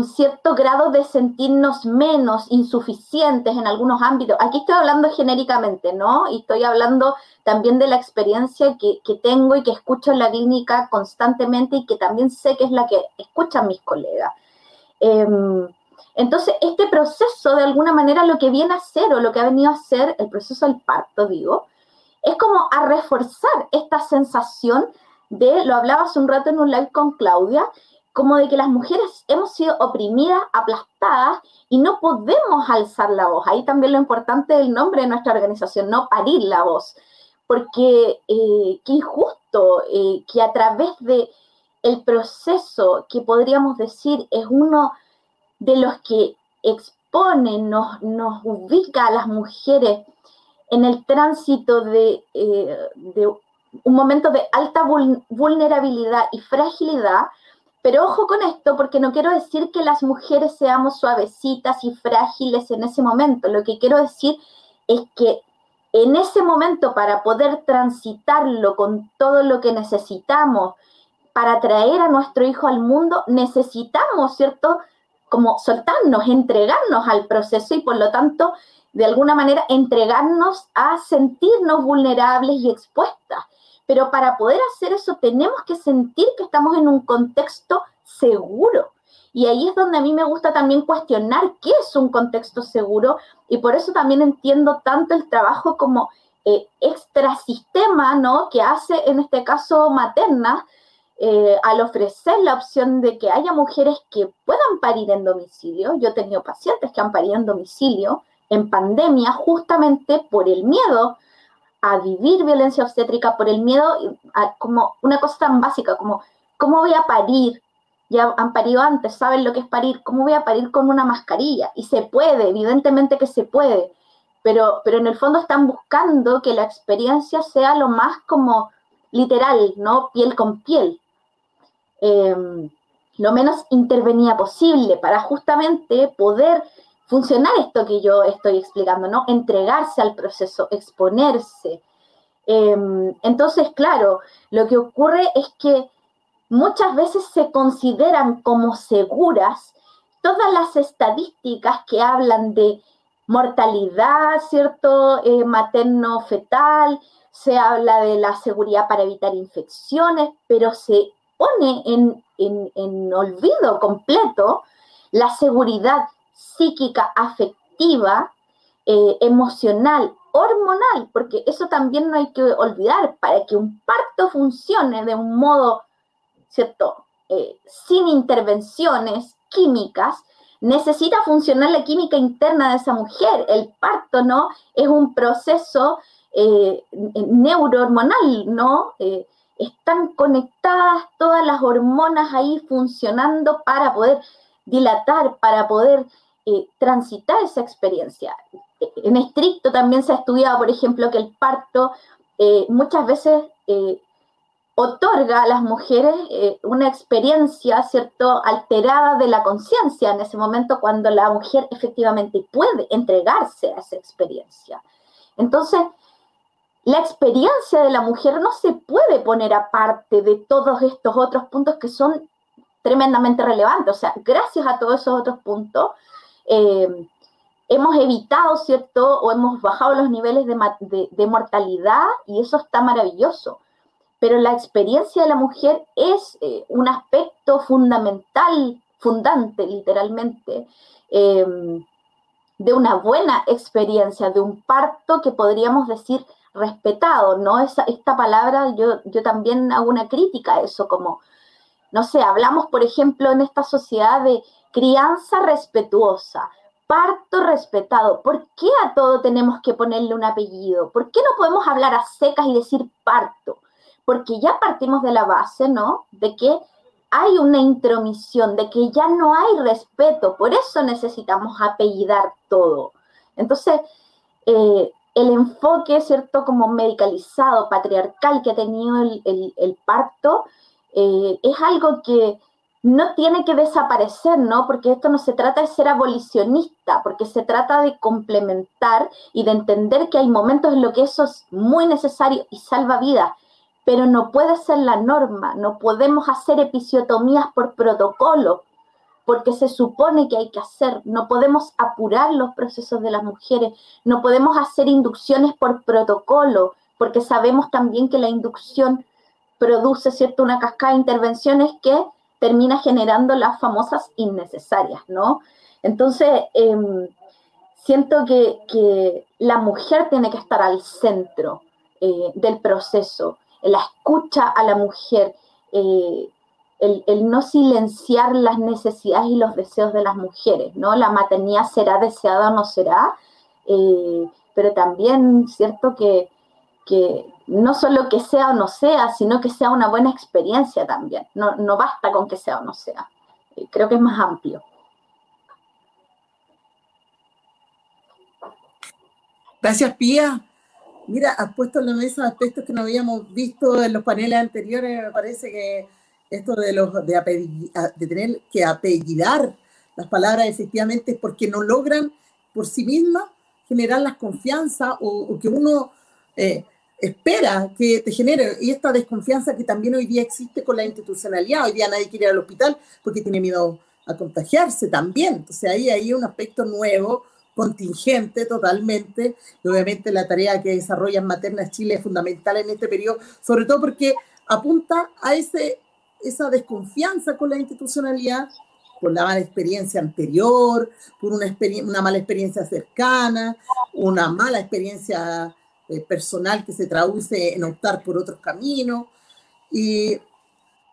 cierto grado de sentirnos menos, insuficientes en algunos ámbitos. Aquí estoy hablando genéricamente, ¿no? Y estoy hablando también de la experiencia que, tengo y que escucho en la clínica constantemente y que también sé que es la que escuchan mis colegas. Em, entonces, este proceso, de alguna manera, lo que viene a ser o lo que ha venido a ser el proceso del parto, digo, es como a reforzar esta sensación de, lo hablaba hace un rato en un live con Claudia, como de que las mujeres hemos sido oprimidas, aplastadas y no podemos alzar la voz. Ahí también lo importante del nombre de nuestra organización, no parir la voz, porque eh, qué injusto eh, que a través de el proceso que podríamos decir es uno de los que exponen, nos, ubica a las mujeres en el tránsito de, eh, un momento de alta vulnerabilidad y fragilidad, pero ojo con esto, porque no quiero decir que las mujeres seamos suavecitas y frágiles en ese momento. Lo que quiero decir es que en ese momento, para poder transitarlo con todo lo que necesitamos para traer a nuestro hijo al mundo, necesitamos, ¿cierto? Como soltarnos, entregarnos al proceso y por lo tanto, de alguna manera, entregarnos a sentirnos vulnerables y expuestas. Pero para poder hacer eso tenemos que sentir que estamos en un contexto seguro. Y ahí es donde a mí me gusta también cuestionar qué es un contexto seguro y por eso también entiendo tanto el trabajo como eh, extrasistema, ¿no? Que hace en este caso materna, eh, al ofrecer la opción de que haya mujeres que puedan parir en domicilio. Yo he tenido pacientes que han parido en domicilio en pandemia justamente por el miedo a vivir violencia obstétrica, por el miedo a como una cosa tan básica como ¿cómo voy a parir? Ya han parido antes, saben lo que es parir, ¿cómo voy a parir con una mascarilla? Y se puede, evidentemente que se puede, pero, pero en el fondo están buscando que la experiencia sea lo más como literal, ¿no? Piel con piel. Em, lo menos intervenía posible para justamente poder funcionar esto que yo estoy explicando, ¿no? Entregarse al proceso, exponerse. Em, entonces, claro, lo que ocurre es que muchas veces se consideran como seguras todas las estadísticas que hablan de mortalidad, ¿cierto? Eh, materno-fetal, se habla de la seguridad para evitar infecciones, pero se pone en, olvido completo la seguridad psíquica, afectiva, eh, emocional, hormonal, porque eso también no hay que olvidar, para que un parto funcione de un modo, ¿cierto? Eh, sin intervenciones químicas, necesita funcionar la química interna de esa mujer. El parto, ¿no? Es un proceso eh, neurohormonal, ¿no? Están conectadas todas las hormonas ahí funcionando para poder dilatar, para poder eh, transitar esa experiencia. En estricto también se ha estudiado, por ejemplo, que el parto eh, muchas veces eh, otorga a las mujeres una experiencia, ¿cierto?, alterada de la conciencia en ese momento cuando la mujer efectivamente puede entregarse a esa experiencia. Entonces, la experiencia de la mujer no se puede poner aparte de todos estos otros puntos que son tremendamente relevantes. O sea, gracias a todos esos otros puntos, eh, hemos evitado, ¿cierto? O hemos bajado los niveles de, mortalidad y eso está maravilloso. Pero la experiencia de la mujer es eh, un aspecto fundamental, fundante, literalmente, eh, de una buena experiencia, de un parto que podríamos decir respetado, ¿no? Esa, esta palabra, yo, yo también hago una crítica a eso, como, no sé, hablamos, por ejemplo, en esta sociedad de crianza respetuosa, parto respetado. ¿Por qué a todo tenemos que ponerle un apellido? ¿Por qué no podemos hablar a secas y decir parto? Porque ya partimos de la base, ¿no? De que hay una intromisión, de que ya no hay respeto, por eso necesitamos apellidar todo. Entonces, eh, el enfoque, ¿cierto?, como medicalizado, patriarcal que ha tenido el, parto, eh, es algo que no tiene que desaparecer, ¿no? Porque esto no se trata de ser abolicionista, porque se trata de complementar y de entender que hay momentos en los que eso es muy necesario y salva vidas, pero no puede ser la norma, no podemos hacer episiotomías por protocolo, porque se supone que hay que hacer. No podemos apurar los procesos de las mujeres, no podemos hacer inducciones por protocolo, porque sabemos también que la inducción produce ¿cierto? una cascada de intervenciones que termina generando las famosas innecesarias, ¿no? Entonces, em, siento que, la mujer tiene que estar al centro eh, del proceso, la escucha a la mujer, eh, el, no silenciar las necesidades y los deseos de las mujeres, ¿no? La maternidad será deseada o no será, eh, pero también, ¿cierto? Que, no solo que sea o no sea, sino que sea una buena experiencia también. No, no basta con que sea o no sea. Eh, creo que es más amplio. Gracias, Pía. Mira, has puesto en la mesa aspectos que no habíamos visto en los paneles anteriores. Me parece que esto de, los, de, de tener que apellidar las palabras efectivamente es porque no logran por sí mismas generar la confianza o, que uno eh, espera que te genere. Y esta desconfianza que también hoy día existe con la institucionalidad. Hoy día nadie quiere ir al hospital porque tiene miedo a contagiarse también. Entonces ahí hay un aspecto nuevo, contingente totalmente. Y obviamente la tarea que desarrollan Maternas Chile es fundamental en este periodo, sobre todo porque apunta a ese esa desconfianza con la institucionalidad por la mala experiencia anterior, por una, una mala experiencia cercana, una mala experiencia eh, personal que se traduce en optar por otros caminos. Y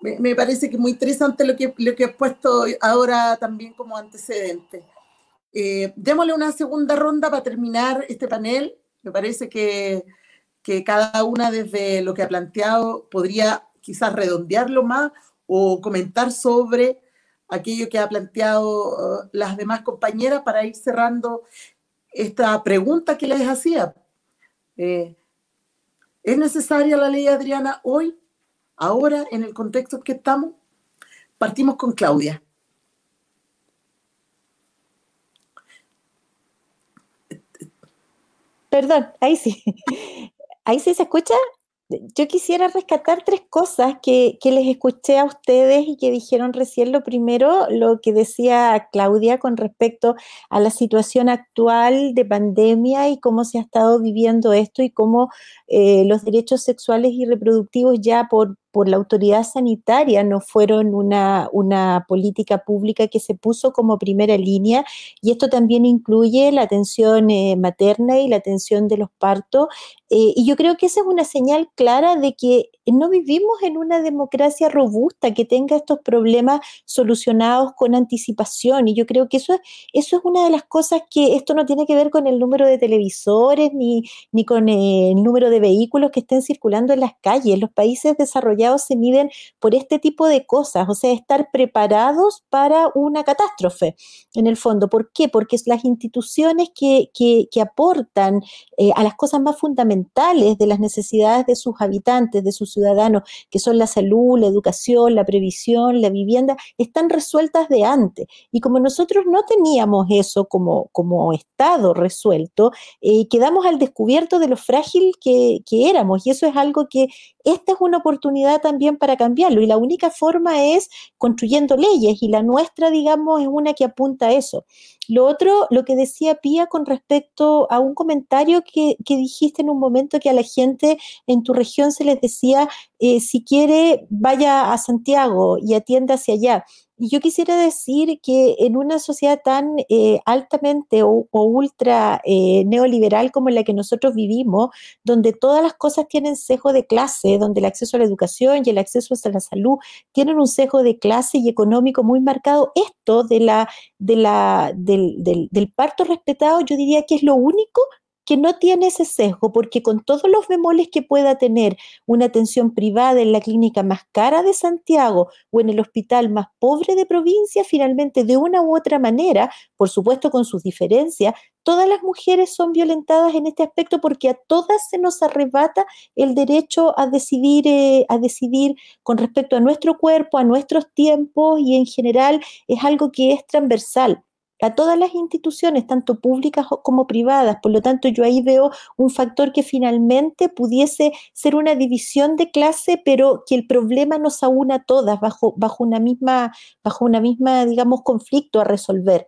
me, parece que es muy interesante lo que, lo que he puesto ahora también como antecedente. Eh, démosle una segunda ronda para terminar este panel. Me parece que, que cada una desde lo que ha planteado podría quizás redondearlo más o comentar sobre aquello que ha planteado uh, las demás compañeras para ir cerrando esta pregunta que les hacía. Eh, ¿Es necesaria la ley Adriana hoy, ahora, en el contexto en que estamos? Partimos con Claudia. Perdón, ahí sí. Ahí sí se escucha yo quisiera rescatar tres cosas que, les escuché a ustedes y que dijeron recién. Lo primero, lo que decía Claudia con respecto a la situación actual de pandemia y cómo se ha estado viviendo esto y cómo eh, los derechos sexuales y reproductivos ya por, por la autoridad sanitaria no fueron una, una, política pública que se puso como primera línea y esto también incluye la atención eh, materna y la atención de los partos eh, y yo creo que esa es una señal clara de que no vivimos en una democracia robusta que tenga estos problemas solucionados con anticipación y yo creo que eso es, eso es una de las cosas que esto no tiene que ver con el número de televisores ni, ni con el número de vehículos que estén circulando en las calles. Los países desarrollados se miden por este tipo de cosas, o sea, estar preparados para una catástrofe, en el fondo. ¿Por qué? Porque las instituciones que, aportan eh, a las cosas más fundamentales de las necesidades de sus habitantes, de sus ciudadanos, que son la salud, la educación, la previsión, la vivienda, están resueltas de antes. Y como nosotros no teníamos eso como, como Estado resuelto, eh, quedamos al descubierto de lo frágil que, que éramos. Y eso es algo que esta es una oportunidad también para cambiarlo y la única forma es construyendo leyes y la nuestra, digamos, es una que apunta a eso. Lo otro, lo que decía Pía con respecto a un comentario que, dijiste en un momento que a la gente en tu región se les decía, eh, si quiere, vaya a Santiago y atienda hacia allá. Yo quisiera decir que en una sociedad tan eh, altamente o, ultra eh, neoliberal como la que nosotros vivimos, donde todas las cosas tienen sesgo de clase, donde el acceso a la educación y el acceso a la salud tienen un sesgo de clase y económico muy marcado, esto de la, de la, del, del parto respetado, yo diría que es lo único que no tiene ese sesgo, porque con todos los bemoles que pueda tener una atención privada en la clínica más cara de Santiago o en el hospital más pobre de provincia, finalmente de una u otra manera, por supuesto con sus diferencias, todas las mujeres son violentadas en este aspecto porque a todas se nos arrebata el derecho a decidir, eh, a decidir con respecto a nuestro cuerpo, a nuestros tiempos y en general es algo que es transversal a todas las instituciones, tanto públicas como privadas. Por lo tanto, yo ahí veo un factor que finalmente pudiese ser una división de clase, pero que el problema nos aúna a todas bajo, bajo una misma, bajo una misma, digamos, conflicto a resolver.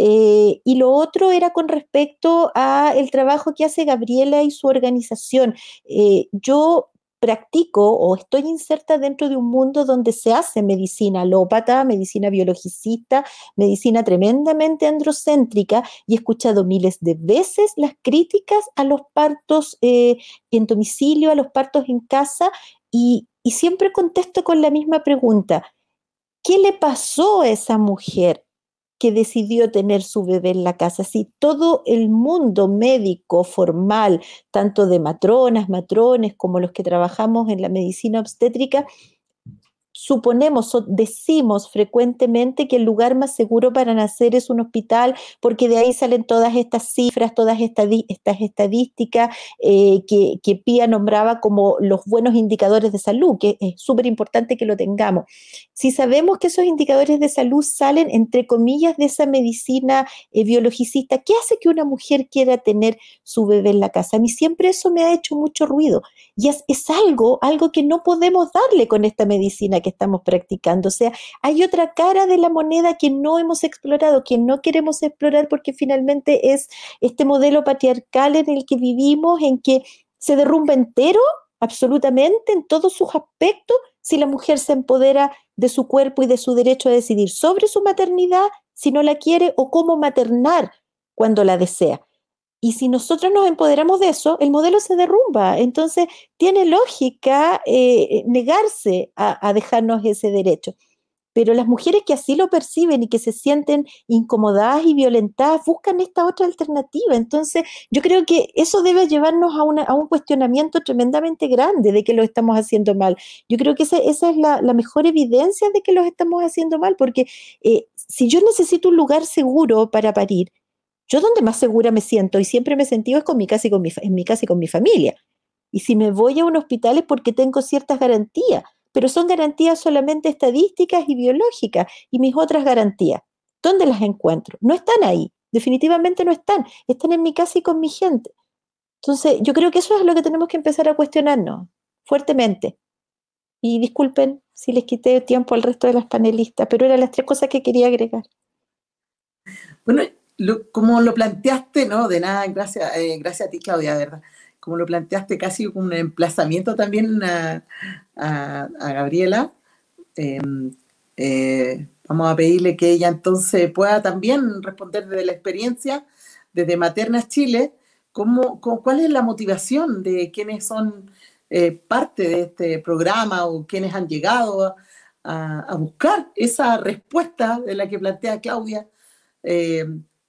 Eh, y lo otro era con respecto a el trabajo que hace Gabriela y su organización. Eh, yo practico o estoy inserta dentro de un mundo donde se hace medicina alópata, medicina biologicista, medicina tremendamente androcéntrica y he escuchado miles de veces las críticas a los partos eh, en domicilio, a los partos en casa y, y siempre contesto con la misma pregunta. ¿Qué le pasó a esa mujer? Que decidió tener su bebé en la casa. Si todo el mundo médico formal, tanto de matronas, matrones, como los que trabajamos en la medicina obstétrica, suponemos o decimos frecuentemente que el lugar más seguro para nacer es un hospital, porque de ahí salen todas estas cifras, todas estas estadísticas eh, que, que Pía nombraba como los buenos indicadores de salud, que es súper importante que lo tengamos. Si sabemos que esos indicadores de salud salen, entre comillas, de esa medicina eh, biologicista, ¿qué hace que una mujer quiera tener su bebé en la casa? A mí siempre eso me ha hecho mucho ruido y es, algo, algo que no podemos darle con esta medicina estamos practicando. O sea, hay otra cara de la moneda que no hemos explorado, que no queremos explorar porque finalmente es este modelo patriarcal en el que vivimos, en que se derrumba entero, absolutamente, en todos sus aspectos, si la mujer se empodera de su cuerpo y de su derecho a decidir sobre su maternidad, si no la quiere, o cómo maternar cuando la desea. Y si nosotros nos empoderamos de eso, el modelo se derrumba. Entonces, tiene lógica eh, negarse a, dejarnos ese derecho. Pero las mujeres que así lo perciben y que se sienten incomodadas y violentadas buscan esta otra alternativa. Entonces, yo creo que eso debe llevarnos a, un cuestionamiento tremendamente grande de que lo estamos haciendo mal. Yo creo que esa, es la, mejor evidencia de que lo estamos haciendo mal, porque eh, si yo necesito un lugar seguro para parir, yo donde más segura me siento y siempre me he sentido es con mi casa y con mi, en mi casa y con mi familia. Y si me voy a un hospital es porque tengo ciertas garantías, pero son garantías solamente estadísticas y biológicas. Y mis otras garantías, ¿dónde las encuentro? No están ahí, definitivamente no están, están en mi casa y con mi gente. Entonces, yo creo que eso es lo que tenemos que empezar a cuestionarnos fuertemente. Y disculpen si les quité tiempo al resto de las panelistas, pero eran las tres cosas que quería agregar. Bueno, como lo planteaste, ¿no? De nada, gracias, eh, gracias a ti, Claudia, ¿verdad? Como lo planteaste casi como un emplazamiento también a, Gabriela. Em, eh, vamos a pedirle que ella entonces pueda también responder desde la experiencia, desde Maternas Chile, cómo, cuál es la motivación de quienes son eh, parte de este programa o quienes han llegado a, a, buscar esa respuesta de la que plantea Claudia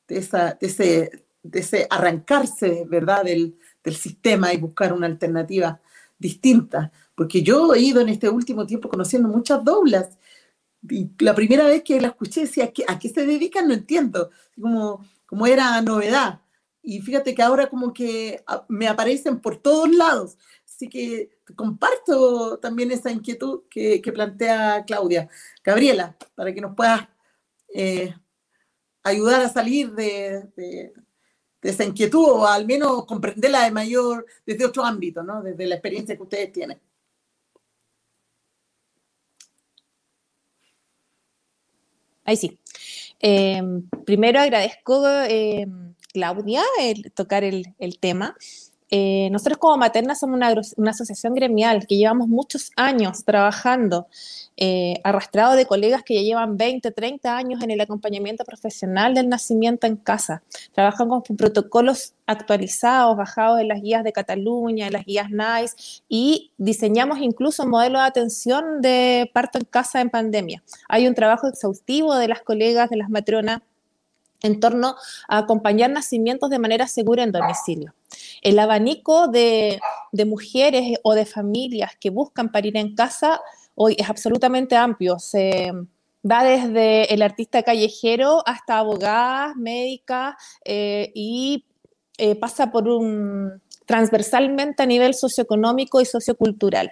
de, esa, de, ese, de ese arrancarse, ¿verdad?, del, del sistema y buscar una alternativa distinta. Porque yo he ido en este último tiempo conociendo muchas doblas. Y la primera vez que la escuché decía, ¿a qué se dedican? No entiendo. Como, como era novedad. Y fíjate que ahora como que ah, me aparecen por todos lados. Así que comparto también esa inquietud que, que plantea Claudia. Gabriela, para que nos puedas eh, ayudar a salir de, esa inquietud o al menos comprenderla de mayor, desde otro ámbito, ¿no? desde la experiencia que ustedes tienen. Ahí sí. Em, primero agradezco, em, Claudia, el tocar el, tema. Eh, nosotros como Materna somos una, asociación gremial que llevamos muchos años trabajando eh, de colegas que ya llevan 20, 30 años en el acompañamiento profesional del nacimiento en casa. Trabajan con protocolos actualizados, bajados en las guías de Cataluña, en las guías NICE, y diseñamos incluso un modelo de atención de parto en casa en pandemia. Hay un trabajo exhaustivo de las colegas, de las matronas, en torno a acompañar nacimientos de manera segura en domicilio. El abanico de, mujeres o de familias que buscan parir en casa hoy es absolutamente amplio. Se va desde el artista callejero hasta abogadas, médicas eh, y eh, pasa por un transversalmente a nivel socioeconómico y sociocultural.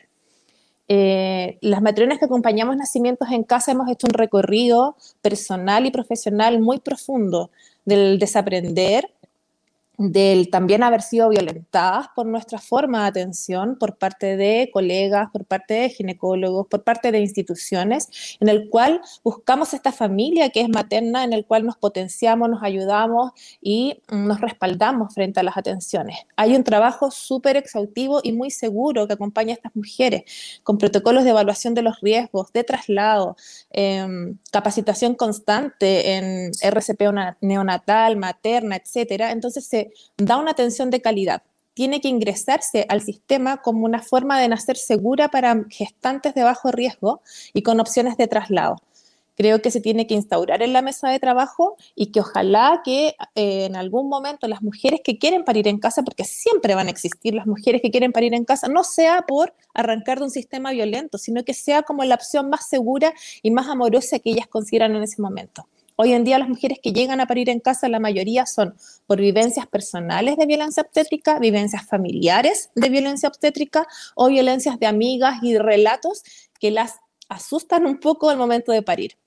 Eh, las matronas que acompañamos nacimientos en casa hemos hecho un recorrido personal y profesional muy profundo del desaprender, del también haber sido violentadas por nuestra forma de atención por parte de colegas, por parte de ginecólogos, por parte de instituciones, en el cual buscamos esta familia que es materna, en el cual nos potenciamos, nos ayudamos y nos respaldamos frente a las atenciones. Hay un trabajo súper exhaustivo y muy seguro que acompaña a estas mujeres, con protocolos de evaluación de los riesgos, de traslado, em, capacitación constante en RCP neonatal, materna, etcétera. Entonces se da una atención de calidad. Tiene que ingresarse al sistema como una forma de nacer segura para gestantes de bajo riesgo y con opciones de traslado creo que se tiene que instaurar en la mesa de trabajo y que ojalá que eh, en algún momento las mujeres que quieren parir en casa, porque siempre van a existir las mujeres que quieren parir en casa, no sea por arrancar de un sistema violento, sino que sea como la opción más segura y más amorosa que ellas consideran en ese momento. Hoy en día las mujeres que llegan a parir en casa, la mayoría son por vivencias personales de violencia obstétrica, vivencias familiares de violencia obstétrica o violencias de amigas y relatos que las asustan un poco al momento de parir.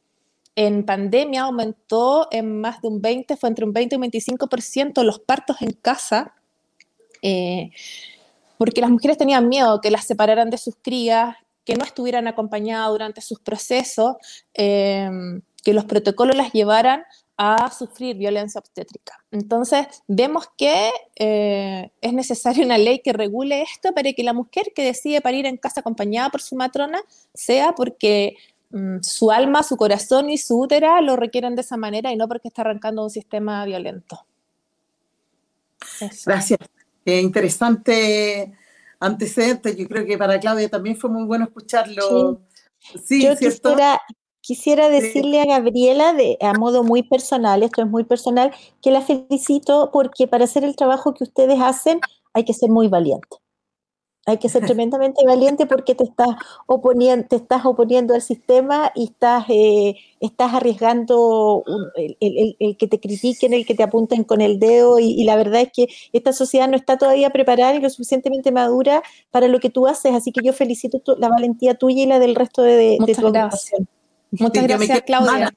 En pandemia aumentó en más de un 20, fue entre un 20 y un 25% los partos en casa, eh, porque las mujeres tenían miedo que las separaran de sus crías, que no estuvieran acompañadas durante sus procesos. Eh, que los protocolos las llevaran a sufrir violencia obstétrica. Entonces, vemos que eh, es necesaria una ley que regule esto para que la mujer que decide parir en casa acompañada por su matrona sea porque mm, su alma, su corazón y su útera lo requieren de esa manera y no porque está arrancando un sistema violento. Gracias. interesante antecedente. Yo creo que para Claudia también fue muy bueno escucharlo. Sí, Yo quisiera, quisiera, decirle a Gabriela, de, a modo muy personal, esto es muy personal, que la felicito porque para hacer el trabajo que ustedes hacen hay que ser muy valiente. Hay que ser tremendamente valiente porque te estás oponiendo, te estás oponiendo al sistema y estás, eh, estás arriesgando el, que te critiquen, el que te apunten con el dedo y, la verdad es que esta sociedad no está todavía preparada y lo suficientemente madura para lo que tú haces, así que yo felicito la valentía tuya y la del resto de, de tu gracias. Muchas gracias, Claudia.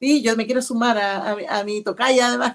Sí, yo me quiero sumar a, mi tocaya, además,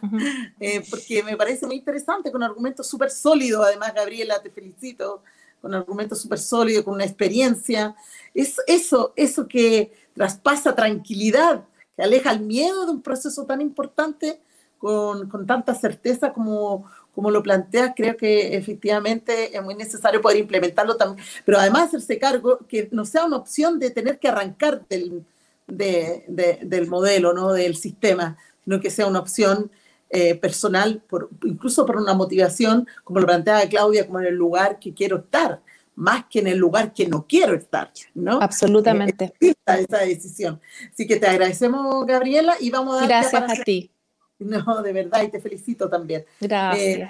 eh, porque me parece muy interesante, con argumentos súper sólidos. Además, Gabriela, te felicito con argumentos súper sólidos, con una experiencia. Es eso, eso que traspasa tranquilidad, que aleja el miedo de un proceso tan importante con, con tanta certeza como, como lo planteas, creo que efectivamente es muy necesario poder implementarlo también, pero además hacerse cargo que no sea una opción de tener que arrancar del, de, del modelo, ¿no? del sistema, sino que sea una opción eh, personal, por, incluso por una motivación, como lo planteaba Claudia, como en el lugar que quiero estar, más que en el lugar que no quiero estar, ¿no? Absolutamente. Eh, esa decisión. Así que te agradecemos, Gabriela, y vamos a dar... Gracias a ti. No, de verdad, y te felicito también. Gracias. Eh,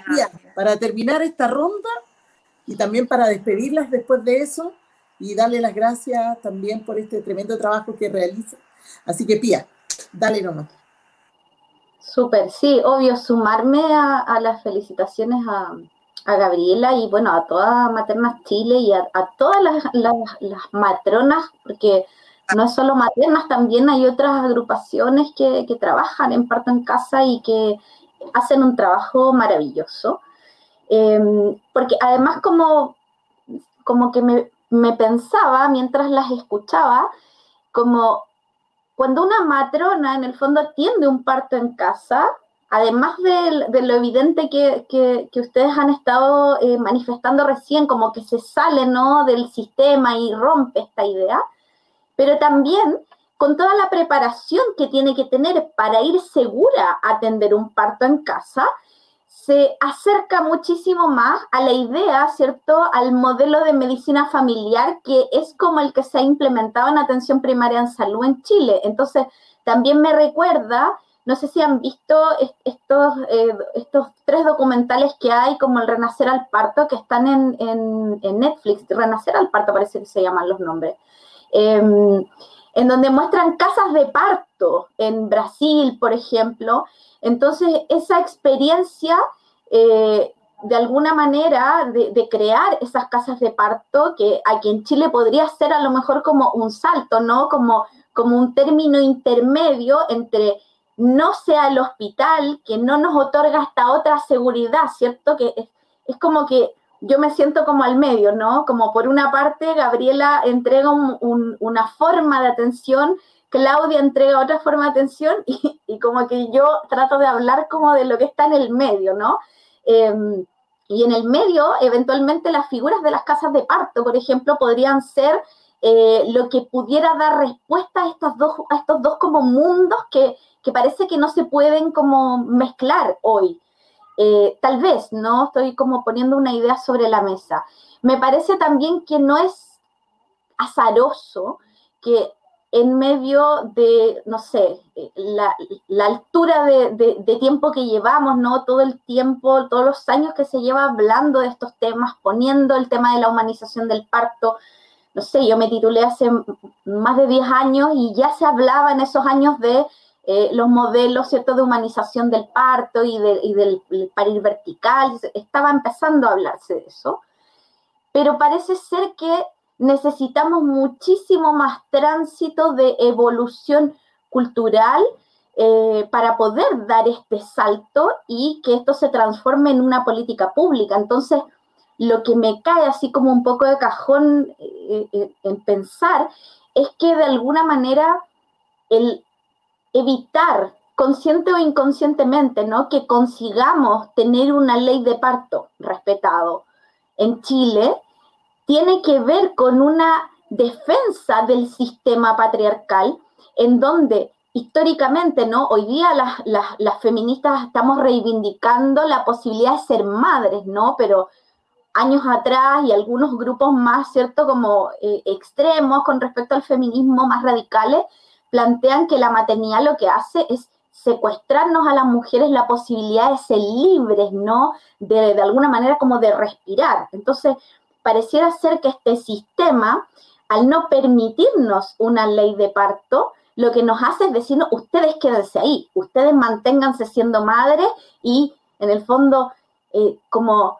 para terminar esta ronda y también para despedirlas después de eso y darle las gracias también por este tremendo trabajo que realiza. Así que, Pía, dale nomás. Súper, sí, obvio, sumarme a, las felicitaciones a, Gabriela y bueno, a toda Maternas Chile y a, todas las, matronas, porque no es solo maternas, también hay otras agrupaciones que, trabajan en parto en casa y que hacen un trabajo maravilloso. Em, porque además como, como que me, me pensaba mientras las escuchaba, como cuando una matrona en el fondo atiende un parto en casa, además de, lo evidente que, ustedes han estado eh, manifestando recién, como que se sale ¿no? del sistema y rompe esta idea, pero también con toda la preparación que tiene que tener para ir segura a atender un parto en casa, se acerca muchísimo más a la idea, ¿cierto?, al modelo de medicina familiar que es como el que se ha implementado en atención primaria en salud en Chile. Entonces, también me recuerda, no sé si han visto estos, eh, estos tres documentales que hay, como el Renacer al Parto, que están en, Netflix, Renacer al Parto parece que se llaman los nombres. Em, en donde muestran casas de parto en Brasil, por ejemplo. Entonces, esa experiencia, eh, de alguna manera, de, crear esas casas de parto, que aquí en Chile podría ser a lo mejor como un salto, ¿no? Como, como un término intermedio entre no sea el hospital, que no nos otorga esta otra seguridad, ¿cierto? Que es, es como que yo me siento como al medio, ¿no? Como por una parte Gabriela entrega una forma de atención, Claudia entrega otra forma de atención y, como que yo trato de hablar como de lo que está en el medio, ¿no? Em, y en el medio, eventualmente las figuras de las casas de parto, por ejemplo, podrían ser eh, lo que pudiera dar respuesta a, estos dos, a estos dos como mundos que, que parece que no se pueden como mezclar hoy. Eh, tal vez, ¿no? Estoy como poniendo una idea sobre la mesa. Me parece también que no es azaroso que en medio de, no sé, la, altura de, tiempo que llevamos, ¿no? Todo el tiempo, todos los años que se lleva hablando de estos temas, poniendo el tema de la humanización del parto. No sé, yo me titulé hace más de 10 años y ya se hablaba en esos años de eh, los modelos ¿cierto? de humanización del parto y, del parir vertical, estaba empezando a hablarse de eso, pero parece ser que necesitamos muchísimo más tránsito de evolución cultural eh, para poder dar este salto y que esto se transforme en una política pública. Entonces, lo que me cae así como un poco de cajón eh, en pensar es que de alguna manera el evitar, consciente o inconscientemente, ¿no? que consigamos tener una ley de parto respetado en Chile, tiene que ver con una defensa del sistema patriarcal en donde históricamente, ¿no? Hoy día las, las, feministas estamos reivindicando la posibilidad de ser madres, ¿no? Pero años atrás y algunos grupos más, ¿cierto? Como eh, extremos con respecto al feminismo, más radicales, plantean que la maternidad lo que hace es secuestrarnos a las mujeres la posibilidad de ser libres, ¿no? De, de alguna manera como de respirar. Entonces, pareciera ser que este sistema, al no permitirnos una ley de parto, lo que nos hace es decirnos, ustedes quédense ahí, ustedes manténganse siendo madres y en el fondo eh, como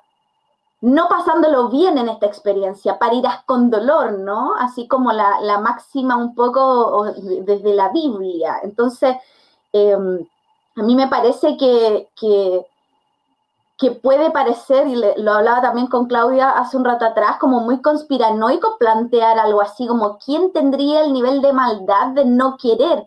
no pasándolo bien en esta experiencia, parirás con dolor, ¿no? Así como la, máxima un poco desde la Biblia. Entonces, em, a mí me parece que, que que puede parecer, y lo hablaba también con Claudia hace un rato atrás, como muy conspiranoico plantear algo así, como quién tendría el nivel de maldad de no querer.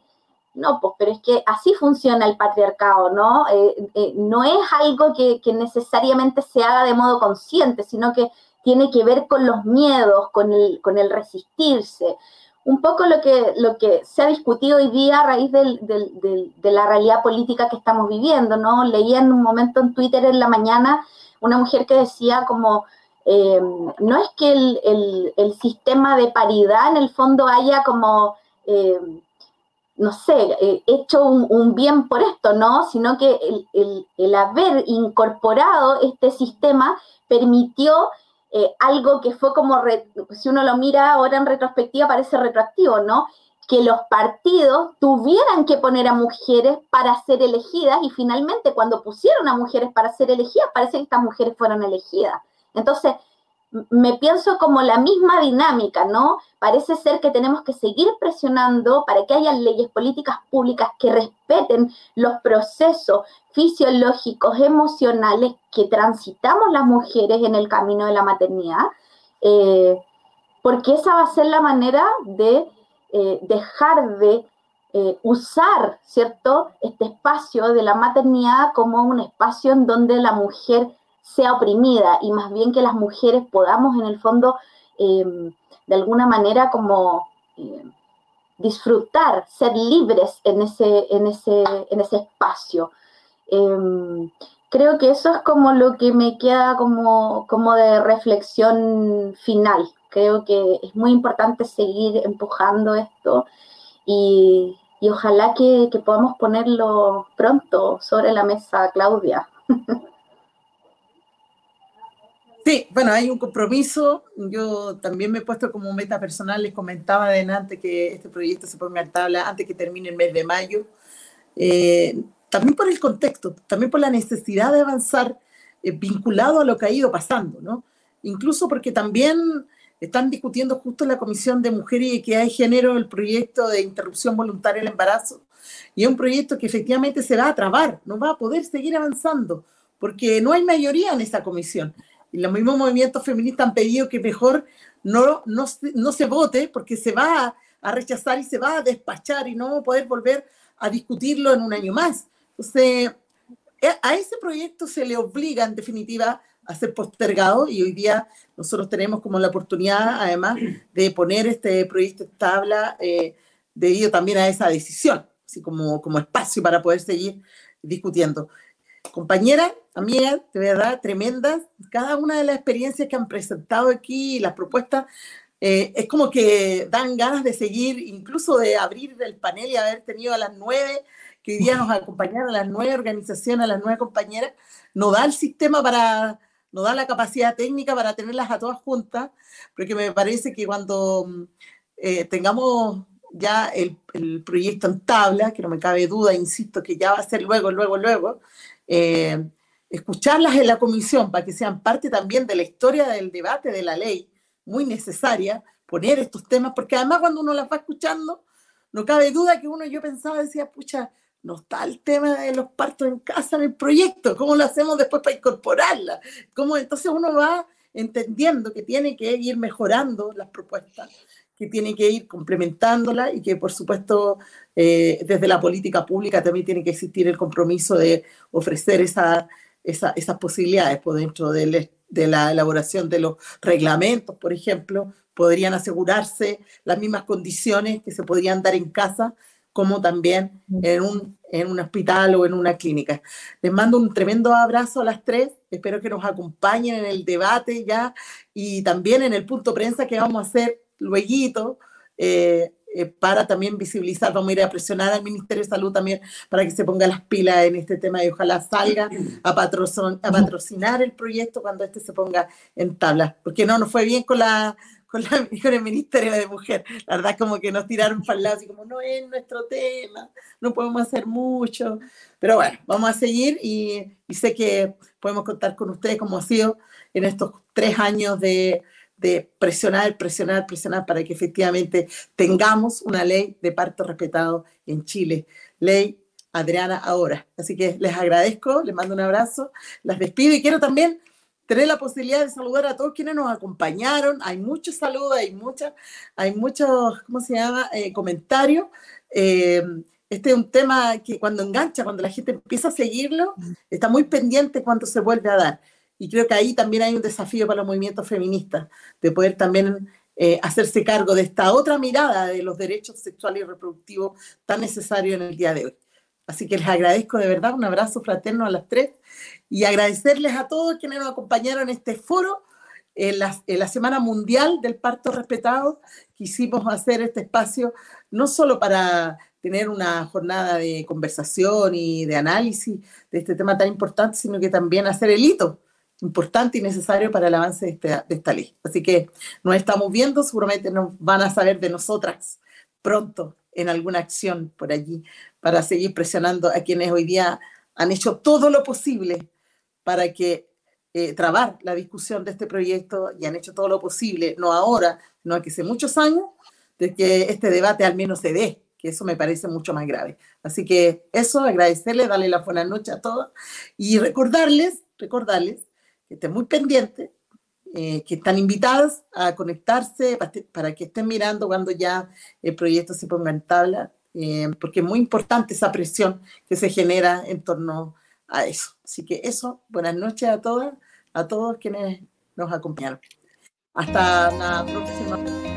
No, pues, pero es que así funciona el patriarcado, ¿no? Eh, eh, no es algo que, necesariamente se haga de modo consciente, sino que tiene que ver con los miedos, con el, con el resistirse un poco lo que, lo que se ha discutido hoy día a raíz de la realidad política que estamos viviendo, ¿no? Leía en un momento en Twitter en la mañana una mujer que decía como, eh, no es que el, sistema de paridad en el fondo haya como, no sé, hecho un, bien por esto, ¿no? Sino que el haber incorporado este sistema permitió eh, algo que fue como, si uno lo mira ahora en retrospectiva, parece retroactivo, ¿no? Que los partidos tuvieran que poner a mujeres para ser elegidas y finalmente cuando pusieron a mujeres para ser elegidas, parece que estas mujeres fueron elegidas. Entonces, me pienso como la misma dinámica, ¿no? Parece ser que tenemos que seguir presionando para que haya leyes políticas públicas que respeten los procesos fisiológicos, emocionales que transitamos las mujeres en el camino de la maternidad, eh, porque esa va a ser la manera de eh, dejar de eh, usar, ¿cierto?, este espacio de la maternidad como un espacio en donde la mujer sea oprimida y más bien que las mujeres podamos en el fondo em, de alguna manera como em, disfrutar, ser libres en ese, en ese, en ese espacio. Em, creo que eso es como lo que me queda como, como de reflexión final. Creo que es muy importante seguir empujando esto y, ojalá que podamos ponerlo pronto sobre la mesa, Claudia. Sí, bueno, hay un compromiso. Yo también me he puesto como meta personal, les comentaba adelante que este proyecto se ponga en tabla antes que termine el mes de mayo. Eh, también por el contexto, también por la necesidad de avanzar eh, vinculado a lo que ha ido pasando, ¿no? Incluso porque también están discutiendo justo en la Comisión de Mujeres y Equidad de Género el proyecto de interrupción voluntaria del embarazo. Y es un proyecto que efectivamente se va a trabar, no va a poder seguir avanzando, porque no hay mayoría en esa comisión. Y los mismos movimientos feministas han pedido que mejor no, no, no se vote porque se va a, rechazar y se va a despachar y no a poder volver a discutirlo en un año más. Entonces, eh, a ese proyecto se le obliga en definitiva a ser postergado y hoy día nosotros tenemos como la oportunidad además de poner este proyecto en tabla eh, debido también a esa decisión, así como, como espacio para poder seguir discutiendo compañeras, amigas, de verdad, tremendas. Cada una de las experiencias que han presentado aquí, las propuestas, eh, es como que dan ganas de seguir, incluso de abrir el panel y haber tenido a las nueve, que hoy día nos acompañaron, a las nueve organizaciones, a las nueve compañeras, nos da el sistema para, nos da la capacidad técnica para tenerlas a todas juntas, porque me parece que cuando eh, tengamos ya el, el, proyecto en tabla, que no me cabe duda, insisto, que ya va a ser luego, luego, luego, eh, escucharlas en la comisión para que sean parte también de la historia del debate de la ley, muy necesaria, poner estos temas, porque además cuando uno las va escuchando, no cabe duda que uno, yo pensaba, decía, pucha, no está el tema de los partos en casa en el proyecto, ¿cómo lo hacemos después para incorporarla? ¿Cómo? Entonces uno va entendiendo que tiene que ir mejorando las propuestas que tiene que ir complementándola y que, por supuesto, eh, desde la política pública también tiene que existir el compromiso de ofrecer esa, esas posibilidades por dentro de, de la elaboración de los reglamentos, por ejemplo, podrían asegurarse las mismas condiciones que se podrían dar en casa como también en un, en un hospital o en una clínica. Les mando un tremendo abrazo a las tres, espero que nos acompañen en el debate ya y también en el punto prensa que vamos a hacer luego. Eh, eh, para también visibilizar, vamos a ir a presionar al Ministerio de Salud también para que se ponga las pilas en este tema y ojalá salga a, patrocinar el proyecto cuando este se ponga en tabla, porque no nos fue bien con, la, con el Ministerio de Mujer, la verdad como que nos tiraron para el lado, así como no es nuestro tema, no podemos hacer mucho, pero bueno, vamos a seguir y, y sé que podemos contar con ustedes como ha sido en estos tres años de, de presionar, presionar, presionar para que efectivamente tengamos una ley de parto respetado en Chile. Ley Adriana ahora. Así que les agradezco, les mando un abrazo, las despido y quiero también tener la posibilidad de saludar a todos quienes nos acompañaron. Hay muchos saludos, hay muchas, hay muchos, ¿cómo se llama? Eh, comentarios. Eh, este es un tema que cuando engancha, cuando la gente empieza a seguirlo, está muy pendiente cuando se vuelve a dar. Y creo que ahí también hay un desafío para los movimientos feministas, de poder también eh, hacerse cargo de esta otra mirada de los derechos sexuales y reproductivos tan necesarios en el día de hoy. Así que les agradezco de verdad, un abrazo fraterno a las tres y agradecerles a todos quienes nos acompañaron en este foro, en la, en la Semana Mundial del Parto Respetado. Quisimos hacer este espacio no solo para tener una jornada de conversación y de análisis de este tema tan importante, sino que también hacer el hito importante y necesario para el avance de esta, de esta ley. Así que nos estamos viendo, seguramente nos van a saber de nosotras pronto en alguna acción por allí para seguir presionando a quienes hoy día han hecho todo lo posible para que eh, trabar la discusión de este proyecto y han hecho todo lo posible, no ahora, sino hace muchos años, de que este debate al menos se dé, que eso me parece mucho más grave. Así que eso, agradecerles, darle la buena noche a todos y recordarles, recordarles que estén muy pendientes, eh, que están invitadas a conectarse para que estén mirando cuando ya el proyecto se ponga en tabla, eh, porque es muy importante esa presión que se genera en torno a eso. Así que eso, buenas noches a todas, a todos quienes nos acompañaron. Hasta la próxima.